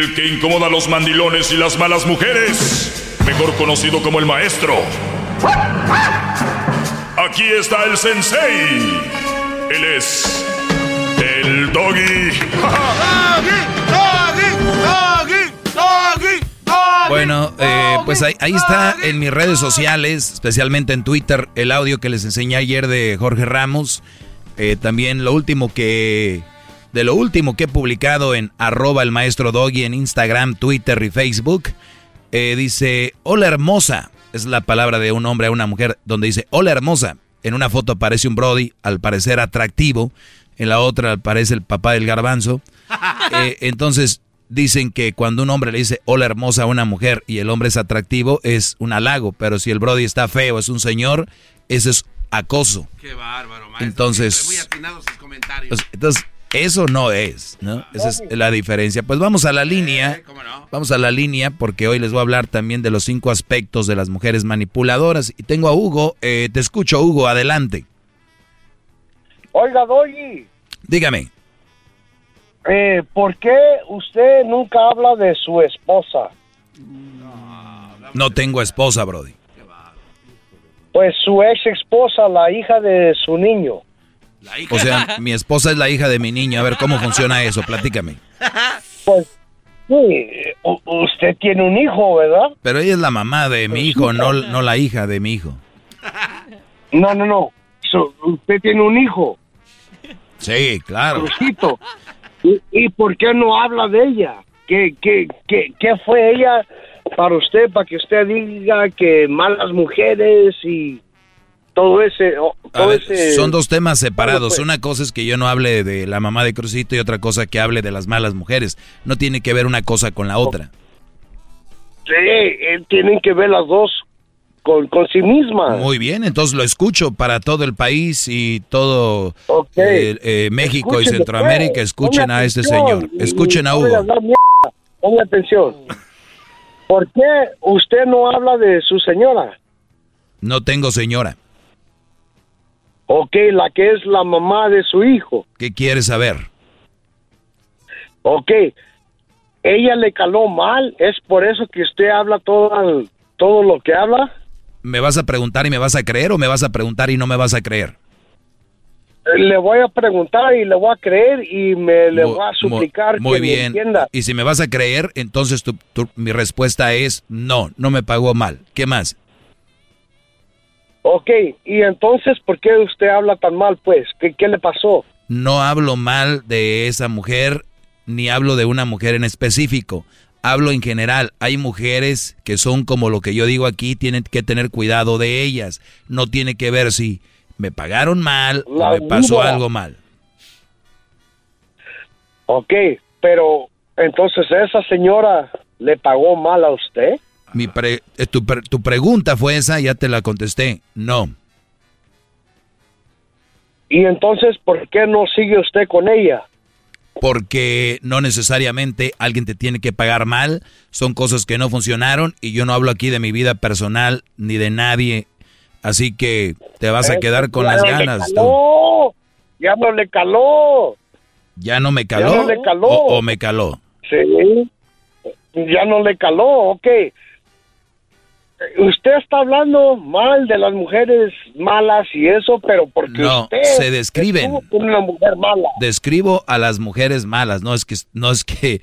El que incomoda a los mandilones y las malas mujeres. Mejor conocido como el maestro. Aquí está el sensei. Él es. El doggy. Bueno, eh, pues ahí, ahí está en mis redes sociales, especialmente en Twitter, el audio que les enseñé ayer de Jorge Ramos. Eh, también lo último que... De lo último que he publicado en arroba el maestro Doggy en Instagram, Twitter y Facebook. eh, dice, hola hermosa. Es la palabra de un hombre a una mujer donde dice, hola hermosa. En una foto aparece un Brody, al parecer atractivo. En la otra aparece el papá del garbanzo. Eh, entonces dicen que cuando un hombre le dice hola hermosa a una mujer y el hombre es atractivo es un halago, pero si el Brody está feo, es un señor, eso es acoso. Qué bárbaro, maestro. Entonces, muy atinados sus comentarios. pues, entonces eso no es, ¿no? Esa es la diferencia. Pues vamos a la línea. Vamos a la línea porque hoy les voy a hablar también de los cinco aspectos de las mujeres manipuladoras. Y tengo a Hugo. Eh, te escucho, Hugo. Adelante. Oiga, Doggy, Dígame. eh, ¿por qué usted nunca habla de su esposa? No tengo esposa, Brody. Pues su ex esposa, la hija de su niño. O sea, mi esposa es la hija de mi niño. A ver, ¿cómo funciona eso? Platícame. Pues sí, usted tiene un hijo, ¿verdad? Pero ella es la mamá de mi hijo, no, no la hija de mi hijo. No, no, no. So, usted tiene un hijo, Sí, claro. ¿Y, y por qué no habla de ella? ¿Qué, qué, qué, qué fue ella para usted, para que usted diga que malas mujeres y todo ese... o- A Todo ver, ese son dos temas separados. pues. Una cosa es que yo no hable de la mamá de Crucito y otra cosa que hable de las malas mujeres. No tiene que ver una cosa con la otra. Sí, eh, tienen que ver las dos con, con sí mismas. Muy bien, entonces lo escucho para todo el país y todo eh, eh, México y Escuchen Centroamérica. después. Escuchen Ponga a este señor. Escuchen a Hugo. Ponga atención. ¿Por qué usted no habla de su señora? No tengo señora. Ok, la que es la mamá de su hijo. ¿Qué quieres saber? Ok, ella le caló mal, es por eso que usted habla todo, todo lo que habla. ¿Me vas a preguntar y me vas a creer o me vas a preguntar y no me vas a creer? Le voy a preguntar y le voy a creer y me le voy a suplicar Muy que me bien. entienda. Y si me vas a creer, entonces tu- tu- mi respuesta es no, no me pagó mal. ¿Qué más? Ok, y entonces, ¿por qué usted habla tan mal, pues? ¿Qué, qué le pasó? No hablo mal de esa mujer, ni hablo de una mujer en específico. Hablo en general. Hay mujeres que son como lo que yo digo aquí, tienen que tener cuidado de ellas. No tiene que ver si me pagaron mal o me pasó algo mal. Ok, pero entonces esa señora le pagó mal a usted. Mi pre- eh, tu, pre- tu pregunta fue esa, ya te la contesté. No. Y entonces, ¿por qué no sigue usted con ella? Porque no necesariamente alguien te tiene que pagar mal. Son cosas que no funcionaron y yo no hablo aquí de mi vida personal ni de nadie. Así que te vas a quedar con ya las no le ganas. tú. caló, Ya no le caló. ¿Ya no me caló? Ya no le caló. O, o me caló? Sí. Ya no le caló, ok. Usted está hablando mal de las mujeres malas y eso, pero porque No, usted se describen. una mujer mala. Describo a las mujeres malas. No es que no es que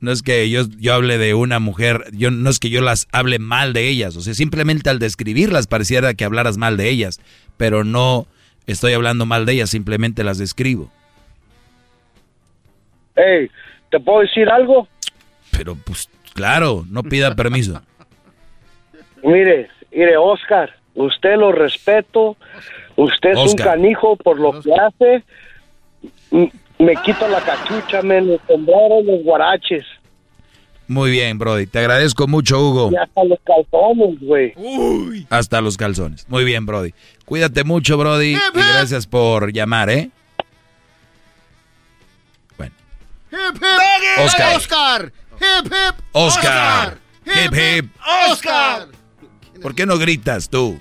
no es que yo, yo hable de una mujer, yo no es que yo las hable mal de ellas, o sea, simplemente al describirlas pareciera que hablaras mal de ellas, pero no estoy hablando mal de ellas, simplemente las describo. Hey, ¿te puedo decir algo? Pero pues claro, no pida permiso. Mire, mire, Oscar, usted lo respeto, usted es Oscar. un canijo por lo que hace. Me quito la cachucha, me los sombreros, los guaraches Muy bien, Brody, te agradezco mucho, Hugo. y hasta los calzones, güey. Hasta los calzones. Muy bien, Brody. Cuídate mucho, Brody, y gracias por llamar, ¿eh? Hip, hip. Oscar. Oscar. Hip, hip. Oscar. Hip, hip. Oscar. ¿Por qué no gritas tú?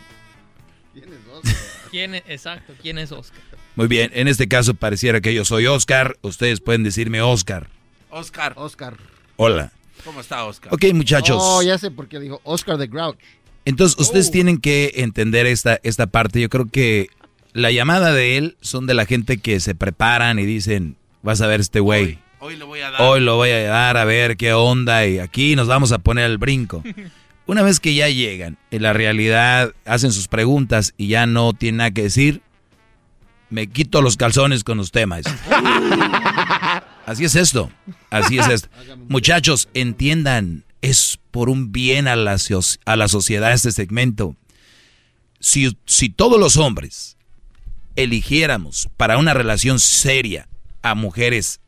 ¿Quién es, exacto, ¿quién es Oscar? Muy bien, en este caso pareciera que yo soy Oscar. Ustedes pueden decirme Oscar. Oscar. Oscar. Hola. ¿Cómo está, Oscar? Ok, muchachos. Oh, ya sé por qué dijo Oscar the Grouch. Entonces, ustedes tienen que entender esta, esta parte. Yo creo que la llamada de él son de la gente que se preparan y dicen, vas a ver este güey. Hoy lo voy a dar. Hoy lo voy a dar a ver qué onda y aquí nos vamos a poner al brinco. Una vez que ya llegan, en la realidad hacen sus preguntas y ya no tienen nada que decir, me quito los calzones con usted, maestro. Así es esto, así es esto. Muchachos, entiendan, es por un bien a la, a la sociedad este segmento. Si, si todos los hombres eligiéramos para una relación seria a mujeres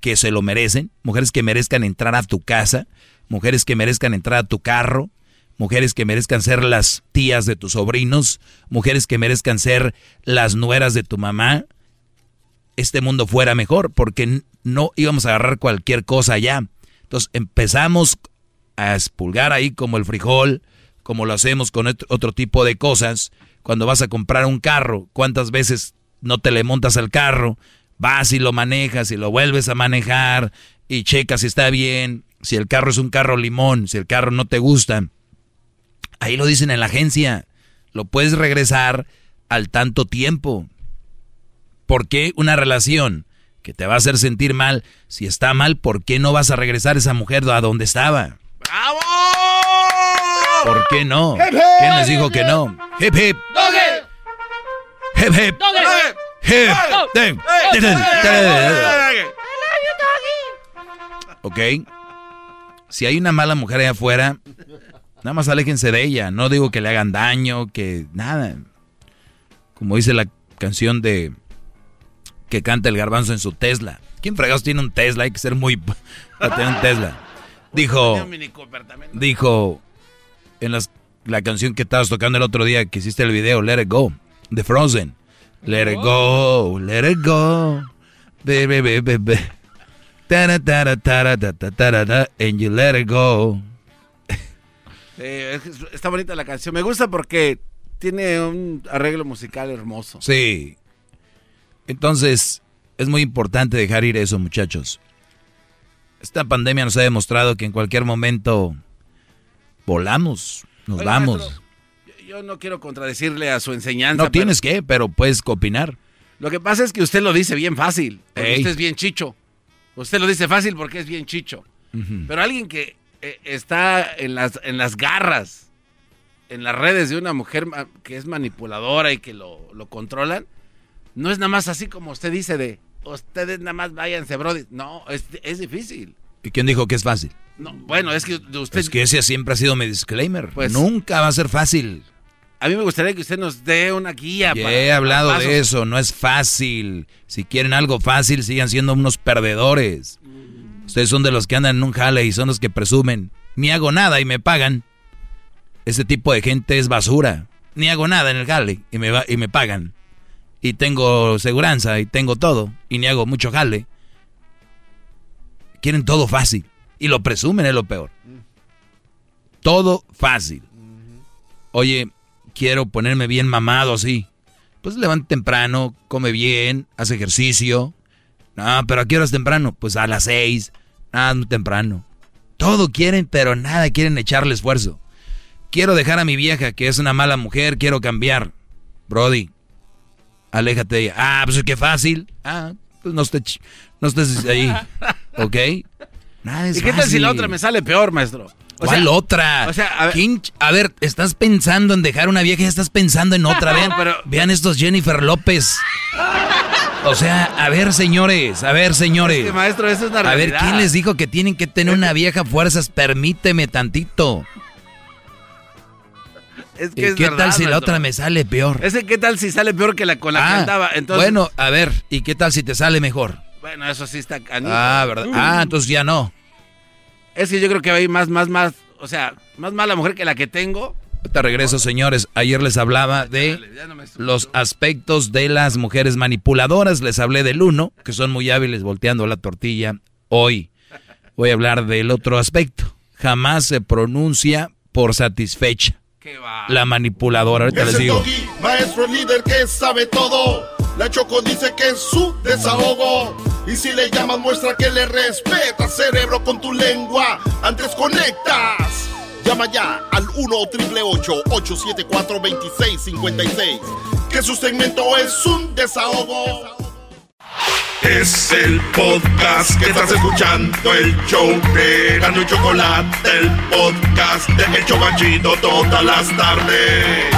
que se lo merecen, mujeres que merezcan entrar a tu casa, mujeres que merezcan entrar a tu carro, mujeres que merezcan ser las tías de tus sobrinos, mujeres que merezcan ser las nueras de tu mamá, este mundo fuera mejor, porque no íbamos a agarrar cualquier cosa allá. Entonces empezamos a expulgar ahí como el frijol, como lo hacemos con ot- otro tipo de cosas. Cuando vas a comprar un carro, ¿cuántas veces no te le montas al carro? Vas y lo manejas y lo vuelves a manejar y checas si está bien, si el carro es un carro limón, si el carro no te gusta. Ahí lo dicen en la agencia. Lo puedes regresar al tanto tiempo. ¿Por qué una relación que te va a hacer sentir mal, si está mal, ¿por qué no vas a regresar esa mujer a donde estaba? ¡Bravo! ¿Por qué no? Hip, hip. ¿Quién les dijo que no? Hip hip. Hip hip. Hip. Ten, ten, ten. Ok. Si hay una mala mujer allá afuera, nada más aléjense de ella. No digo que le hagan daño, que nada. Como dice la canción de que canta el garbanzo en su Tesla. ¿Quién fregados tiene un Tesla? Hay que ser muy para tener un Tesla. Dijo, dijo en las- la canción que estabas tocando el otro día que hiciste el video, Let It Go, de Frozen. Let it go, let it go, baby, baby, baby. And you let it go. Eh, es- está bonita la canción. Me gusta porque tiene un arreglo musical hermoso. Sí. Entonces, es muy importante dejar ir eso, muchachos. Esta pandemia nos ha demostrado que en cualquier momento volamos, nos vamos. maestro, yo- no quiero contradecirle a su enseñanza. No tienes que, pero puedes opinar. Lo que pasa es que usted lo dice bien fácil. Usted es bien chicho. Usted lo dice fácil porque es bien chicho. Pero alguien que está en las, en las garras, en las redes de una mujer que es manipuladora y que lo, lo controlan, no es nada más así como usted dice de, ustedes nada más váyanse, brody. No, es, es difícil. ¿Y quién dijo que es fácil? No, bueno, es que usted... Es que ese siempre ha sido mi disclaimer. Pues- Nunca va a ser fácil. a mí me gustaría que usted nos dé una guía. Ya para- he hablado de eso, no es fácil. Si quieren algo fácil, sigan siendo unos perdedores. Ustedes son de los que andan en un jale y son los que presumen. Ni hago nada y me pagan. Ese tipo de gente es basura. Ni hago nada en el jale y me, va- y me pagan. Y tengo seguranza y tengo todo. Y ni hago mucho jale. Quieren todo fácil. Y lo presumen es lo peor. Todo fácil. Oye, quiero ponerme bien mamado así. Pues levanta temprano, come bien, hace ejercicio. No, pero ¿a qué horas temprano? Pues a las seis. Ah, muy temprano. Todo quieren, pero nada quieren echarle esfuerzo. Quiero dejar a mi vieja, que es una mala mujer, quiero cambiar. Brody, aléjate de ella. Ah, pues qué fácil. Ah, pues no estés, no estés ahí. ¿Ok? Nada es ¿Y qué tal si la otra me sale peor, maestro? O ¿Cuál sea, otra? o sea, a ver- ¿Quién ch- a ver, estás pensando en dejar una vieja y estás pensando en otra. Vean, vean estos Jennifer López. O sea, a ver, señores, a ver, señores. Es que, maestro, eso es una a ver, realidad. ¿quién les dijo que tienen que tener una vieja fuerzas? Permíteme tantito. Es ¿Y que es ¿Qué verdad, tal si la otra me sale peor? Es que, ¿qué tal si sale peor que la con la que Ah, andaba? Entonces, bueno, a ver, ¿y qué tal si te sale mejor? bueno, eso sí está canijo. Ah, ¿verdad? Ah, entonces ya no. Es que yo creo que hay más, más, más, o sea, más mala mujer que la que tengo. Te regreso, señores. Ayer les hablaba de los aspectos de las mujeres manipuladoras. Les hablé del uno, que son muy hábiles volteando la tortilla. Hoy voy a hablar del otro aspecto. Jamás se pronuncia por satisfecha. La manipuladora. Ahorita Es les el digo. doggy, maestro líder que sabe todo. La Choco dice que es su desahogo. Y si le llamas, muestra que le respeta, cerebro, con tu lengua. Antes conectas. Llama ya al 1-888-874-2656. Que su segmento es un desahogo. Es el podcast que estás escuchando, el show de Gano y Chocolate, el podcast de El Chobachito todas las tardes.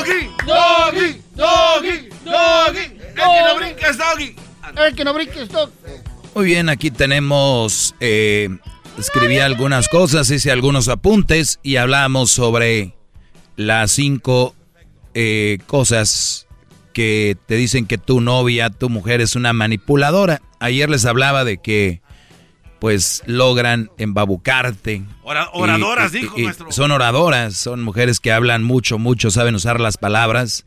¡Doggy! ¡Doggy! ¡Doggy! ¡Doggy! ¡El que no brinca es Doggy! El que no brinque es dog. Muy bien, aquí tenemos, eh, escribí algunas cosas, hice algunos apuntes y hablamos sobre las cinco eh, cosas que te dicen que tu novia, tu mujer es una manipuladora. Ayer les hablaba de que pues logran embabucarte. Ora- oradoras, y- dijo, y maestro. Son oradoras, son mujeres que hablan mucho, mucho, saben usar las palabras.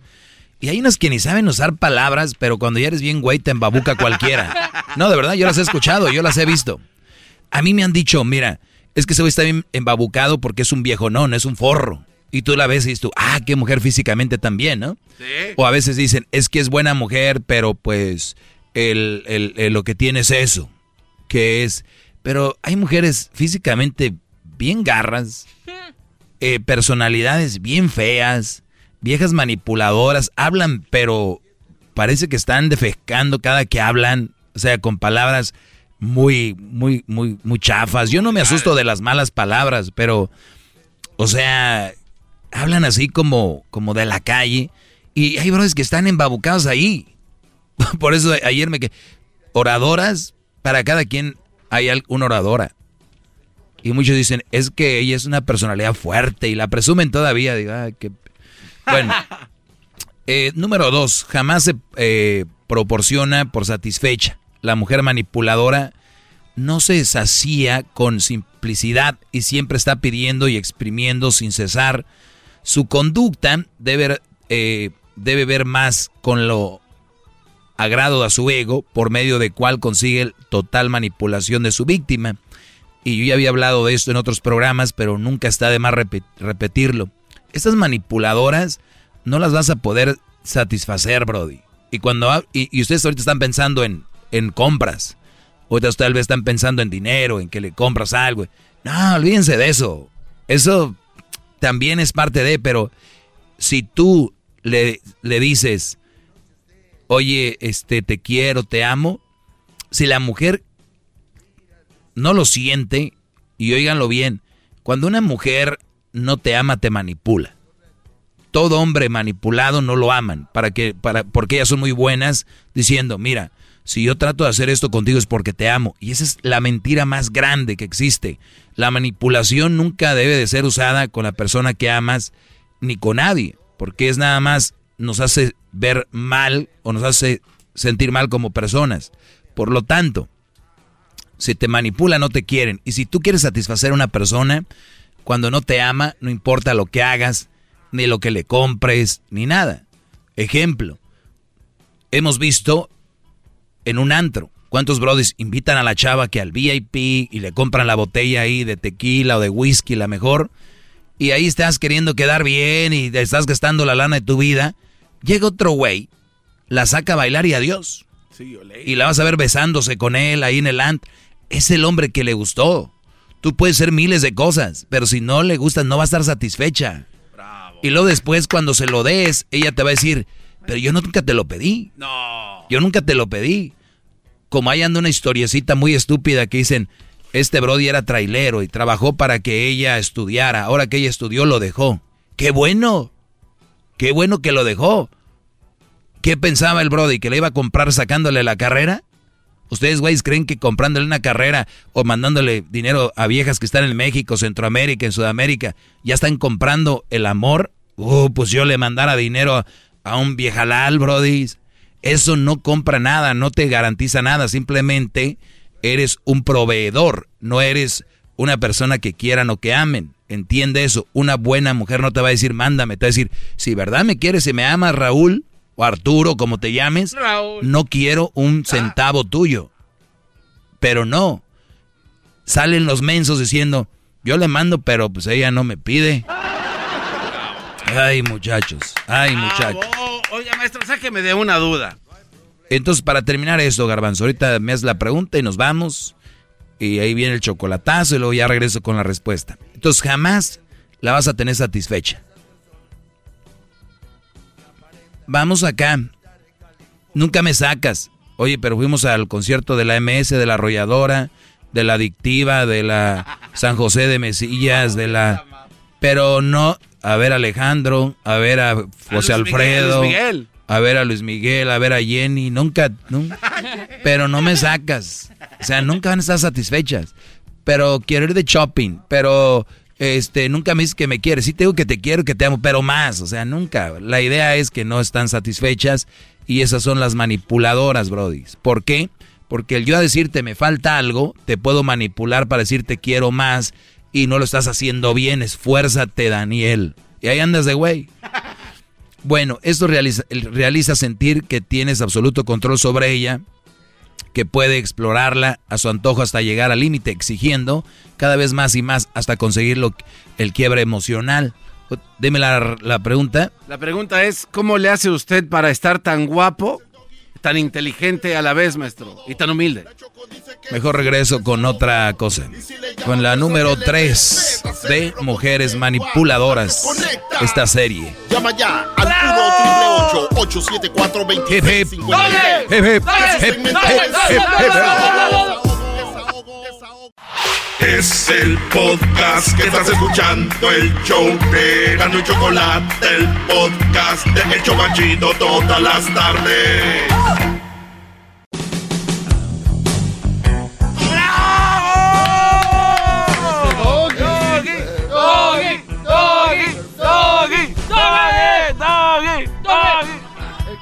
Y hay unas que ni saben usar palabras, pero cuando ya eres bien güey te embabuca cualquiera. No, de verdad, yo las he escuchado, yo las he visto. A mí me han dicho, mira, es que ese güey está bien embabucado porque es un viejo, no, no es un forro. Y tú la ves y dices tú, ah, qué mujer físicamente también, ¿no? Sí. O a veces dicen, es que es buena mujer, pero pues el, el- el- lo que tiene es eso, que es... Pero hay mujeres físicamente bien garras, eh, personalidades bien feas, viejas manipuladoras, hablan, pero parece que están defecando cada que hablan, o sea, con palabras muy, muy, muy, muy chafas. Yo no me asusto de las malas palabras, pero, o sea, hablan así como, como de la calle. Y hay brothers que están embabucados ahí. Por eso ayer me que oradoras, para cada quien hay una oradora. Y muchos dicen, es que ella es una personalidad fuerte y la presumen todavía. Digo, "Ah, qué p-". Bueno, eh, número dos, jamás se eh, proporciona por satisfecha. La mujer manipuladora no se sacía con simplicidad y siempre está pidiendo y exprimiendo sin cesar. Su conducta debe, eh, debe ver más con lo agrado a su ego, por medio de cual consigue total manipulación de su víctima. Y yo ya había hablado de esto en otros programas, pero nunca está de más repe- repetirlo. Estas manipuladoras no las vas a poder satisfacer, Brody. Y cuando y ustedes ahorita están pensando en, en compras. Otras tal vez están pensando en dinero, en que le compras algo. No, olvídense de eso. Eso también es parte de, pero si tú le, le dices, oye, este, te quiero, te amo, si la mujer no lo siente, y óiganlo bien, cuando una mujer no te ama, te manipula. Todo hombre manipulado no lo aman, para que, para, porque ellas son muy buenas, diciendo, mira, si yo trato de hacer esto contigo es porque te amo. Y esa es la mentira más grande que existe. La manipulación nunca debe de ser usada con la persona que amas ni con nadie, porque es nada más nos hace ver mal o nos hace sentir mal como personas. Por lo tanto, si te manipula no te quieren. Y si tú quieres satisfacer a una persona, cuando no te ama, no importa lo que hagas, ni lo que le compres, ni nada. Ejemplo, hemos visto en un antro, cuántos brodis invitan a la chava que al VIP y le compran la botella ahí de tequila o de whisky, la mejor, y ahí estás queriendo quedar bien y te estás gastando la lana de tu vida. Llega otro güey, la saca a bailar y adiós. y la vas a ver besándose con él ahí en el antro. Es el hombre que le gustó. Tú puedes ser miles de cosas, pero si no le gustan no va a estar satisfecha. Y luego después cuando se lo des, ella te va a decir, pero yo nunca te lo pedí. No. Yo nunca te lo pedí. Como hay anda una historiecita muy estúpida que dicen, este Brody era trailero y trabajó para que ella estudiara. Ahora que ella estudió lo dejó. ¡Qué bueno! ¡Qué bueno que lo dejó! ¿Qué pensaba el Brody? ¿Que le iba a comprar sacándole la carrera? ¿Ustedes, güeyes, creen que comprándole una carrera o mandándole dinero a viejas que están en México, Centroamérica, en Sudamérica, ya están comprando el amor? Uh, pues yo le mandara dinero a, un viejalal, Brody. Eso no compra nada, no te garantiza nada. Simplemente eres un proveedor, no eres una persona que quieran o que amen. Entiende eso. Una buena mujer no te va a decir, mándame. Te va a decir, si verdad me quieres y me amas, Raúl, o Arturo, como te llames, no quiero un centavo tuyo. Pero no. Salen los mensos diciendo, yo le mando, pero pues ella no me pide. Ay, muchachos. Ay, muchachos. Oiga, maestro, sáqueme de una duda. Entonces, para terminar esto, Garbanzo, ahorita me haces la pregunta y nos vamos. Y ahí viene el chocolatazo y luego ya regreso con la respuesta. Entonces, jamás la vas a tener satisfecha. Vamos acá. Nunca me sacas. Oye, pero fuimos al concierto de la MS, de la arrolladora, de la adictiva, de la San José de Mesillas, de la... Pero no, a ver a Alejandro, a ver a José Alfredo, a ver a Luis Miguel, a ver a Jenny, nunca, nunca, pero no me sacas. O sea, nunca van a estar satisfechas. Pero quiero ir de shopping, pero este, nunca me dices que me quieres. Sí te digo que te quiero, que te amo, pero más. O sea, nunca. La idea es que no están satisfechas y esas son las manipuladoras, Brody. ¿Por qué? Porque el yo a decirte me falta algo, te puedo manipular para decirte quiero más y no lo estás haciendo bien. Esfuérzate, Daniel. Y ahí andas de güey. Bueno, esto realiza, realiza sentir que tienes absoluto control sobre ella que puede explorarla a su antojo hasta llegar al límite, exigiendo cada vez más y más hasta conseguir el quiebre emocional. Deme la, la pregunta. La pregunta es, ¿cómo le hace usted para estar tan guapo, tan inteligente a la vez, maestro, y tan humilde? Mejor regreso con otra cosa. Con la número 3 de Mujeres Manipuladoras. Esta serie. Llama ya al 1 874 Es el podcast que estás escuchando, el show de Gano y Chocolate, el podcast de El Chocachito todas las tardes.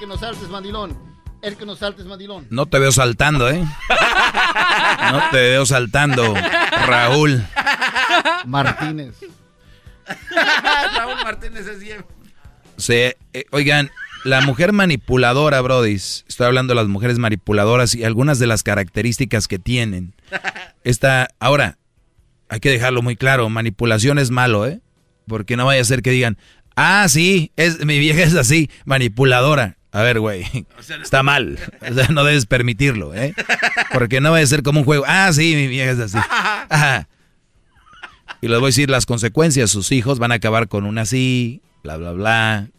no saltes, mandilón. El que no saltes, mandilón. No te veo saltando, ¿eh? No te veo saltando, Raúl. Martínez. Raúl Martínez es bien. Sí, eh, oigan, la mujer manipuladora, Brody, estoy hablando de las mujeres manipuladoras y algunas de las características que tienen. Esta, ahora, hay que dejarlo muy claro, manipulación es malo, ¿eh? Porque no vaya a ser que digan, ah, sí, es, mi vieja es así, manipuladora. A ver, güey, está mal. O sea, no debes permitirlo, ¿eh? Porque no va a ser como un juego. Ah, sí, mi vieja es así. Y les voy a decir las consecuencias. Sus hijos van a acabar con una así, bla, bla, bla.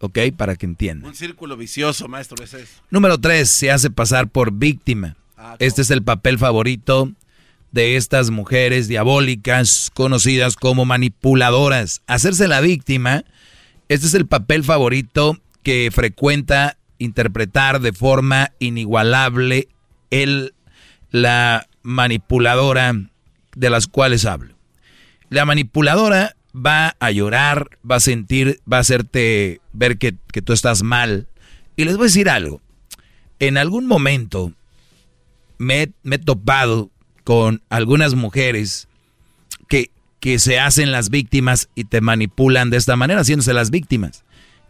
¿Ok? Para que entiendan. Un círculo vicioso, maestro, es. Número tres, se hace pasar por víctima. Ah, este es el papel favorito de estas mujeres diabólicas conocidas como manipuladoras. Hacerse la víctima, este es el papel favorito que frecuenta interpretar de forma inigualable el, la manipuladora de las cuales hablo. La manipuladora va a llorar, va a sentir, va a hacerte ver que, que tú estás mal. Y les voy a decir algo. En algún momento me, me he topado con algunas mujeres que, que se hacen las víctimas y te manipulan de esta manera, haciéndose las víctimas.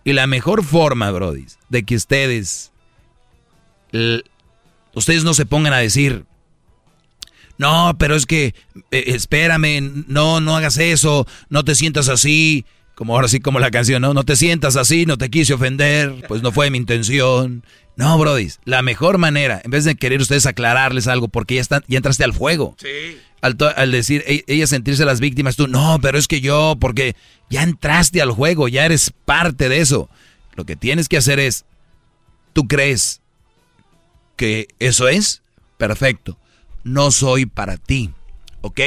Y la mejor forma, Brody, de que ustedes, ustedes no se pongan a decir, no, pero es que, eh, espérame, no, no hagas eso, no te sientas así, como ahora sí como la canción, ¿no? No te sientas así, no te quise ofender, pues no fue mi intención. No, Brody, la mejor manera, en vez de querer ustedes aclararles algo, porque ya, están, ya entraste al fuego. Sí. Al, al decir, e, ella sentirse las víctimas, tú, no, pero es que yo, porque ya entraste al juego, ya eres parte de eso. Lo que tienes que hacer es, ¿tú crees que eso es? Perfecto. No soy para ti. ¿Ok?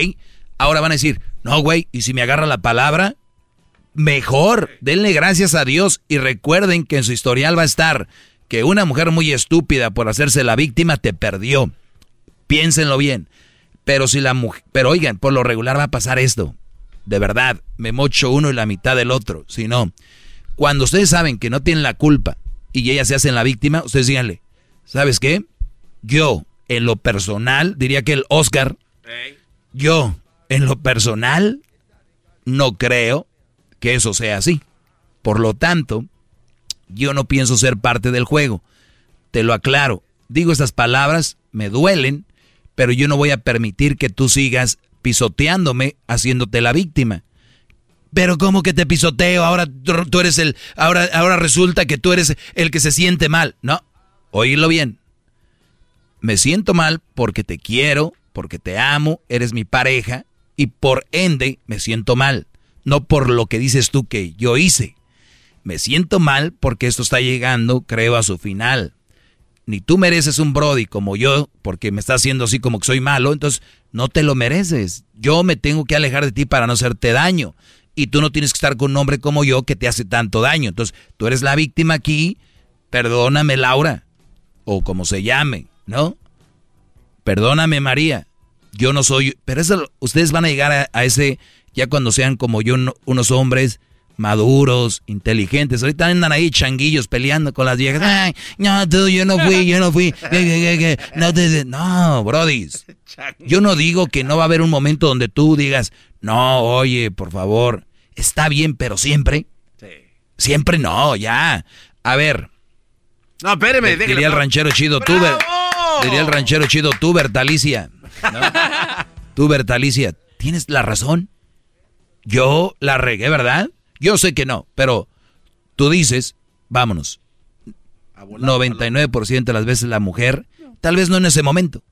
Ahora van a decir, no, güey, y si me agarra la palabra, mejor. Denle gracias a Dios y recuerden que en su historial va a estar que una mujer muy estúpida por hacerse la víctima te perdió. Piénsenlo bien. Pero si la mujer, pero oigan, por lo regular va a pasar esto. De verdad, me mocho uno y la mitad del otro. Si no, cuando ustedes saben que no tienen la culpa y ellas se hacen la víctima, ustedes díganle, ¿sabes qué? Yo, en lo personal, diría que el Oscar, yo, en lo personal, no creo que eso sea así. Por lo tanto, yo no pienso ser parte del juego. Te lo aclaro. Digo estas palabras, me duelen, pero yo no voy a permitir que tú sigas pisoteándome haciéndote la víctima. Pero ¿cómo que te pisoteo? Ahora tú eres el ahora ahora resulta que tú eres el que se siente mal. No, oírlo bien. Me siento mal porque te quiero, porque te amo, eres mi pareja y por ende me siento mal, no por lo que dices tú que yo hice. Me siento mal porque esto está llegando, creo, a su final. Ni tú mereces un Brody como yo, porque me está haciendo así como que soy malo, entonces no te lo mereces. Yo me tengo que alejar de ti para no hacerte daño. Y tú no tienes que estar con un hombre como yo que te hace tanto daño. Entonces, tú eres la víctima aquí, perdóname Laura, o como se llame, ¿no? Perdóname María, yo no soy... Pero eso, ustedes van a llegar a, ese, ya cuando sean como yo, unos hombres maduros, inteligentes. Ahorita andan ahí changuillos peleando con las viejas. Ay, no, tú, yo no fui, yo no fui. No, te, no, brodis. Yo no digo que no va a haber un momento donde tú digas, no, oye, por favor, está bien, pero siempre. Siempre no, ya. A ver. No, espéreme. Diría el ranchero chido, tú, Diría el ranchero chido, tú, Bertalicia. ¿no? tú, Bertalicia, tienes la razón. Yo la regué, ¿verdad? Yo sé que no, pero tú dices, vámonos. 99% de las veces la mujer, tal vez no en ese momento,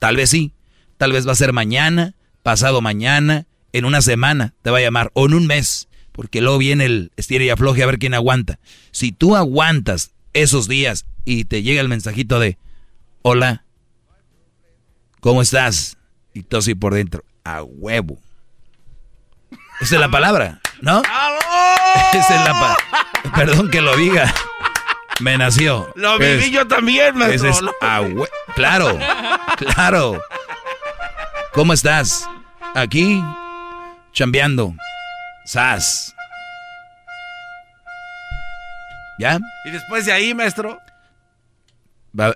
tal vez sí, tal vez va a ser mañana, pasado mañana, en una semana te va a llamar, o en un mes, porque luego viene el estira y afloje a ver quién aguanta. Si tú aguantas esos días y te llega el mensajito de, hola, ¿cómo estás? Y tú así por dentro, a huevo. Esa es la palabra, ¿no? Esa es la palabra. Perdón que lo diga. Me nació. Lo viví yo también, maestro. Es, claro, claro. ¿Cómo estás? Aquí, chambeando. Sas. ¿Ya? Y después de ahí, maestro.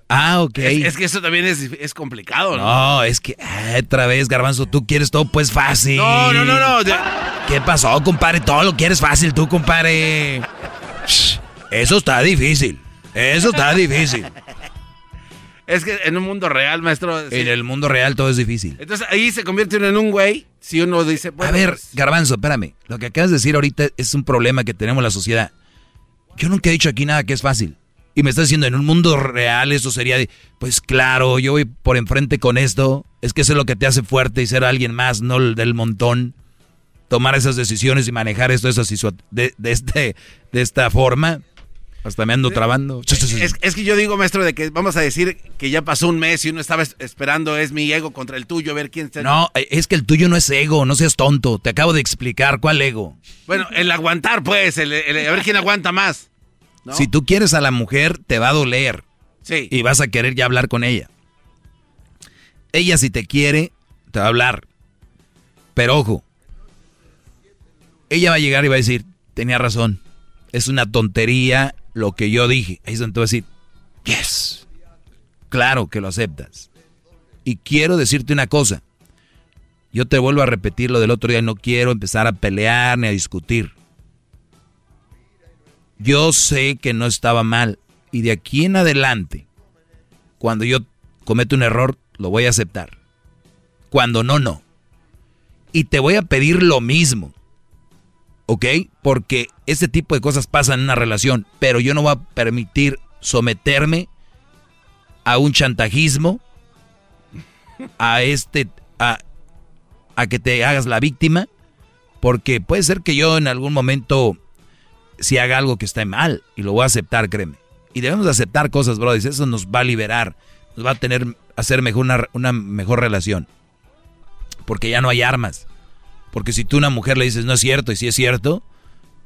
Ah, ok. Es, que eso también es, complicado, ¿no? No, es que ah, otra vez, Garbanzo, tú quieres todo pues fácil. No, no, no, no. ¿Qué pasó, compadre? Todo lo quieres fácil tú, compadre. Eso está difícil. Eso está difícil. Es que en un mundo real, maestro. En el mundo real todo es difícil. Entonces ahí se convierte uno en un güey. Si uno dice. a ver, pues Garbanzo, espérame. Lo que acabas de decir ahorita es un problema que tenemos la sociedad. Yo nunca he dicho aquí nada que es fácil. Y me estás diciendo, en un mundo real eso sería de, pues claro, yo voy por enfrente con esto. Es que eso es lo que te hace fuerte y ser alguien más, no el del montón. Tomar esas decisiones y manejar esto de, de, este, de esta forma. Hasta me ando trabando. Es, que yo digo, maestro, de que vamos a decir que ya pasó un mes y uno estaba esperando, es mi ego contra el tuyo, a ver quién está. No, es que el tuyo no es ego, no seas tonto. Te acabo de explicar cuál ego. Bueno, el aguantar, pues, el, a ver quién aguanta más. Si tú quieres a la mujer, te va a doler. Sí. Y vas a querer ya hablar con ella. Ella si te quiere, te va a hablar. Pero ojo, ella va a llegar y va a decir, tenía razón, es una tontería lo que yo dije. Ahí es donde tú vas a decir, yes, claro que lo aceptas. Y quiero decirte una cosa, yo te vuelvo a repetir lo del otro día, no quiero empezar a pelear ni a discutir. Yo sé que no estaba mal y de aquí en adelante, cuando yo cometo un error, lo voy a aceptar. Cuando no, no. Y te voy a pedir lo mismo. ¿Ok? Porque ese tipo de cosas pasan en una relación, pero yo no voy a permitir someterme a un chantajismo, a este, a, a que te hagas la víctima, porque puede ser que yo en algún momento si haga algo que esté mal y lo voy a aceptar, créeme. Y debemos aceptar cosas, bro, eso nos va a liberar, nos va a tener, hacer mejor una, una mejor relación. Porque ya no hay armas. Porque si tú a una mujer le dices no es cierto y si es cierto,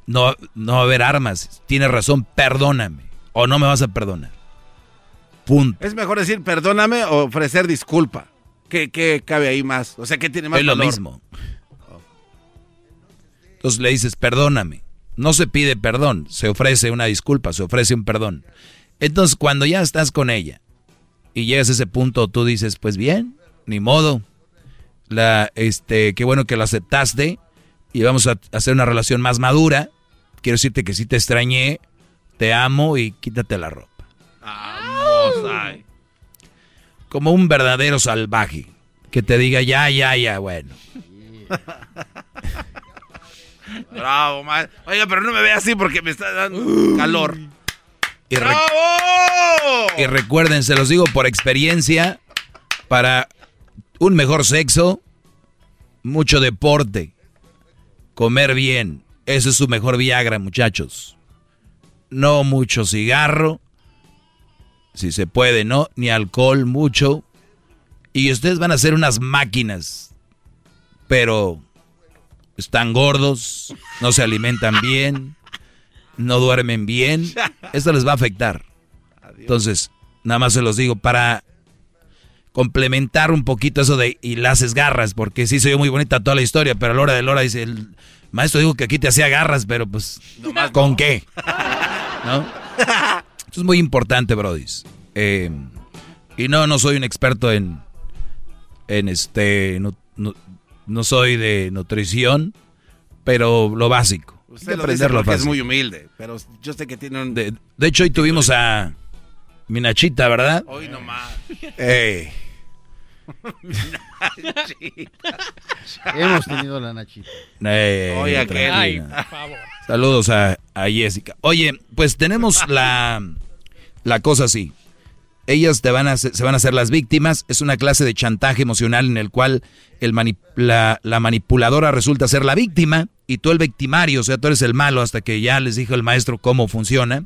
no, no va a haber armas. Tienes razón, perdóname. O no me vas a perdonar. Punto. Es mejor decir perdóname o ofrecer disculpa. ¿Qué, qué cabe ahí más? O sea, ¿qué tiene más Es lo mismo. Entonces le dices perdóname. No se pide perdón, se ofrece una disculpa, se ofrece un perdón. Entonces cuando ya estás con ella y llegas a ese punto, tú dices, pues bien, ni modo. La, este, qué bueno que lo aceptaste y vamos a hacer una relación más madura. Quiero decirte que sí te extrañé, te amo y quítate la ropa. Vamos, ay. Como un verdadero salvaje. Que te diga, ya, ya, ya, bueno. Bravo, man. Oiga, pero no me vea así porque me está dando calor. Y, ¡Bravo! y recuerden, se los digo por experiencia, para un mejor sexo, mucho deporte, comer bien. Eso es su mejor Viagra, muchachos. No mucho cigarro, si se puede, ¿no? Ni alcohol mucho. Y ustedes van a ser unas máquinas, pero están gordos, no se alimentan bien, no duermen bien. Esto les va a afectar. Entonces, nada más se los digo para complementar un poquito eso de y las garras, porque sí soy muy bonita toda la historia, pero a la hora de la hora dice, el maestro dijo que aquí te hacía garras, pero pues, ¿con qué? ¿No? Esto es muy importante, brodis. Eh, y no, no soy un experto en, en este, no, no- no soy de nutrición, pero lo básico. Usted lo dice aprender lo porque es muy humilde, pero yo sé que tiene un... De, de hecho, hoy tuvimos a mi Nachita, ¿verdad? Hoy nomás. Ey. Hemos tenido la Nachita. Ey, Oye, aquel. tranquila. Ay, por favor. Saludos a, a Jessica. Oye, pues tenemos la, la cosa así. Ellas te van a, se van a hacer las víctimas. Es una clase de chantaje emocional en el cual el mani- la, la manipuladora resulta ser la víctima y tú el victimario, o sea, tú eres el malo hasta que ya les dijo el maestro cómo funciona.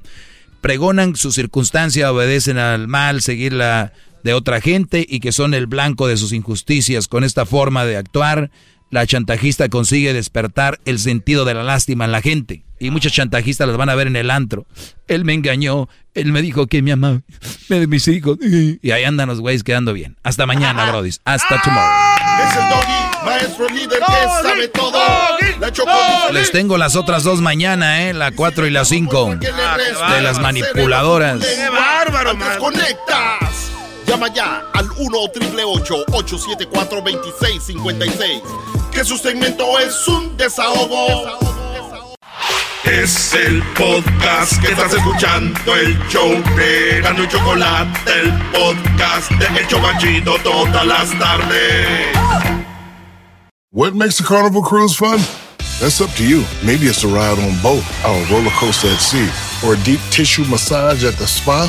Pregonan su circunstancia, obedecen al mal, seguir la de otra gente y que son el blanco de sus injusticias. Con esta forma de actuar, la chantajista consigue despertar el sentido de la lástima en la gente. Y muchos chantajistas las van a ver en el antro. Él me engañó, él me dijo que me amaba, me de mis hijos. Y ahí andan los güeyes quedando bien. Hasta mañana, brodis. Hasta tomorrow. Es el doggy, maestro líder que sabe todo. La Les tengo las otras dos mañana, ¿eh? La 4 y la 5. De las manipuladoras. ¡Qué bárbaro, man! conectas! Llama ya al 1 874 2656 Que su segmento es un desahogo. Es el podcast que estás escuchando, el show de Gano y Chocolate, el podcast de El Chobachito todas las tardes. What makes a carnival cruise fun? That's up to you. Maybe it's a ride on boat, or a roller coaster at sea, or a deep tissue massage at the spa.